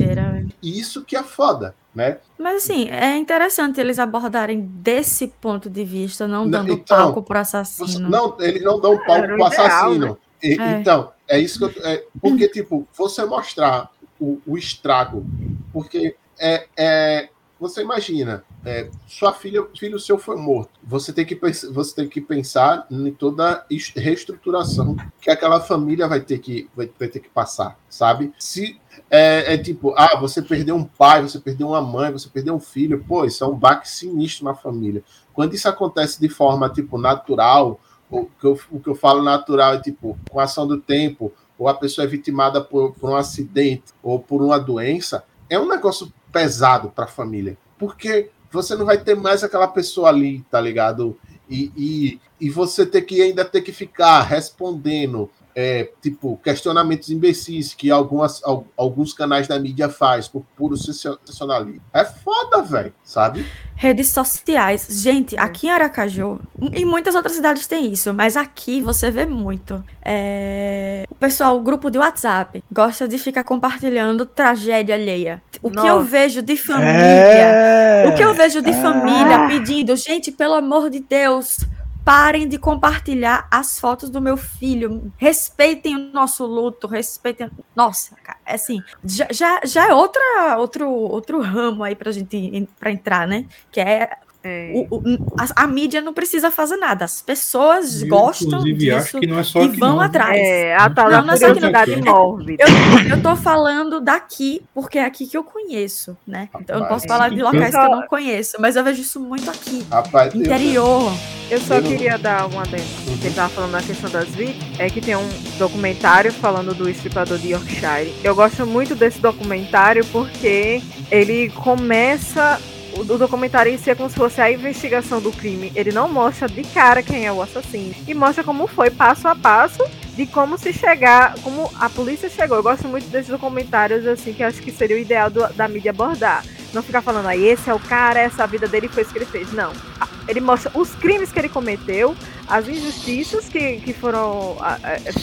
isso que é foda, né? Mas assim, é interessante eles abordarem desse ponto de vista, não dando então, palco pro assassino. não, eles não dão palco Era o pro ideal, assassino. E- É. Então, é isso que eu. É, porque, tipo, você mostrar o, o estrago, porque é, é, você imagina, é, sua filha, filho seu foi morto. Você tem que, você tem que pensar em toda a es- reestruturação que aquela família vai ter que, vai, vai ter que passar, sabe? Se é, é tipo, ah, você perdeu um pai, você perdeu uma mãe, você perdeu um filho, pô, isso é um baque sinistro na família. Quando isso acontece de forma, tipo, natural, o que eu, o que eu falo natural é, tipo, com a ação do tempo, ou a pessoa é vitimada por, por um acidente ou por uma doença, é um negócio pesado para a família. Porque você não vai ter mais aquela pessoa ali, tá ligado? E, e, e você ter que ainda ter que ficar respondendo é, tipo, questionamentos imbecis que algumas, al- alguns canais da mídia faz por puro sensacionalismo. É foda, velho, sabe? Redes sociais. Gente, aqui em Aracaju, em muitas outras cidades tem isso, mas aqui você vê muito. É, O pessoal, o grupo de WhatsApp, gosta de ficar compartilhando tragédia alheia. O que eu Nossa. vejo de família. É. O que eu vejo de Ah. família pedindo, gente, pelo amor de Deus, parem de compartilhar as fotos do meu filho. Respeitem o nosso luto, respeitem. Nossa, cara, é assim, já, já, já é outra, outro, outro ramo aí pra gente pra entrar, né? Que é. É. o- o- a, a mídia não precisa fazer nada. As pessoas Eu, gostam disso que não é só e vão não. atrás. É, a tal Não, da não é só aqui, não. curiosidade mórbida. Eu tô falando daqui, porque é aqui que eu conheço, né? Então eu não posso falar de locais que eu não conheço, mas eu vejo isso muito aqui. Rapaz, eu- Interior. Eu só Eu queria dar uma adendo. Que ele tava falando na questão das vítimas. É que tem um documentário falando do estripador de Yorkshire. Eu gosto muito desse documentário porque ele começa. O o documentário em si é como se fosse a investigação do crime. Ele não mostra de cara quem é o assassino. E mostra como foi passo a passo de como se chegar, como a polícia chegou. Eu gosto muito desses documentários, assim, que acho que seria o ideal do- da mídia abordar. Não ficar falando, aí esse é o cara, essa vida dele foi isso que ele fez. Não. Ele mostra os crimes que ele cometeu, as injustiças que, que foram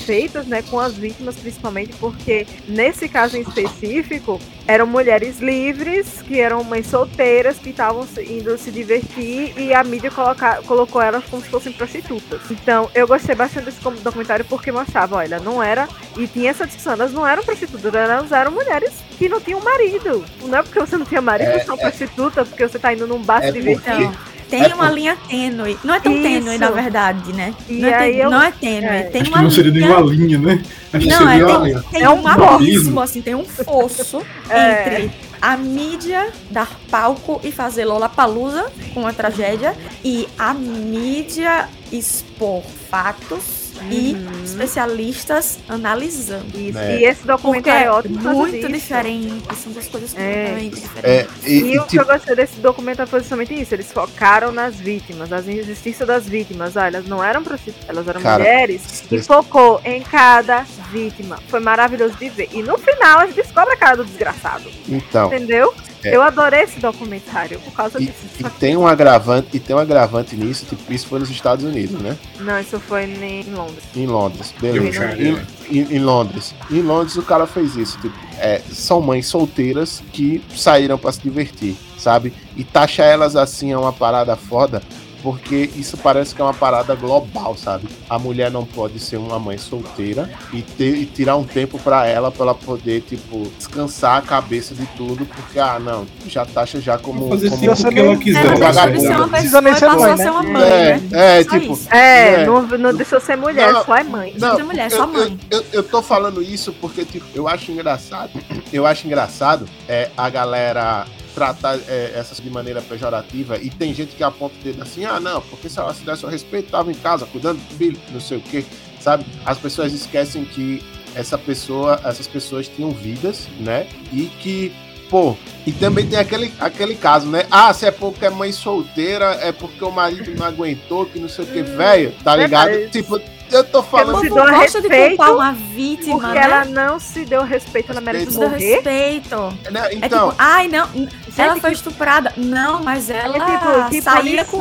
feitas né, com as vítimas, principalmente porque, nesse caso em específico, eram mulheres livres, que eram mães solteiras, que estavam indo se divertir e a mídia coloca, colocou elas como se fossem prostitutas. Então, eu gostei bastante desse documentário porque mostrava, olha, não era. E tinha essa discussão, elas não eram prostitutas, elas eram mulheres que não tinham marido. Não é porque você não tinha marido, é, você é uma prostituta, porque você tá indo num bar é se divertir. Então, tem é uma por... linha tênue. Não é tão Isso. tênue, na verdade, né? Não é, tênue, eu... não é tênue. É. Tem Acho uma não seria linha... nenhuma linha, né? Acho não, é, tem, tem é um, um abismo, assim, tem um fosso é. entre a mídia dar palco e fazer Lollapalooza com uma tragédia e a mídia expor fatos e uhum. especialistas analisando. Isso. É. E esse documentário é ótimo. Muito diferente, são duas coisas é. completamente diferentes. É, e, e, e, o que tipo... eu gostei desse documentário foi justamente isso. Eles focaram nas vítimas, nas injustiças das vítimas. Ah, elas não eram prostitutas, elas eram Cara, mulheres. E focou em cada vítima. Foi maravilhoso de ver. E no final a gente descobre a cara do desgraçado. Então. Entendeu? É. Eu adorei esse documentário por causa e, disso. E tem um agravante, e tem um agravante nisso, tipo, isso foi nos Estados Unidos, né? Não, isso foi em Londres. Em Londres, beleza. Em, em, em, Londres. Em Londres o cara fez isso, tipo, é, são mães solteiras que saíram para se divertir, sabe? E taxa elas assim é uma parada foda, porque isso parece que é uma parada global, sabe? A mulher não pode ser uma mãe solteira e, ter, e tirar um tempo para ela, para ela poder, tipo, descansar a cabeça de tudo, porque, ah, não, já taxa já como. Fazer como se que ela quiser. Ela deixou de ser uma pessoa passou a ser uma mãe, é, né? É, tipo. É, é, não, não deixou ser mulher, não, só é mãe. Não, ser mulher, só mãe. Eu, eu, eu, tô falando isso porque, tipo, eu acho engraçado. Eu acho engraçado é, a galera tratar é, essas de maneira pejorativa e tem gente que aponta o dedo assim, ah, não, porque se ela se desse o respeito, estava em casa cuidando do filho, não sei o quê, sabe? As pessoas esquecem que essa pessoa, essas pessoas tinham vidas, né? E que, pô, e também tem aquele, aquele caso, né? Ah, se é porque é mãe solteira, é porque o marido não aguentou, que não sei o que, velho, tá ligado? É, tipo, eu tô falando. Ela não gosta de culpar uma vítima, porque né? ela não se deu respeito, ela merece morrer. respeito. Não, então, é tipo, ai, não, ela foi estuprada. Não, mas ela é tipo, saía com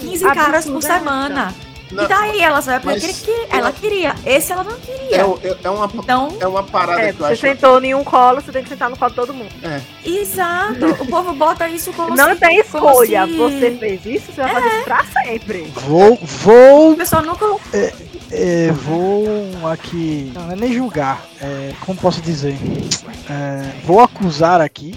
15 caras por semana. Não, e daí ela sabe porque que ela queria. Esse ela não queria. É, é, é uma, então, é uma parada é, que eu você acho. Você sentou em um colo, você tem que sentar no colo de todo mundo. É. Exato. o povo bota isso como Não se, tem escolha. Se... Você fez isso, você vai fazer isso pra sempre. Vou. Vou. O pessoal nunca. É, é, vou aqui. Não, é nem julgar. É, como posso dizer? É, vou acusar aqui.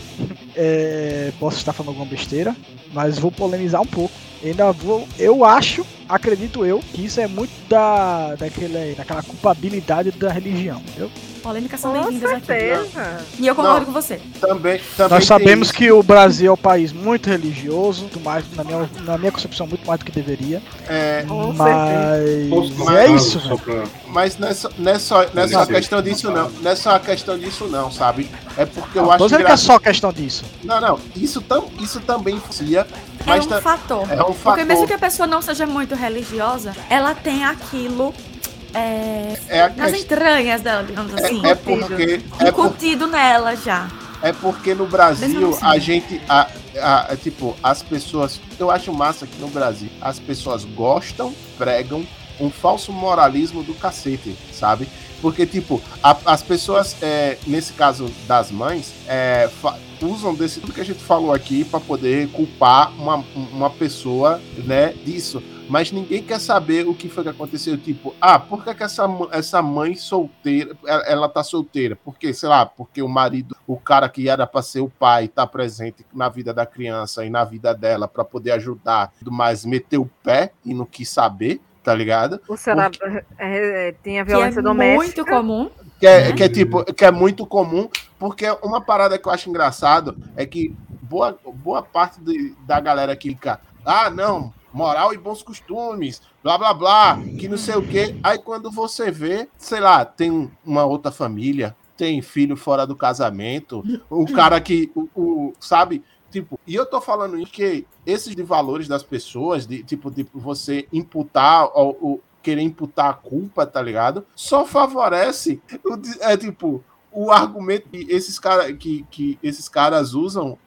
É, posso estar falando alguma besteira, mas vou polemizar um pouco. Ainda vou. Eu acho, acredito eu, que isso é muito da, daquele, daquela culpabilidade da religião, entendeu? Polêmicas são bem-vindas aqui. E eu concordo não, com você. Também, também Nós sabemos que o Brasil é um país muito religioso, muito mais, na, minha, na minha concepção, muito mais do que deveria. É, mas, mas é isso, Mas nessa, nessa, nessa questão disso não. Nessa questão disso não, sabe? É porque eu não, acho que. que é só questão disso. Não, não. Isso, tam, isso também influencia. É um fator. É um fator. Porque mesmo que a pessoa não seja muito religiosa, ela tem aquilo é, é nas entranhas dela, digamos é, assim. É porque. É incutido por, nela já. É porque no Brasil assim. a gente. A, a, tipo, as pessoas. Eu acho massa que no Brasil as pessoas gostam, pregam um falso moralismo do cacete, sabe? Porque, tipo, a, as pessoas, é, nesse caso das mães, é, usam desse tudo que a gente falou aqui para poder culpar uma, uma pessoa, né, disso mas ninguém quer saber o que foi que aconteceu. Tipo, ah, por que, que essa, essa mãe solteira, ela, ela tá solteira? Porque, sei lá, porque o marido, o cara que era para ser o pai, tá presente na vida da criança e na vida dela para poder ajudar, mas meteu o pé e não quis saber, tá ligado? Ou será porque... é, é, tem a violência que é doméstica. Muito comum. Que é, né? que é tipo, que é muito comum, porque uma parada que eu acho engraçado é que boa, boa parte de, da galera que fica, ah, não, moral e bons costumes, blá blá blá, que não sei o quê. Aí quando você vê, sei lá, tem uma outra família, tem filho fora do casamento, o cara que, o, o sabe? Tipo, e eu tô falando isso que esses de valores das pessoas, de tipo, de você imputar ou, ou querer imputar a culpa, tá ligado? Só favorece o, é tipo o argumento que esses caras que, que esses caras usam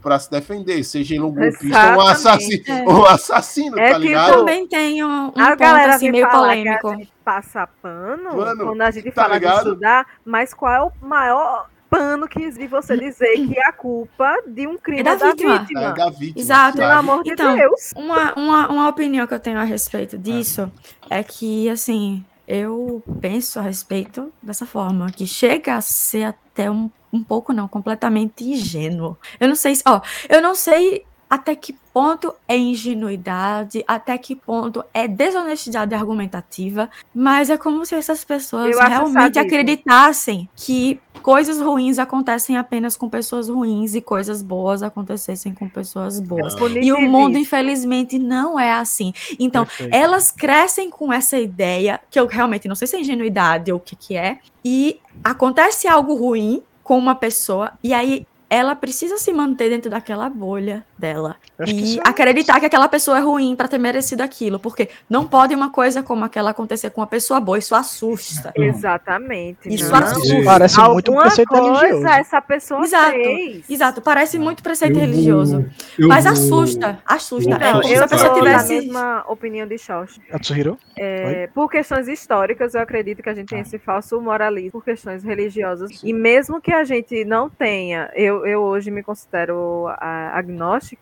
pra se defender, seja ele um golpista ou um assassino, é. um assassino É tá que ligado? Também tem um, a ponto galera assim meio polêmico. que a gente passa pano, Mano, quando a gente tá fala ligado? de estudar, mas qual é o maior pano que existe você dizer que a culpa de um crime É da é da vítima. vítima? É da vítima, Exato. Pelo amor de Então, Deus. Uma, uma, uma opinião que eu tenho a respeito disso é que, assim, eu penso a respeito dessa forma, que chega a ser até um, um pouco, não, completamente ingênuo. Eu não sei se, ó, eu não sei até que ponto é ingenuidade, até que ponto é desonestidade argumentativa, mas é como se essas pessoas realmente acreditassem que coisas ruins acontecem apenas com pessoas ruins e coisas boas acontecessem com pessoas boas. E o mundo, infelizmente, não é assim. Então, Perfeito. elas crescem com essa ideia, que eu realmente não sei se é ingenuidade ou o que, que é, e acontece algo ruim com uma pessoa, e aí ela precisa se manter dentro daquela bolha dela. Eu E é- acreditar que aquela pessoa é ruim para ter merecido aquilo. Porque não pode uma coisa como aquela acontecer com uma pessoa boa, isso assusta. Exatamente. Isso não. assusta. Parece muito um Alguma preceito coisa religioso. essa pessoa Exato, fez. Exato, parece muito preceito Eu vou- religioso. eu Mas vou- assusta, assusta. vou É Não, como se eu a pessoa tivesse- mesma opinião de Tsuhiro? É, por questões históricas, eu acredito que a gente tem esse falso moralismo por questões religiosas. E mesmo que a gente não tenha, eu, eu hoje me considero a-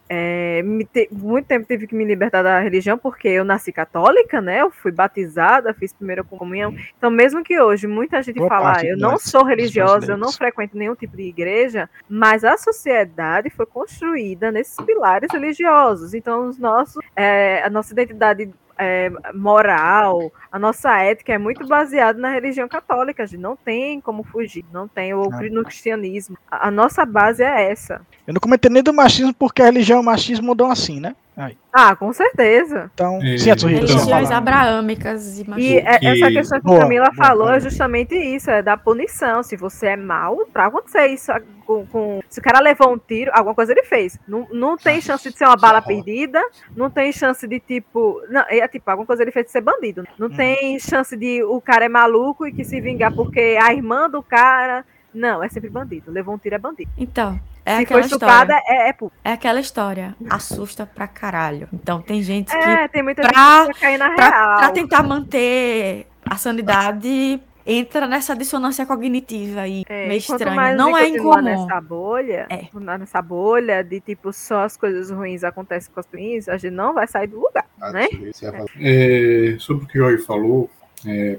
é, te- muito tempo tive que me libertar da religião porque eu nasci católica, né? Eu fui batizada, fiz primeira comunhão. Então, mesmo que hoje muita gente Boa fala, parte "Ah, eu não sou religiosa, eu não frequento nenhum tipo de igreja, mas a sociedade foi construída nesses pilares religiosos. Então, os nossos, é, a nossa identidade é, moral, a nossa ética é muito baseada na religião católica. A gente não tem como fugir, não tem ou Ah. no cristianismo. A, a nossa base é essa. Eu não comentei nem do machismo porque a religião e o machismo mudam assim, né? Aí. Ah, com certeza. Então, É, você vai Religiões falar. abraâmicas e E é- essa questão que a Camila boa, falou boa. é justamente isso, é da punição. Se você é mal, pra acontecer isso com, com- Se o cara levou um tiro, alguma coisa ele fez. Não, não tem chance de ser uma bala perdida, não tem chance de, tipo. Não, é tipo, alguma coisa ele fez de ser bandido. Não Uhum. tem chance de o cara é maluco e que se vingar porque a irmã do cara. Não, é sempre bandido. Levou um tiro é bandido. Então, é Se aquela história. é, é É aquela história. Assusta pra caralho. Então, tem gente que É, tem muita pra- gente que vai cair na pra, real. pra tentar manter a sanidade, entra nessa dissonância cognitiva aí, É, meio estranha. Não é incomum. nessa bolha, É. nessa bolha de tipo só as coisas ruins acontecem com as ruins, a gente não vai sair do lugar, Ah, né? falar. É, sobre o que o Jorge falou,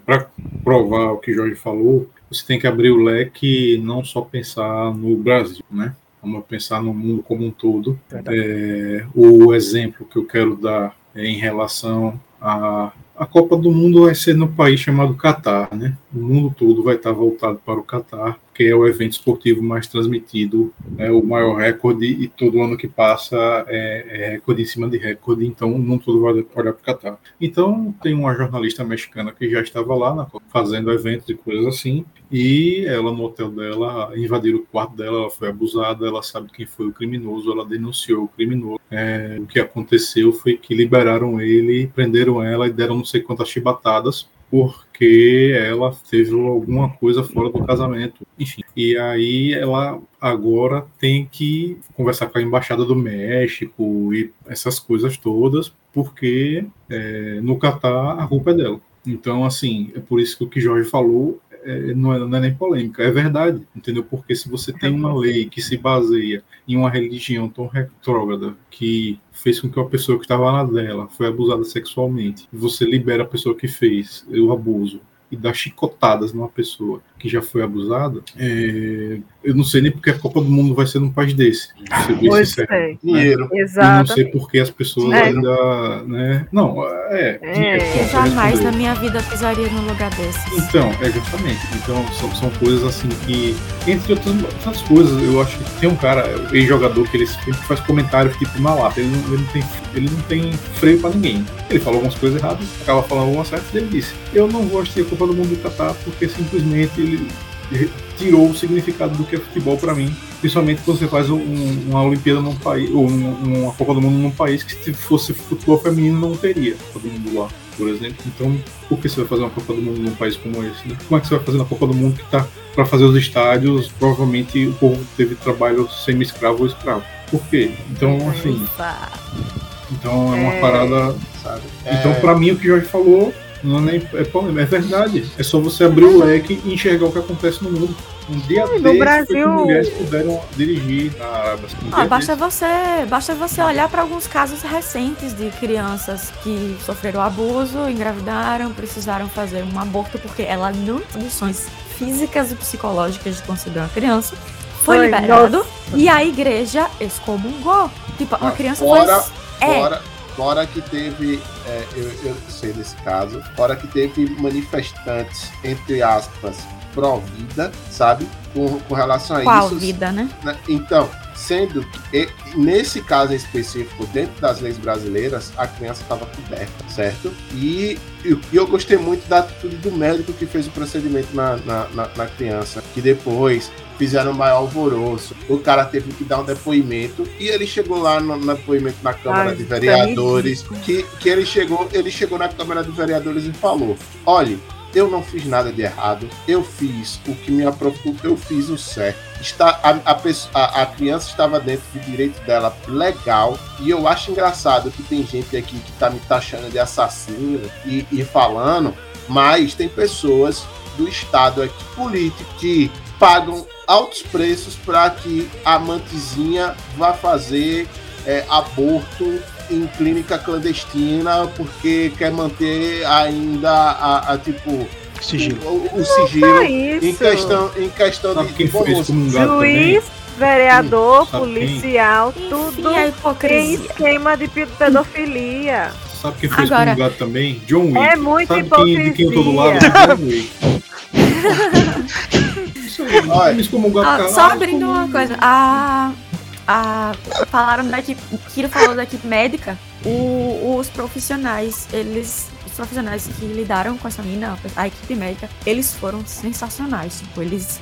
para provar o que o Jorge falou, você tem que abrir o leque e não só pensar no Brasil, né? Vamos pensar no mundo como um todo. É, o exemplo que eu quero dar é em relação a a Copa do Mundo vai ser no país chamado Catar, né? O mundo todo vai estar voltado para o Catar, que é o evento esportivo mais transmitido, é o maior recorde e todo ano que passa é, é recorde em cima de recorde, então o mundo todo vai olhar para o Catar. Então tem uma jornalista mexicana que já estava lá na fazendo eventos e coisas assim, e ela no hotel dela invadiram o quarto dela, ela foi abusada, ela sabe quem foi o criminoso, ela denunciou o criminoso. É, o que aconteceu foi que liberaram ele, prenderam ela e deram não sei quantas chibatadas porque ela teve alguma coisa fora do casamento, enfim. E aí ela agora tem que conversar com a embaixada do México e essas coisas todas, porque é, no Catar a culpa é dela. Então, assim, é por isso que o que Jorge falou é, não, é, não é nem polêmica, é verdade, entendeu? Porque se você tem uma lei que se baseia em uma religião tão retrógrada que fez com que uma pessoa que estava na dela foi abusada sexualmente, você libera a pessoa que fez o abuso e dá chicotadas numa pessoa que já foi abusada, é, eu não sei nem porque a Copa do Mundo vai ser num país desse. bem Pois sincero, é. né? Dinheiro. Eu não sei Exatamente. por que as pessoas É. ainda. Né? Não, é. É, pronto, jamais na minha vida pisaria num lugar desses. Então, é justamente. Então, são, são coisas assim que, entre outras, outras coisas, eu acho que tem um cara, ex-jogador, que ele sempre faz comentários tipo na lata. Ele não, ele, não tem, ele não tem freio pra ninguém. Ele falou algumas coisas erradas, acaba falando algumas certas, e ele disse: Eu não vou assistir a Copa do Mundo do Catar porque simplesmente ele tirou o significado do que é futebol pra mim. Principalmente quando você faz um- uma Olimpíada num país, ou um- uma Copa do Mundo num país que se fosse futebol feminino não teria Copa do Mundo lá, por exemplo. Então, por que você vai fazer uma Copa do Mundo num país como esse? Né? Como é que você vai fazer uma Copa do Mundo que tá para fazer os estádios? Provavelmente o povo teve trabalho semi-escravo ou escravo. Por quê? Então, assim. Então é uma É. parada. Sabe? Então, É, pra mim, o que o Jorge falou não é, nem, é polêmica, é verdade. É só você abrir o leque e enxergar o que acontece no mundo. Um dia no foi que Brasil- mulheres puderam dirigir na Arábia. Um Ah, basta você, basta você olhar para alguns casos recentes de crianças que sofreram abuso, engravidaram, precisaram fazer um aborto porque ela não tem condições físicas e psicológicas de conceber uma criança. Foi liberado e a igreja excomungou. Tipo, uma Ah, criança fora- foi. É, Fora, fora que teve, é, eu, eu sei desse caso, fora que teve manifestantes, entre aspas, pró-vida, sabe? Com, com relação a qual isso. vida, né? né? Então, sendo que nesse caso em específico, dentro das leis brasileiras, a criança estava coberta, certo? E, e eu gostei muito da atitude do médico que fez o procedimento na, na, na- na criança, que depois fizeram um maior alvoroço. O cara teve que dar um depoimento e ele chegou lá no, no depoimento na Câmara Ai, de Vereadores, que, que ele chegou, ele chegou na Câmara de Vereadores e falou: olha, eu não fiz nada de errado, eu fiz o que me aprovou, eu fiz o certo. Está, a, a, a- criança estava dentro do direito dela legal, e eu acho engraçado que tem gente aqui que tá me taxando de assassino e, e falando, mas tem pessoas do Estado aqui político que pagam altos preços para que a mantezinha vá fazer é, aborto em clínica clandestina porque quer manter ainda a, a, tipo Sigilo. o, o sigilo em isso. questão em questão Sabe de quem vamos- excomungado também? Juiz, vereador, Sabe quem? policial, Enfim, tudo a em esquema de pe- pedofilia. Sabe quem foi Agora- também? John Wick. É muita Sabe quem, de quem eu tô do lado? John Wick. Me excomungou Ah, só Ah, abrindo uma coisa. A, a, falaram da equipe. O Kiro falou da equipe médica. O- os profissionais, eles. Os profissionais que lidaram com essa mina, a equipe médica, eles foram sensacionais. Tipo, eles,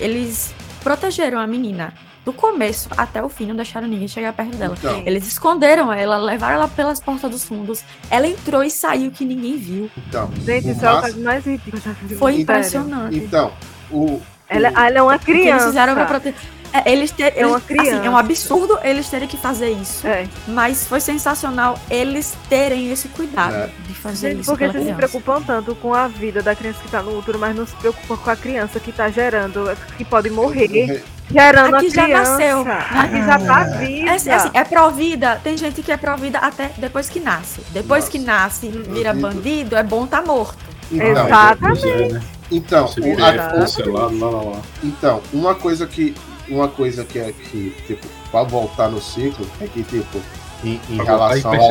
eles protegeram a menina do começo até o fim, não deixaram ninguém chegar perto dela. Então, Eles esconderam ela, levaram ela pelas portas dos fundos. Ela entrou e saiu que ninguém viu. então, Gente, isso é o caso mais ridículo. Foi Sério. impressionante. então o, Ela, ela é uma O que eles criança. fizeram pra proteger. É, eles ter, É uma eles- assim, é um criança. absurdo eles terem que fazer isso. É. Mas foi sensacional eles terem esse cuidado É. de fazer Gente, isso porque vocês se criança. preocupam tanto com a vida da criança que tá no útero, mas não se preocupam com a criança que tá gerando, que pode morrer. Gerando Aqui a já criança. nasceu. Aqui já tá viva. É, assim, assim, é provida, tem gente que é provida até depois que nasce. Depois Nossa. que nasce e vira Bandido. bandido, é bom tá morto. então, Exatamente. É, então, o- a- cancelado, lá, lá, lá. então, uma coisa que uma coisa que é que tipo para voltar no ciclo é que tipo em, em relação ao,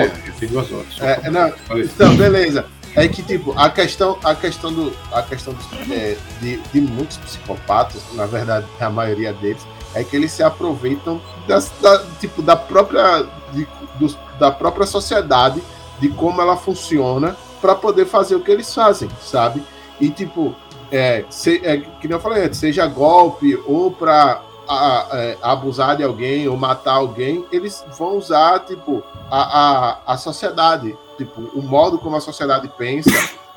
duas horas. É, não. Então, beleza. É que, tipo, a questão, a questão, do, a questão dos, é, de, de muitos psicopatas, na verdade, a maioria deles, é que eles se aproveitam das, da, tipo, da própria, de- dos- da própria sociedade, de como ela funciona, para poder fazer o que eles fazem, sabe? E, tipo, é, se, é, que nem eu falei antes, seja golpe ou para abusar de alguém ou matar alguém, eles vão usar, tipo, a, a, a sociedade, tipo, o modo como a sociedade pensa,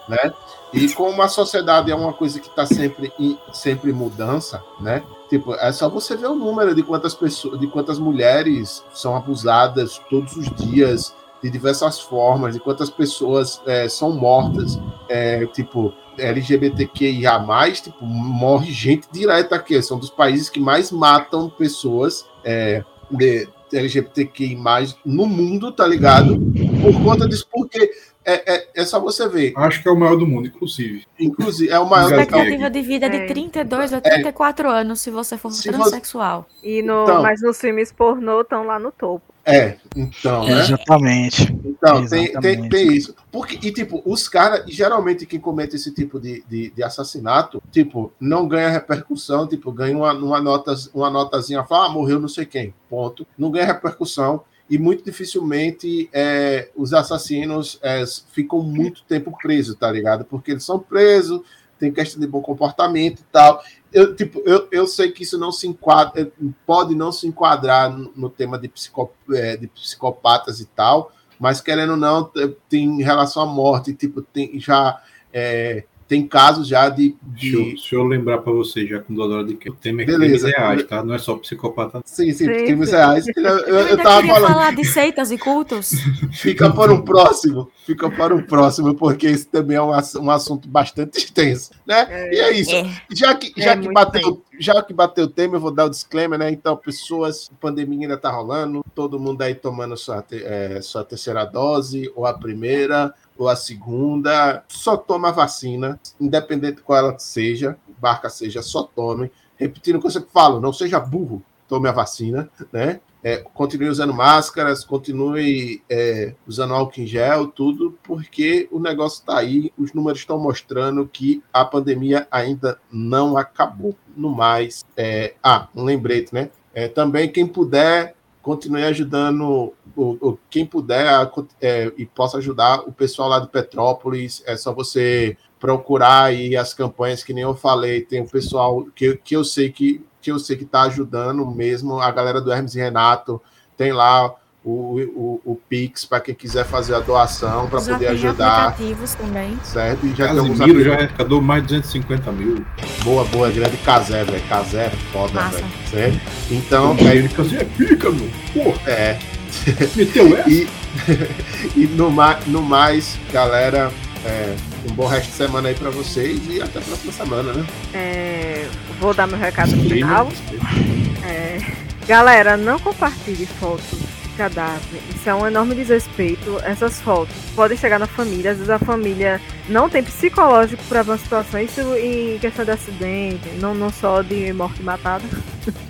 né? E como a sociedade é uma coisa que está sempre em sempre em mudança, né? Tipo, é só você ver o número de quantas pessoas, de quantas mulheres são abusadas todos os dias de diversas formas, de quantas pessoas é, são mortas, é, tipo LGBTQIA+, tipo, morre gente direta aqui, são dos países que mais matam pessoas é, de LGBTQI+, no mundo, tá ligado? Por conta disso, porque é, é, é só você ver, Acho que é o maior do mundo, inclusive. inclusive, é o maior... Exato. Expectativa de vida É. de 32 a 34 anos se você for Se você- transexual. E no, Então. mas nos filmes pornô estão lá no topo. É, então, né? Exatamente. Então, tem, tem, Exatamente. tem isso. Porque, e, tipo, os caras, geralmente, quem comete esse tipo de, de, de assassinato, tipo, não ganha repercussão, tipo, ganha uma, uma, nota, uma notazinha, fala, ah, morreu não sei quem, ponto. Não ganha repercussão. E muito dificilmente é, os assassinos é, ficam muito tempo presos, tá ligado? Porque eles são presos, tem questão de bom comportamento e tal. Eu, tipo, eu, eu sei que isso não se enquadra, pode não se enquadrar no, no tema de, psico, é, de psicopatas e tal, mas querendo ou não, te- tem em relação à morte, tipo, tem já é, tem casos já de. de... Deixa, eu, deixa eu lembrar para você, já com dodó de que o tema é Beleza. crimes reais, tá? Não é só psicopata. Sim, sim, Sim, crimes sim. reais. Eu, eu, eu tava queria falando. falar de seitas e cultos. Fica para o próximo, fica para o próximo, porque esse também é um, um assunto bastante extenso, né? E é isso. É. Já que, É já, que muito bateu, já que bateu o tema, eu vou dar o disclaimer, né? Então, pessoas, a pandemia ainda tá rolando, todo mundo aí tomando sua, é, sua terceira dose, ou a primeira, ou a segunda. Só toma a vacina, independente de qual ela seja, barca seja, só tome. Repetindo o que eu sempre falo, não seja burro, tome a vacina, né? É, continue usando máscaras, continue é, usando álcool em gel, tudo, porque o negócio está aí, os números estão mostrando que a pandemia ainda não acabou. No mais, é, ah, um lembrete, né? É, também quem puder, continue ajudando, o, o- quem puder a- é, e possa ajudar o pessoal lá de Petrópolis, é só você procurar aí as campanhas que nem eu falei, tem o pessoal que, que eu sei que que eu sei que está ajudando mesmo, a galera do Hermes e Renato, tem lá o, o, o Pix para quem quiser fazer a doação para poder ajudar, aplicativos também. certo? E já Casimiro já arrecadou mais de 250 mil. boa, boa, grande Casé, velho, Casé é foda, velho, certo? Então, Aí ele fica assim, é pica, meu. Pô, é, meteu essa? e, e no, ma- no mais, galera, é, um bom resto de semana aí para vocês e até a próxima semana, né? É, vou dar meu recado no final. É, galera, não compartilhe fotos cadáver. Isso é um enorme desrespeito. Essas fotos podem chegar na família. Às vezes a família não tem psicológico para uma situação. Isso em questão de acidente, não, não só de morte matada.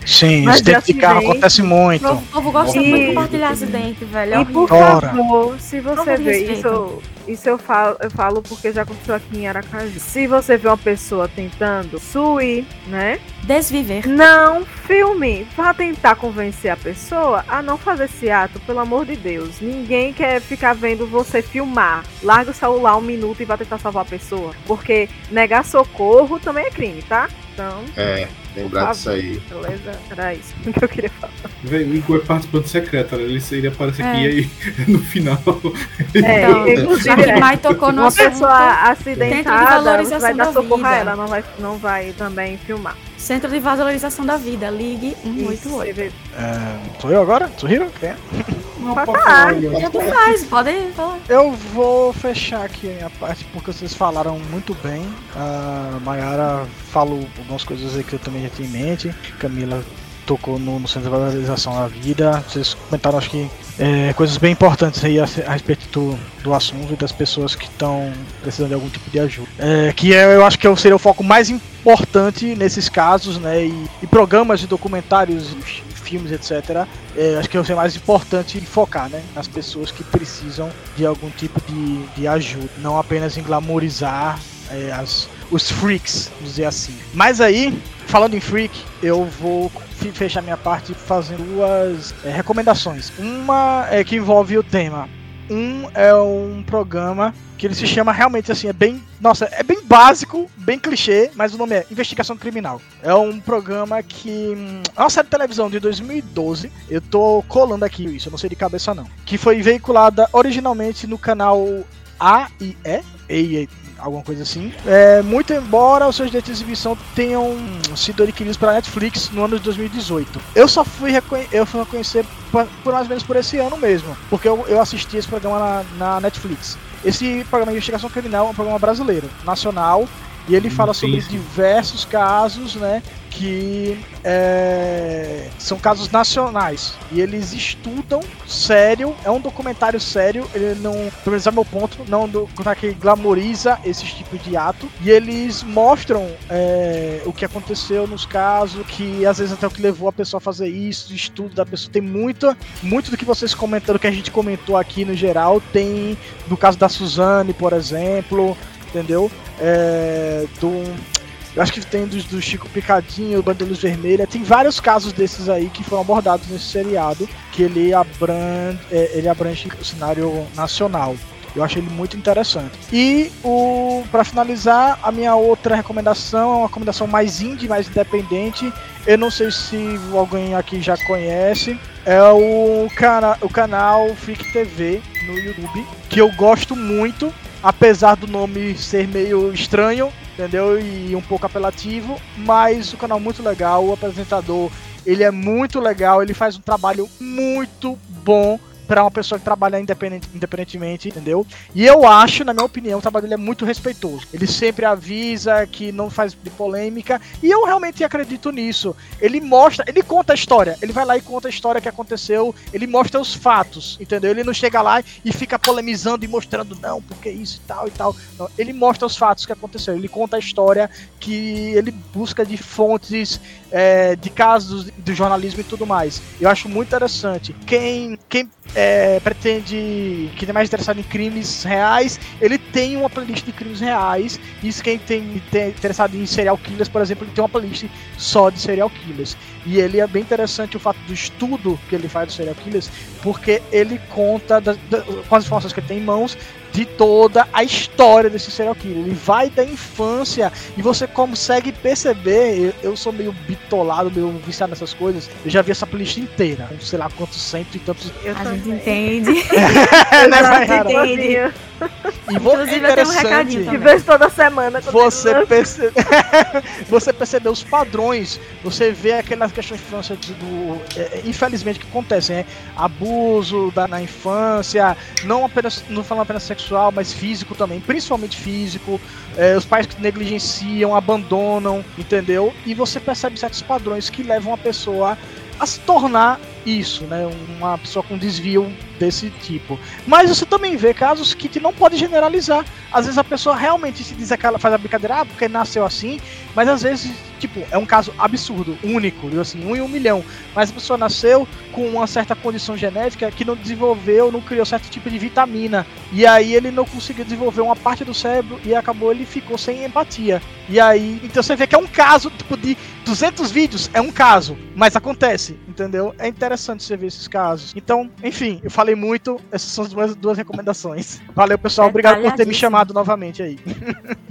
Sim, Mas acidente de carro acontece muito. o povo gosta E- muito de compartilhar acidente, velho. É E por favor, se você vê isso, isso eu falo, eu falo porque já aconteceu aqui em Aracaju. Se você vê uma pessoa tentando suir, né? Desviver. Não filme. Vá tentar convencer a pessoa a não fazer esse ato, pelo amor de Deus. Ninguém quer ficar vendo você filmar. Larga o celular um minuto e vá tentar salvar a pessoa. Porque negar socorro também é crime, tá? Então, É, lembrar disso aí. beleza? Era isso que eu queria falar. Velho, o Igor é participante secreto, né? ele, ele aparece aqui É. e aí no final. É, Então, inclusive, Já que é, Mai tocou no uma pessoa acidentada, vai dar da socorro a ela, não vai, não vai também filmar. Centro de Valorização da Vida, ligue Isso, 188. você vê- É, sou eu agora? Sou Hiro? Quem é? Não, Pode falar. Tanto faz, pode falar. Eu vou fechar aqui a minha parte porque vocês falaram muito bem. A Mayara falou algumas coisas aí que eu também já tinha em mente. Camila tocou no, no Centro de Valorização da Vida. Vocês comentaram, acho que, é, coisas bem importantes aí a, a respeito do, do assunto e das pessoas que estão precisando de algum tipo de ajuda. É, que é, eu acho que seria o foco mais importante nesses casos, né? E, e programas de documentários, fi- filmes, etc. É, acho que é o mais importante focar, né? Nas pessoas que precisam de algum tipo de, de ajuda. Não apenas em glamorizar é, as, os freaks, dizer assim. Mas aí, falando em freak, eu vou fechar minha parte fazendo duas é, recomendações. Uma é que envolve o tema. Um é um programa que ele se chama realmente assim, é bem. Nossa, é bem básico, bem clichê, mas o nome é Investigação Criminal. É um programa que. hum, É uma série de televisão de 2012. Eu tô colando aqui isso, eu não sei de cabeça não. Que foi veiculada originalmente no canal A e E. Alguma coisa assim. É, muito embora os seus direitos de exibição tenham hum, sido adquiridos pela Netflix no ano de 2018. Eu só fui, eu fui reconhecer por, por mais ou menos por esse ano mesmo, porque eu, eu assisti esse programa na, na Netflix. Esse programa de investigação criminal é um programa brasileiro, nacional, e ele fala sobre diversos casos, né? Que é, são casos nacionais. E eles estudam sério, é um documentário sério, ele não, pelo menos é meu ponto, não é um documentário que glamoriza esses tipos de ato. E eles mostram é, o que aconteceu nos casos, que às vezes até o que levou a pessoa a fazer isso, estudo da pessoa. Tem muita, muito do que vocês comentaram, que a gente comentou aqui no geral, tem no caso da Suzane, por exemplo, entendeu? É, do, eu acho que tem dos do Chico Picadinho, Banda Luz Vermelha, tem vários casos desses aí que foram abordados nesse seriado, que ele abrange, é, ele abrange o cenário nacional. Eu achei ele muito interessante. E o para finalizar, a minha outra recomendação é uma recomendação mais indie, mais independente. Eu não sei se alguém aqui já conhece. É o, cana o canal Freak TV no YouTube, que eu gosto muito. apesar do nome ser meio estranho, entendeu? E um pouco apelativo, mas o canal é muito legal, o apresentador, ele é muito legal, ele faz um trabalho muito bom para uma pessoa que trabalha independente, independentemente, entendeu? E eu acho, na minha opinião, o trabalho dele é muito respeitoso. Ele sempre avisa que não faz de polêmica, e eu realmente acredito nisso. Ele mostra, ele conta a história, ele vai lá e conta a história que aconteceu, ele mostra os fatos, entendeu? Ele não chega lá e fica polemizando e mostrando, não, porque isso e tal e tal. Não, ele mostra os fatos que aconteceu, ele conta a história que ele busca de fontes é, de casos do jornalismo e tudo mais. Eu acho muito interessante. Quem, quem é, pretende, que é mais interessado em crimes reais, ele tem uma playlist de crimes reais. Isso quem tem, tem interessado em serial killers, por exemplo, ele tem uma playlist só de serial killers. E ele é bem interessante o fato do estudo que ele faz dos serial killers, porque ele conta da, da, com as informações que ele tem em mãos de toda a história desse serial killer. Ele vai da infância e você consegue perceber. Eu, eu sou meio bitolado, meio viciado nessas coisas. Eu já vi essa playlist inteira, com sei lá quantos cento e tantos. Eu a gente entende. é, né, entende. E vou, Inclusive, eu tenho um recadinho Que vejo toda semana. Você, perce... você percebeu os padrões, você vê aquelas questões de infância do. é, infelizmente que acontecem, né? Abuso da, na infância, não apenas. não falando apenas sexual, mas físico também, principalmente físico. é, os pais que negligenciam, abandonam, entendeu? E você percebe certos padrões que levam a pessoa a se tornar isso, né? Uma pessoa com desvio desse tipo. Mas você também vê casos que não pode generalizar. Às vezes a pessoa realmente se diz aquela, faz a brincadeira, ah, porque nasceu assim, mas às vezes, tipo, é um caso absurdo, único, assim, um em um milhão. Mas a pessoa nasceu com uma certa condição genética que não desenvolveu, não criou certo tipo de vitamina. E aí ele não conseguiu desenvolver uma parte do cérebro e acabou ele ficou sem empatia. E aí, então você vê que é um caso, tipo, de 200 vídeos, é um caso, mas acontece, entendeu? É interessante você ver esses casos. Então, enfim, eu falei muito, essas são as duas, duas recomendações. Valeu, pessoal, obrigado por ter me chamado novamente aí.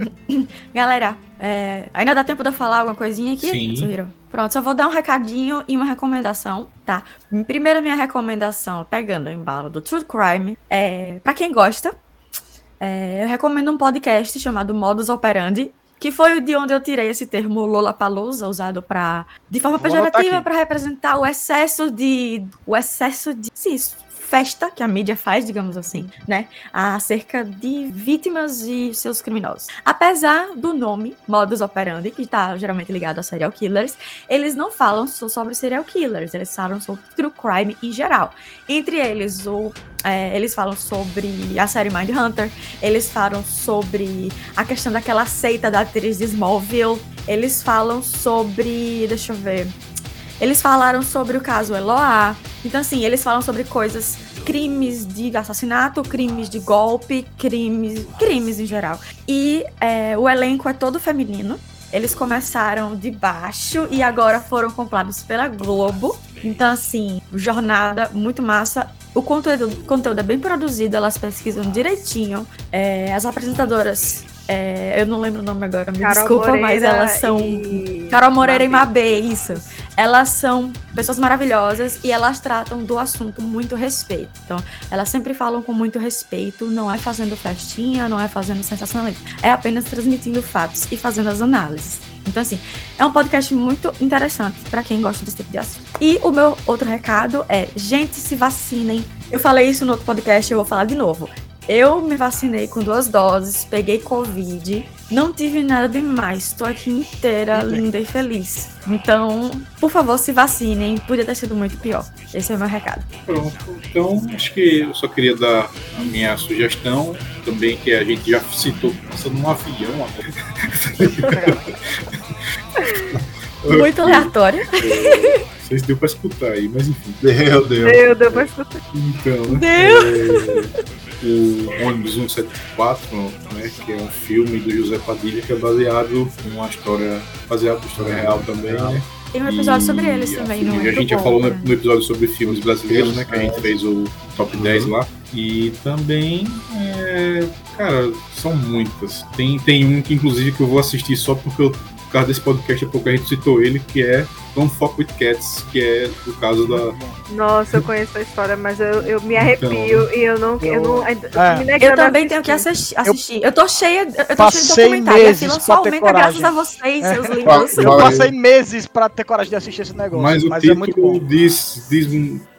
Galera, é, ainda dá tempo de eu falar alguma coisinha aqui? Sim. Suhiro? Pronto, só vou dar um recadinho e uma recomendação, tá? Primeiro, minha recomendação, pegando o embalo do True Crime, é, pra quem gosta, é, eu recomendo um podcast chamado Modus Operandi, que foi de onde eu tirei esse termo Lollapalooza, usado para de forma Vou pejorativa para representar o excesso de o excesso de sim, festa que a mídia faz, digamos assim, né, acerca de vítimas e seus criminosos. Apesar do nome Modus Operandi, que está geralmente ligado a serial killers, eles não falam só sobre serial killers, eles falam sobre true crime em geral. Entre eles, o é, eles falam sobre a série Mindhunter, eles falam sobre a questão daquela seita da atriz de Smallville, eles falam sobre. Deixa eu ver. Eles falaram sobre o caso Eloá. Então, assim, eles falam sobre coisas, crimes de assassinato, crimes de golpe, crimes, crimes em geral. E é, o elenco é todo feminino. Eles começaram de baixo e agora foram comprados pela Globo. Então, assim, jornada muito massa. O conteúdo, o conteúdo é bem produzido, elas pesquisam direitinho. É, as apresentadoras, é, eu não lembro o nome agora, me Carol desculpa, mas Moreira elas são. e Carol Moreira Mabê. e Mabê, isso. Elas são pessoas maravilhosas e elas tratam do assunto muito respeito. Então, elas sempre falam com muito respeito, não é fazendo festinha, não é fazendo sensacionalismo, é apenas transmitindo fatos e fazendo as análises. Então, assim, é um podcast muito interessante para quem gosta desse tipo de assunto. E o meu outro recado é: gente, se vacinem. Eu falei isso no outro podcast, eu vou falar de novo. Eu me vacinei com duas doses, peguei Covid, não tive nada demais, estou aqui inteira, linda e feliz. Então, por favor, se vacinem, podia ter sido muito pior. Esse é o meu recado. Pronto. Então, acho que eu só queria dar a minha sugestão também, que a gente já citou passando num avião agora. Muito aleatório. É, Não sei se deu pra escutar aí, mas enfim. Meu Deus. Meu Deus, pra escutar. Então, né? é, o ônibus 174, né, que é um filme do José Padilha, que é baseado numa história, baseado na história real também, né? Tem um episódio E, sobre eles também, assim, não é? A gente já falou no, no episódio sobre filmes brasileiros, né? Que a gente fez o top 10 lá. E também, é, cara, são muitas. Tem, tem um que, inclusive, que eu vou assistir só porque eu, por causa desse podcast, há pouco a gente citou ele, que é Don't Fuck With Cats, que é o caso da. Nossa, eu conheço a história, mas eu, eu me arrepio Então. e eu não. Eu, não eu É. Eu também tenho que assistir. assistir. Eu tô cheia, eu tô cheia de Passei documentário. E a meses fila pra só ter aumenta graças coragem. a vocês, seus Qual- lindos. Eu é? passei meses pra ter coragem de assistir esse negócio. Mas Mas, o é muito título bom. diz, diz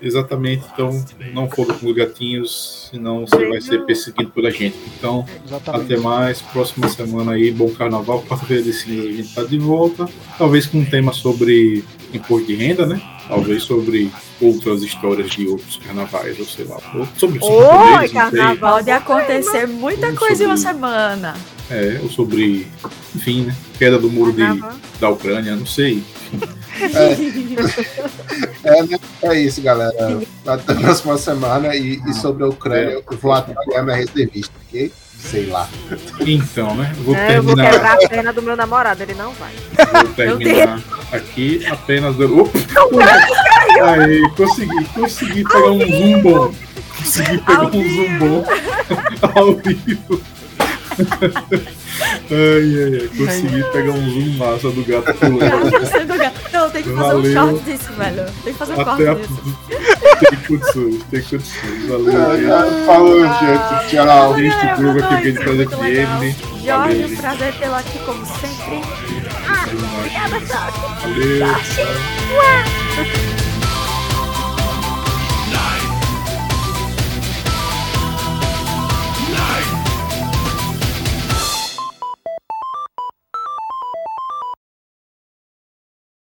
exatamente, então não foram com os gatinhos, senão você vai ser perseguido pela gente. Então, Exatamente. até mais, próxima semana aí, bom carnaval, quarta-feira de cinza a gente tá de volta. Talvez com um tema sobre imposto de renda, né? Talvez sobre outras histórias de outros carnavais, ou sei lá, ou sobre Oi, não sei. carnaval. Pode acontecer muita Vamos coisa em uma sobre- semana. É, ou sobre, enfim, né? Queda do muro de, da Ucrânia, não sei. É, né? é isso, galera. Até a próxima semana. E, e sobre a Ucrânia, eu vou atrapalhar minha reservista, ok? Sei lá. Então, né? Vou É, eu vou terminar. quebrar a perna do meu namorado, ele não vai. Vou terminar aqui apenas dando. Opa! Aí, consegui, consegui pegar um zoom bom. Consegui pegar Ao um zoom bom ao vivo. Ai, ai, ai. Consegui pegar um zoom massa do gato pulando. Não, tem que fazer Valeu. um short disso, velho. Tem que fazer um Até a... corte disso. Tem condições, tem condições. Valeu, Falou, gente. Tchau. gente. Este jogo aqui que a gente faz Muito legal. FM. Jorge, um prazer tê-lo aqui como sempre. Valeu. Tchau.